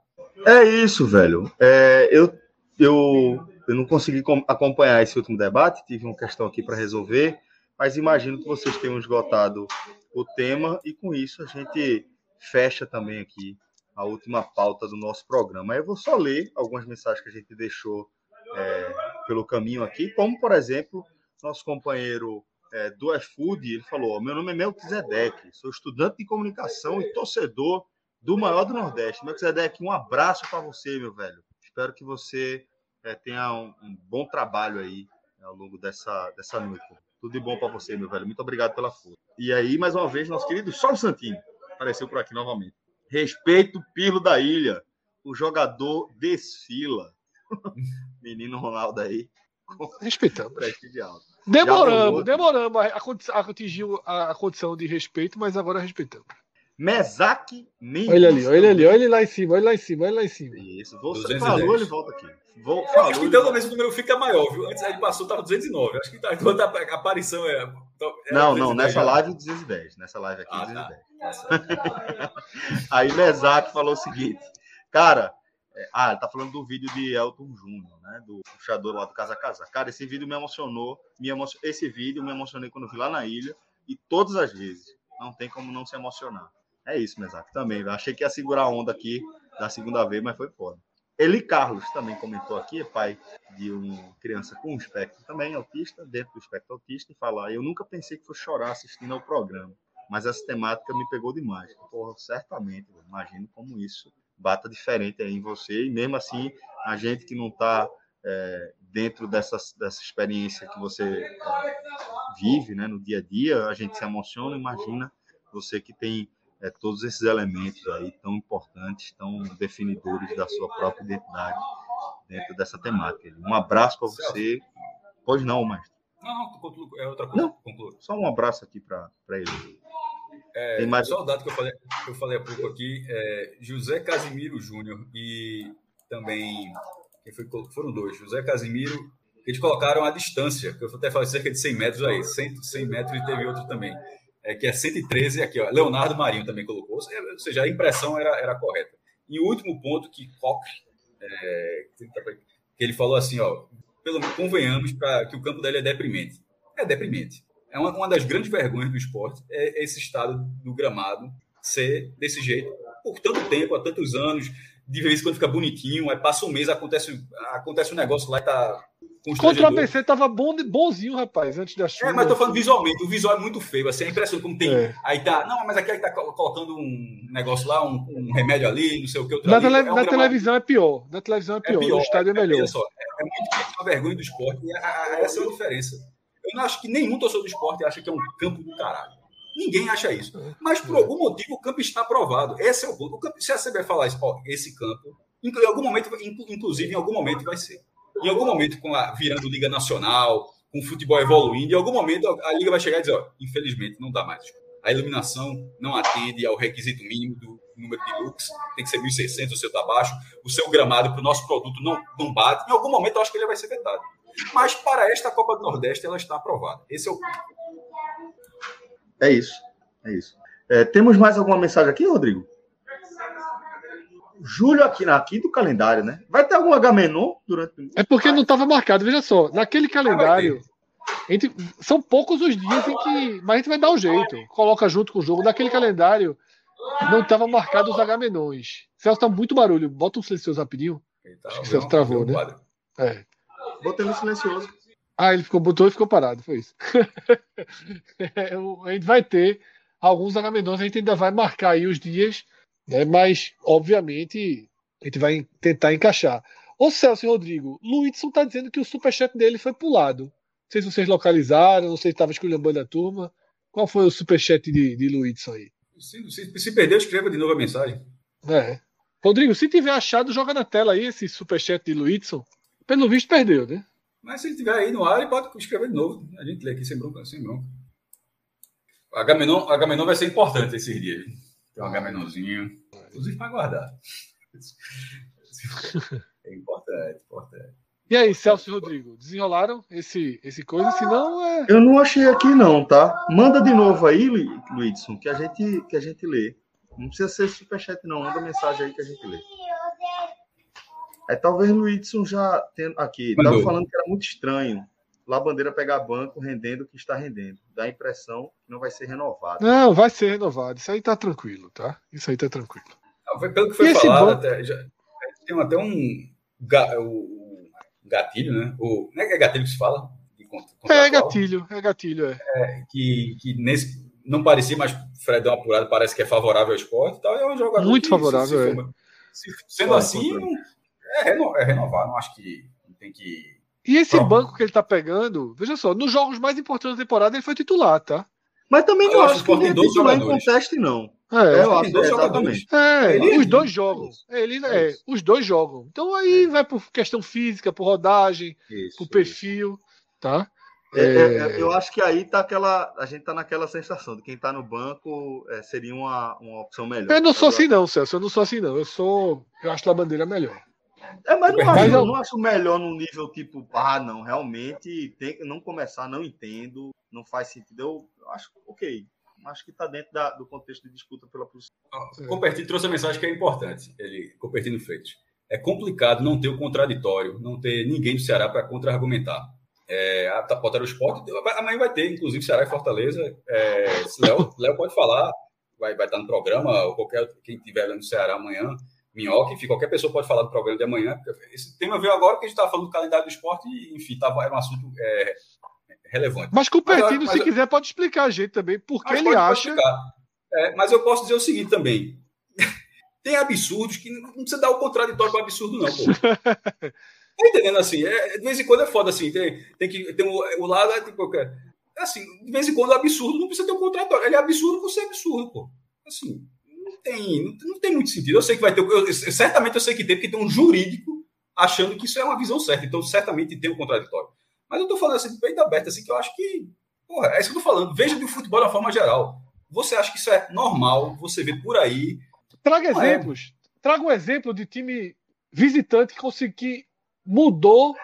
É isso, velho. É, eu eu, eu não consegui acompanhar esse último debate, tive uma questão aqui para resolver, mas imagino que vocês tenham esgotado o tema e com isso a gente fecha também aqui a última pauta do nosso programa. Eu vou só ler algumas mensagens que a gente deixou é, pelo caminho aqui, como por exemplo, nosso companheiro é, do iFood, ele falou: Meu nome é Melquisedeque, sou estudante de comunicação e torcedor do maior do Nordeste. Melquisedeque, um abraço para você, meu velho. Espero que você é, tenha um, um, bom trabalho aí né, ao longo dessa, dessa noite. Tudo de bom para você, meu velho. Muito obrigado pela força. E aí, mais uma vez, nosso querido Sol Santinho apareceu por aqui novamente. Respeito o Pirlo da Ilha. O jogador desfila. Menino Ronaldo aí. Respeitamos. Prestígio alto. Demoramos, demoramos a, a, atingir a, a condição de respeito, mas agora respeitamos. Mesaque Mendes. Olha ali, olha ali, olha ele lá em cima, olha lá em cima, olha lá em cima. Isso, você falou, ele volta aqui. Vou, eu falou, acho que então talvez o número fica maior, viu? Antes ele passou, estava 209. Acho que tá, então a aparição é. não, não, nessa já. live 210. Nessa live aqui ah, 210. Tá. Aí Mesaque falou o seguinte, cara. É, ah, ele tá falando do vídeo de Elton Júnior, né? Do puxador lá do Casa Casa. Cara, esse vídeo me emocionou. Me emocion... Esse vídeo me emocionei quando vi lá na ilha. E todas as vezes. Não tem como não se emocionar. É isso, Mesaque, também. Achei que ia segurar a onda aqui da segunda vez, mas foi foda. Eli Carlos também comentou aqui, é pai de uma criança com espectro também, autista, dentro do espectro autista, e fala: Eu nunca pensei que fosse chorar assistindo ao programa, mas essa temática me pegou demais. Porra, certamente, imagino como isso bata diferente aí em você, e mesmo assim, a gente que não está é, dentro dessa, dessa experiência que você é, vive né, no dia a dia, a gente se emociona, imagina você que tem é, todos esses elementos aí tão importantes, tão definidores da sua própria identidade dentro dessa temática. Um abraço para você. Pode não, mestre. Não, não, é outra coisa. Não, concluo. Só um abraço aqui para ele. É, Tem mais... Só o dado que eu falei, que eu falei há pouco aqui, é José Casimiro Júnior e também, quem foi, foram dois, José Casimiro, eles colocaram a distância, que eu até falei cerca de 100 metros aí, 100, 100 metros e teve outro também é, que é 113 aqui, ó. Leonardo Marinho também colocou, ou seja, a impressão era, era correta. E o último ponto que Koch, é, que ele falou assim, ó, pelo convenhamos que o campo dele é deprimente. É deprimente. É uma, uma das grandes vergonhas do esporte é esse estado do gramado ser desse jeito por tanto tempo, há tantos anos, de vez em quando fica bonitinho, aí passa um mês, acontece, acontece um negócio lá e tá Contra o ABC tava bom, bonzinho, rapaz, antes da chuva. É, mas tô falando visualmente, o visual é muito feio, assim, é impressionante como tem. É. Aí tá, não, mas aqui aí tá colocando um negócio lá, um, um remédio ali, não sei o que. Outro na, ali, tele, é um na televisão é pior. Na televisão é pior, é pior no estádio é, é melhor. Só, é, é, muito uma vergonha do esporte, e a, a, essa é a diferença. Eu não acho que nenhum torcedor do esporte acha que é um campo do caralho. Ninguém acha isso. É. Mas por algum motivo o campo está aprovado. Esse é o ponto. O campo, se a CBF falar isso, ó, esse campo, em algum momento, inclusive em algum momento vai ser em algum momento, com a, virando Liga Nacional, com o futebol evoluindo, em algum momento a Liga vai chegar e dizer: ó, infelizmente, não dá mais. A iluminação não atende ao requisito mínimo do número de lux, tem que ser 1.600, o seu está baixo, o seu gramado para o nosso produto não, não bate. Em algum momento, eu acho que ele vai ser vetado. Mas para esta Copa do Nordeste, ela está aprovada. Esse é o É isso. É isso. É, temos mais alguma mensagem aqui, Rodrigo? julho aqui, aqui do calendário, né? Vai ter algum Agamenon durante É porque não estava marcado, veja só. Naquele calendário. Gente, são poucos os dias em que. Mas a gente vai dar um jeito. Coloca junto com o jogo. Naquele calendário não estava marcado os Agamenons. Celso tá muito barulho. Bota um silencioso rapidinho. Tá, Acho que o Celso travou, né? É. Botei no silencioso. Ah, ele ficou, botou e ficou parado, foi isso. É, a gente vai ter alguns Agamenons, a gente ainda vai marcar aí os dias né? Mas, obviamente, a gente vai tentar encaixar. Ô Celso e Rodrigo, Luizson está dizendo que o superchat dele foi pulado. Não sei se vocês localizaram, não sei se estava escolhendo a turma. Qual foi o superchat de, de Luizson aí? Se, se, se perdeu, escreva de novo a mensagem. É. Rodrigo, se tiver achado, joga na tela aí esse superchat de Luizson. Pelo visto, perdeu, né? Mas se ele tiver aí no ar, ele pode escrever de novo. A gente lê aqui sem bronca, sem bronca. A Gamenon, a Gamenon vai ser importante esses dias. Tem um Agamenonzinho. Inclusive para guardar. É importante, importante. E aí, Celso e Rodrigo, desenrolaram esse, esse coisa? Senão é. Eu não achei aqui, não, tá? Manda de novo aí, Luidson, que a gente, que a gente lê. Não precisa ser superchat, não. Manda mensagem aí que a gente lê. É, talvez o Luidson já tendo aqui. Mandou. Tava falando que era muito estranho lá Bandeira pegar banco rendendo o que está rendendo. Dá a impressão que não vai ser renovado. Não, vai ser renovado. Isso aí tá tranquilo, tá? Isso aí tá tranquilo. Não, pelo que foi e falado, até, já, tem até um ga, o, gatilho, né? O, não é gatilho que se fala? É gatilho, é gatilho, é. é. que, que nesse, não parecia, mas Fred deu uma apurada, parece que é favorável ao esporte tal. É um jogador Muito que, favorável, se, se, é. Se, sendo assim, é, é renovar. Não acho que tem que e esse Pronto. banco que ele tá pegando, veja só, nos jogos mais importantes da temporada ele foi titular, tá? Mas também não acho que ele é titular em conteste, não. É, eu acho, dois exatamente. É, ele os dois jogam. Ele, é, é os dois jogam. Então aí é. vai por questão física, por rodagem, isso, por perfil, isso. tá? É, é, é, eu acho que aí tá aquela. A gente tá naquela sensação de quem tá no banco é, seria uma, uma opção melhor. Eu não sou assim, não, Celso. Eu não sou assim, não. Eu sou. Eu acho a bandeira melhor. É, mas não, acho, eu... não acho melhor num nível tipo, ah, não, realmente tem que não começar, não entendo, não faz sentido. Eu, eu acho ok. Acho que está dentro da, do contexto de disputa pela posição. Compertino trouxe a mensagem que é importante. Ele, Compertino Freitas. É complicado não ter o contraditório, não ter ninguém do Ceará para contra-argumentar. É, a Tapota o esporte, amanhã vai ter, inclusive, Ceará e Fortaleza. É, Léo, Léo pode falar, vai, vai estar no programa, ou qualquer quem estiver no Ceará amanhã, Minhoca, enfim, qualquer pessoa pode falar do programa de amanhã. Esse tema veio agora porque a gente estava falando do calendário do esporte e, enfim, tava, era um assunto é, relevante. Mas com o Pertino, se quiser, pode explicar a gente também, porque ele acha. É, mas eu posso dizer o seguinte também. Tem absurdos que não precisa dar o contraditório para absurdo, não, pô. Tá entendendo assim? É, de vez em quando é foda assim. Tem, tem que tem o, o lado é tipo, é, assim, de vez em quando é absurdo não precisa ter um contraditório. Ele é absurdo por ser absurdo, pô. Assim, tem, não, não, tem muito sentido. Eu sei que vai ter. Eu, certamente eu sei que tem, porque tem um jurídico achando que isso é uma visão certa. Então, certamente tem um contraditório. Mas eu tô falando assim, de peito aberto, assim, que eu acho que. Porra, é isso que eu tô falando. Veja do futebol de uma forma geral. Você acha que isso é normal? Você vê por aí. Traga não é. exemplos. É. Traga um exemplo de time visitante que conseguiu mudou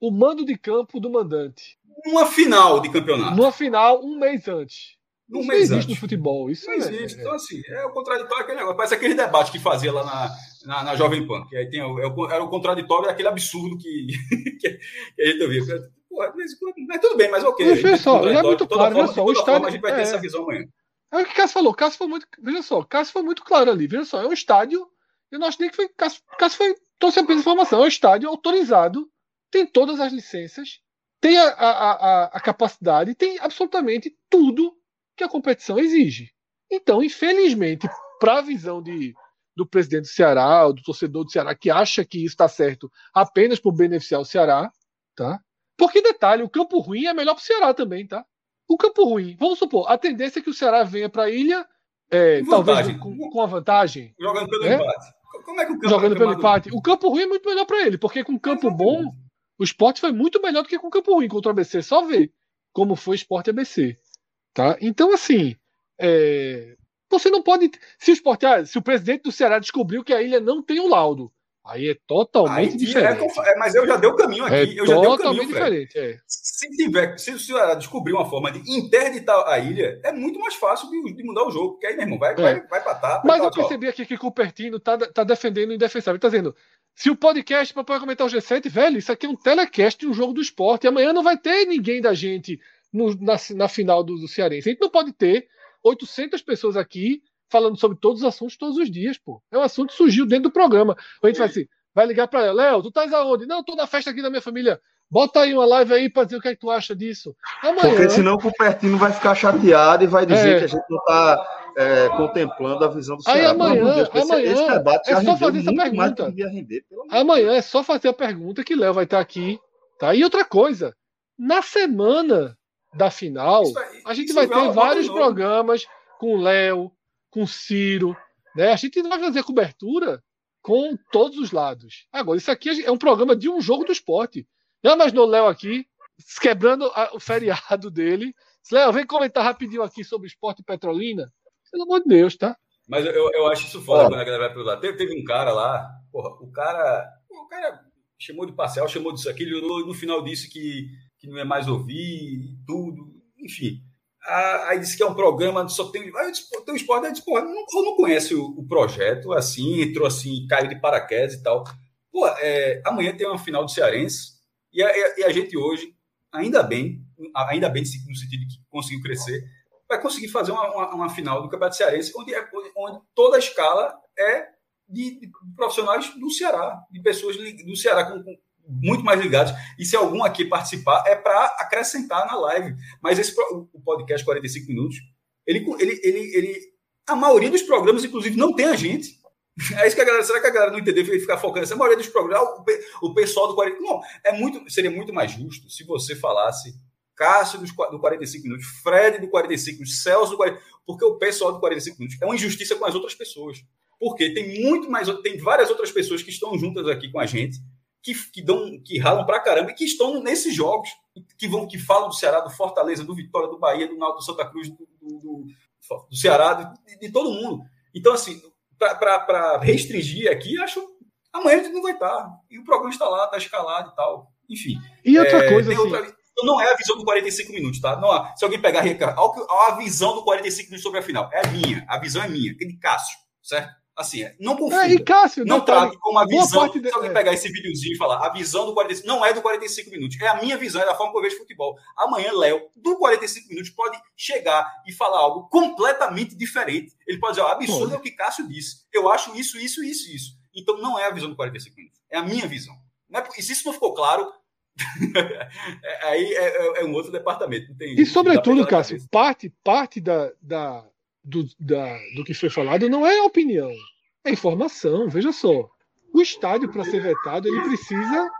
o mando de campo do mandante. Uma final de campeonato. Numa final, um mês antes. Isso mês existe antes. no futebol. Isso não é, existe. Então, assim, é o contraditório aquele negócio. Parece aquele debate que fazia lá na, na, na Jovem Pan. Que aí tem, é era o contraditório daquele absurdo que, que, a gente ouvia. Porra, mas, tudo bem, mas ok. Mas, veja só, é muito claro. Forma, só, o estádio, a gente vai ter é, essa visão amanhã. É o que o Cássio falou. Cássio foi muito. Veja só, Cássio foi muito claro ali. Veja só, é um estádio. Eu não acho nem que foi. Cássio, Cássio foi. Trouxe apenas informação. É um estádio autorizado tem todas as licenças, tem a, a, a, a capacidade, tem absolutamente tudo que a competição exige. Então, infelizmente, para a visão de, do presidente do Ceará, ou do torcedor do Ceará, que acha que isso está certo apenas por beneficiar o Ceará, tá? Porque, detalhe, o campo ruim é melhor para o Ceará também, tá? O campo ruim, vamos supor, a tendência é que o Ceará venha para a ilha, é, talvez com, com a vantagem. Jogando pelo é? empate. Como é que o campo Jogando é pelo empate. O campo ruim é muito melhor para ele, porque com campo bom, o esporte foi muito melhor do que com o Campo Ruim contra o ABC. Só ver como foi esporte ABC. Tá? Então, assim, é... você não pode. Se o esporte. Ah, se o presidente do Ceará descobriu que a ilha não tem o laudo. Aí é totalmente aí, diferente. É, mas eu já dei o caminho aqui. É eu já totalmente dei o caminho, diferente. É. Se tiver, se o Ceará descobrir uma forma de interditar a ilha, é muito mais fácil de, de mudar o jogo. Porque aí, meu irmão, vai, é. vai, vai patar. Mas eu percebi aqui que o Cupertino tá, tá defendendo o indefensável. Ele tá dizendo: se o podcast para comentar o G7, velho, isso aqui é um telecast de um jogo do esporte. E amanhã não vai ter ninguém da gente no, na, na, final do, do Cearense. A gente não pode ter 800 pessoas aqui falando sobre todos os assuntos todos os dias, pô. É um assunto que surgiu dentro do programa. A gente vai assim, vai ligar para ela, Léo, tu estás aonde? Não, tô na festa aqui da minha família. Bota aí uma live aí para dizer o que, é que tu acha disso. Amanhã... Porque senão o Cupertino vai ficar chateado e vai dizer é. que a gente não está é, contemplando a visão do Ceará. Aí amanhã, Deus, amanhã esse, debate é só fazer essa pergunta. Render, amanhã é só fazer a pergunta que Léo vai estar aqui. Tá? E outra coisa, na semana da final, a gente vai ter vários programas com Léo, com Ciro. Né? A gente vai fazer cobertura com todos os lados. Agora, isso aqui é um programa de um jogo do esporte. Já imaginou Léo aqui, quebrando a, o feriado dele. Léo, vem comentar rapidinho aqui sobre esporte Petrolina. Pelo amor de Deus, tá? Mas eu, eu acho isso foda quando a galera vai pro lado. Teve, teve um cara lá, porra, o cara. O cara chamou de parcial, chamou disso aqui, no, no final disse que, que não é mais ouvir, tudo, enfim. Aí disse que é um programa só tem. Aí eu disse, tem um esporte, aí disse, porra, não, eu não conhece o, o, projeto, assim, entrou assim, caiu de paraquedas e tal. Pô, é, amanhã tem uma final do Cearense, e a, e a gente hoje, ainda bem, ainda bem no sentido que conseguiu crescer, vai conseguir fazer uma, uma, uma final do Campeonato Cearense, onde, é, onde toda a escala é de, de, profissionais do Ceará, de pessoas do Ceará com, com muito mais ligados. E se algum aqui participar, é para acrescentar na live. Mas esse o podcast 45 minutos, ele, ele, ele, ele, a maioria dos programas, inclusive, não tem a gente. É isso que a galera. Será que a galera não entendeu e ficar focando? Essa maioria dos programas, o, o pessoal do 40. Não, é muito, seria muito mais justo se você falasse Cássio do 45 minutos, Fred do 45 minutos, Celso do 45 porque o pessoal do 45 minutos é uma injustiça com as outras pessoas. Porque tem muito mais, tem várias outras pessoas que estão juntas aqui com a gente, que, que, dão, que ralam pra caramba e que estão nesses jogos, que vão que falam do Ceará, do Fortaleza, do Vitória, do Bahia, do Náutico, do Santa Cruz, do, do, do, Ceará, de, de, todo mundo. Então, assim, para restringir aqui, acho amanhã a gente não vai estar. E o programa está lá, está escalado e tal. Enfim. E outra é, coisa, assim, outra, então não é a visão do 45 minutos, tá? Não, se alguém pegar a visão do 45 minutos sobre a final, é a minha, a visão é minha, que de Cássio, certo? Assim, é, não confunda. É, e Cássio, não trate como a visão. De... Se alguém é. pegar esse videozinho e falar, a visão do 45 não é do 45 minutos, é a minha visão, é da forma que eu vejo futebol. Amanhã, Léo, do 45 minutos, pode chegar e falar algo completamente diferente. Ele pode dizer, absurdo Pode. é o que Cássio disse. Eu acho isso, isso, isso, isso. Então não é a visão do 45 minutos, é a minha visão. É, e se isso não ficou claro, aí é, é, é, um outro departamento. Tem, e sobretudo, Cássio, parte, parte da, da, do, da, do que foi falado não é opinião, é informação. Veja só, o estádio para ser vetado ele precisa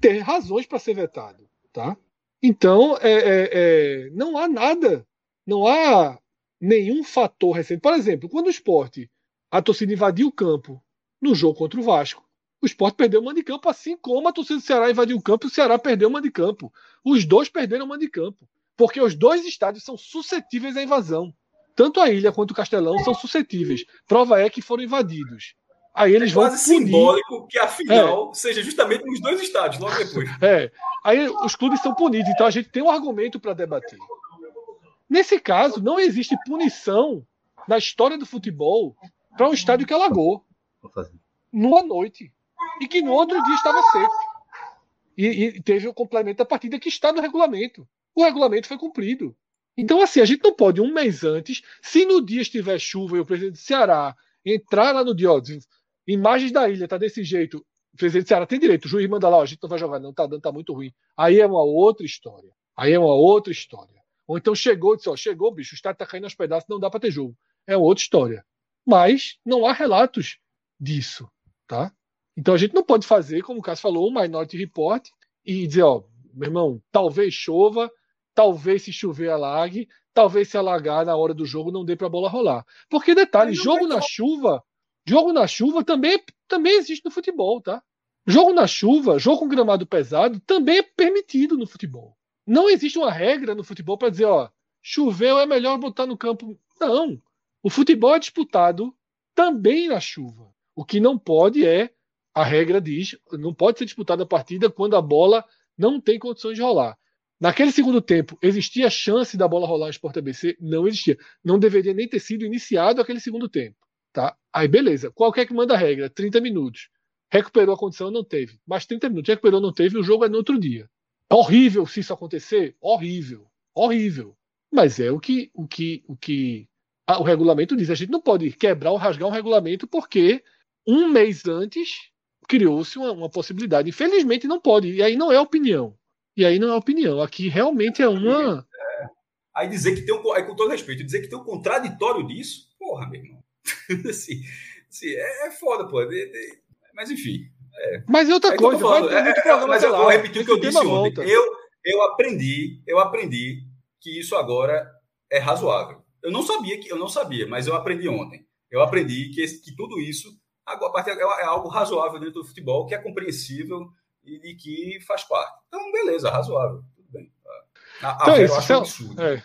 ter razões para ser vetado, tá? Então, é, é, é, não há nada, não há nenhum fator recente. Por exemplo, quando o esporte, a torcida invadiu o campo no jogo contra o Vasco, o Sport perdeu o mando de campo, assim como a torcida do Ceará invadiu o campo e o Ceará perdeu o mando de campo. Os dois perderam o mando de campo. Porque os dois estádios são suscetíveis à invasão. Tanto a ilha quanto o Castelão são suscetíveis. Prova é que foram invadidos. Aí eles é vão quase punir... simbólico que a final é. seja justamente nos dois estádios, logo depois. É. Aí os clubes são punidos, então a gente tem um argumento para debater. Nesse caso, não existe punição na história do futebol para um estádio que alagou. Numa noite e que no outro dia estava seco. E, e teve o complemento da partida que está no regulamento. O regulamento foi cumprido. Então, assim, a gente não pode, um mês antes, se no dia estiver chuva e o presidente do Ceará entrar lá no dia, ó, imagens da ilha, tá desse jeito, o presidente do Ceará tem direito, o juiz manda lá, ó, a gente não vai jogar, não, tá dando, tá muito ruim. Aí é uma outra história. Aí é uma outra história. Ou então chegou, disse, ó, chegou, bicho, o estádio tá caindo aos pedaços, não dá para ter jogo. É outra história. Mas não há relatos disso, tá? Então a gente não pode fazer, como o Cássio falou, um Minority Report e dizer, ó, meu irmão, talvez chova, talvez se chover alague, talvez se alagar na hora do jogo não dê para a bola rolar. Porque detalhe, jogo na chuva, jogo na chuva também, também existe no futebol, tá? Jogo na chuva, jogo com gramado pesado também é permitido no futebol. Não existe uma regra no futebol para dizer, ó, choveu é melhor botar no campo. Não. O futebol é disputado também na chuva. O que não pode é a regra diz não pode ser disputada a partida quando a bola não tem condições de rolar. Naquele segundo tempo, existia chance da bola rolar no Sport ABC? Não existia. Não deveria nem ter sido iniciado aquele segundo tempo. Tá? Aí, beleza. Qualquer que manda a regra? 30 minutos. Recuperou a condição? Não teve. Mas 30 minutos. Recuperou? Não teve. O jogo é no outro dia. É horrível se isso acontecer? Horrível. Horrível. Mas é o que o que o que o regulamento diz. A gente não pode quebrar ou rasgar um regulamento porque um mês antes criou-se uma, uma, possibilidade. Infelizmente não pode. E aí não é opinião. E aí não é opinião. Aqui realmente é uma. É. Aí dizer que tem um. Aí, com todo respeito, dizer que tem um contraditório disso, porra, meu irmão. assim, assim, é, é foda, pô. Mas enfim. É. Mas outra coisa, falando, é, é, mas eu vou repetir o que eu disse ontem. Eu, eu aprendi, eu aprendi que isso agora é razoável. Eu não sabia que eu não sabia, mas eu aprendi ontem. Eu aprendi que, que tudo isso Agora, é, é algo razoável dentro do futebol, que é compreensível e, e que faz parte. Então, beleza, razoável. Tudo bem. A, então, a é isso, Celso, é,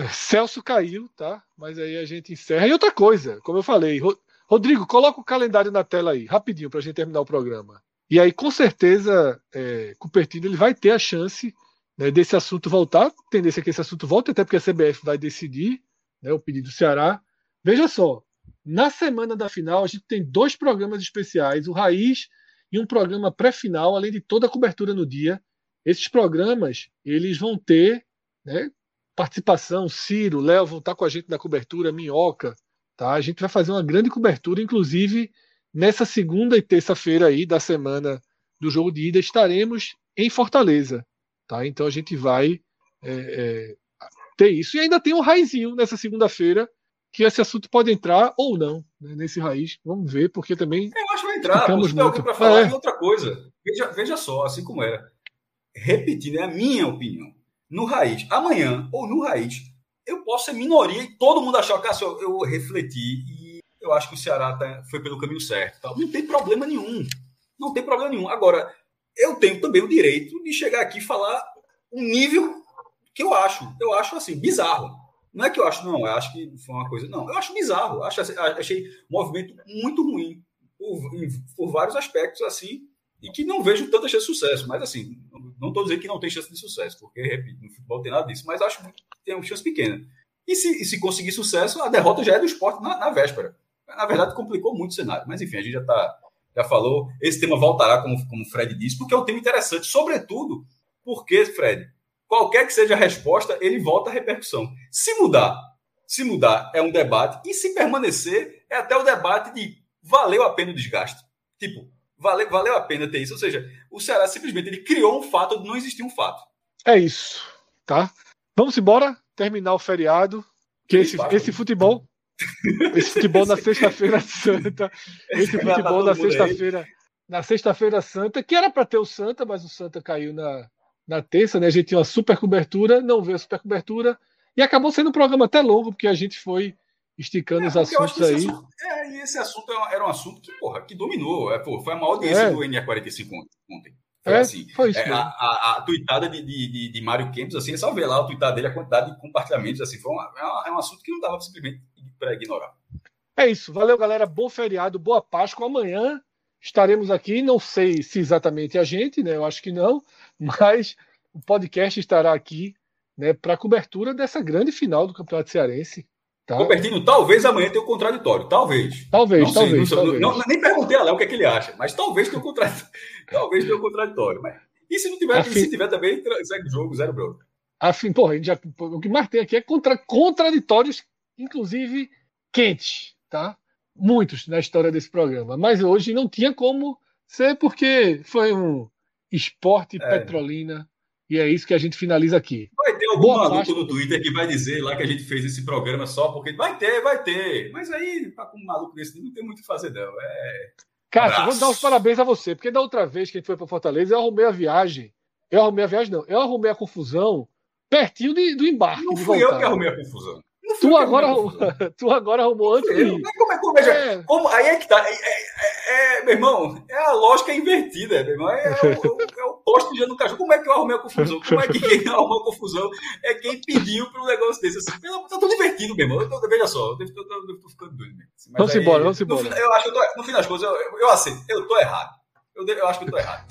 é, Celso caiu, tá? Mas aí a gente encerra. E outra coisa, como eu falei, Rodrigo, coloca o calendário na tela aí, rapidinho, para a gente terminar o programa. E aí, com certeza, é, Cupertino ele vai ter a chance né, desse assunto voltar. Tendência é que esse assunto volte, até porque a CBF vai decidir né, o pedido do Ceará. Veja só, na semana da final, a gente tem dois programas especiais, o Raiz e um programa pré-final, além de toda a cobertura no dia. Esses programas, eles vão ter né, participação, Ciro, Léo vão estar com a gente na cobertura, Minhoca, tá? A gente vai fazer uma grande cobertura, inclusive nessa segunda e terça-feira aí da semana do jogo de ida, estaremos em Fortaleza, tá? Então a gente vai é, é, ter isso. E ainda tem o Raizinho nessa segunda-feira, que esse assunto pode entrar ou não né, nesse raiz. Vamos ver, porque também. Eu acho que vai entrar. Ficamos muito... para falar é. outra coisa. Veja, veja só, assim como era. Repetindo, é a minha opinião. No raiz, amanhã ou no raiz, eu posso ser minoria e todo mundo achar que assim, eu, eu refleti e eu acho que o Ceará tá, foi pelo caminho certo. Tal. Não tem problema nenhum. Não tem problema nenhum. Agora, eu tenho também o direito de chegar aqui e falar um nível que eu acho. Eu acho assim, bizarro. Não é que eu acho, não, eu acho que foi uma coisa. Não, eu acho bizarro. Eu acho, achei um movimento muito ruim por, por vários aspectos, assim, e que não vejo tanta chance de sucesso. Mas, assim, não estou dizendo que não tem chance de sucesso, porque, repito, no futebol tem nada disso, mas acho que tem uma chance pequena. E se, e se conseguir sucesso, a derrota já é do esporte na, na véspera. Na verdade, complicou muito o cenário. Mas, enfim, a gente já está já falou. Esse tema voltará, como, como o Fred disse, porque é um tema interessante, sobretudo porque, Fred, qualquer que seja a resposta, ele volta à repercussão. Se mudar, se mudar é um debate, e se permanecer, é até o debate de valeu a pena o desgaste. Tipo, valeu, valeu a pena ter isso. Ou seja, o Ceará simplesmente ele criou um fato onde não existia um fato. É isso, tá? Vamos embora, terminar o feriado. Que esse, esse futebol. Esse futebol na sexta-feira santa. Esse futebol na sexta-feira. Na sexta-feira santa, que era para ter o Santa, mas o Santa caiu na, na terça, né? A gente tinha uma super cobertura, não veio a super cobertura. E acabou sendo um programa até longo, porque a gente foi esticando é, os assuntos aí. Assunto, é, e esse assunto era um assunto que, porra, que dominou. É, pô, foi a maior audiência é. do NA45 ontem. Foi é, assim. Foi isso, é, a, a, a tuitada de, de, de, Mário Kempis, assim, é só ver lá o tuitada dele, a quantidade de compartilhamentos, assim, foi é, uma, é um assunto que não dava simplesmente para ignorar. É isso. Valeu, galera. Bom feriado, boa Páscoa. Amanhã estaremos aqui. Não sei se exatamente a gente, né? Eu acho que não, mas o podcast estará aqui né, para cobertura dessa grande final do Campeonato Cearense. Tá? Robertino, talvez amanhã tenha o um contraditório. Talvez. Talvez, não talvez. Sei, não, talvez. Não, nem perguntei a Léo o que, é que ele acha, mas talvez tenha o um contraditório. talvez tenha o um contraditório. Mas... E se não tiver, se tiver também, segue o jogo, zero bronca. Afim, porra, já, o que mais tem aqui é contra, contraditórios, inclusive quentes, tá? Muitos na história desse programa. Mas hoje não tinha como ser, porque foi um esporte é. petrolina e é isso que a gente finaliza aqui. Vai ter algum Boa maluco no Twitter que vai dizer lá que a gente fez esse programa só porque. Vai ter, vai ter. Mas aí, com um maluco desse, não tem muito o que fazer, não. É. Cássio, vou dar os parabéns a você, porque da outra vez que a gente foi para Fortaleza, eu arrumei a viagem. Eu arrumei a viagem, não. Eu arrumei a confusão pertinho de, do embarque. Não fui eu que arrumei a confusão. Tu agora, tu agora arrumou antes. Como é, como é, é. Como, aí é que tá. É, é, é, meu irmão, é a lógica invertida, meu irmão. É, é o, é o posto de no cachorro. Como é que eu arrumei a confusão? Como é que quem arrumou a confusão é quem pediu para um negócio desse? Assim, tá tudo invertido, meu irmão. Tô, veja só, eu tô, tô, tô, tô ficando doido. Assim, vamos aí, embora, vamos embora. No, eu acho que eu tô, no fim das coisas, eu, eu aceito. Eu tô errado. Eu, eu acho que eu tô errado.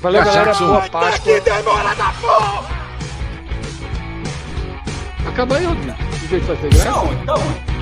Valeu, galera. Boa Páscoa. Que demora da porra! Acaba aí, Rodrigo. Em vez de fazer graça. Não, não.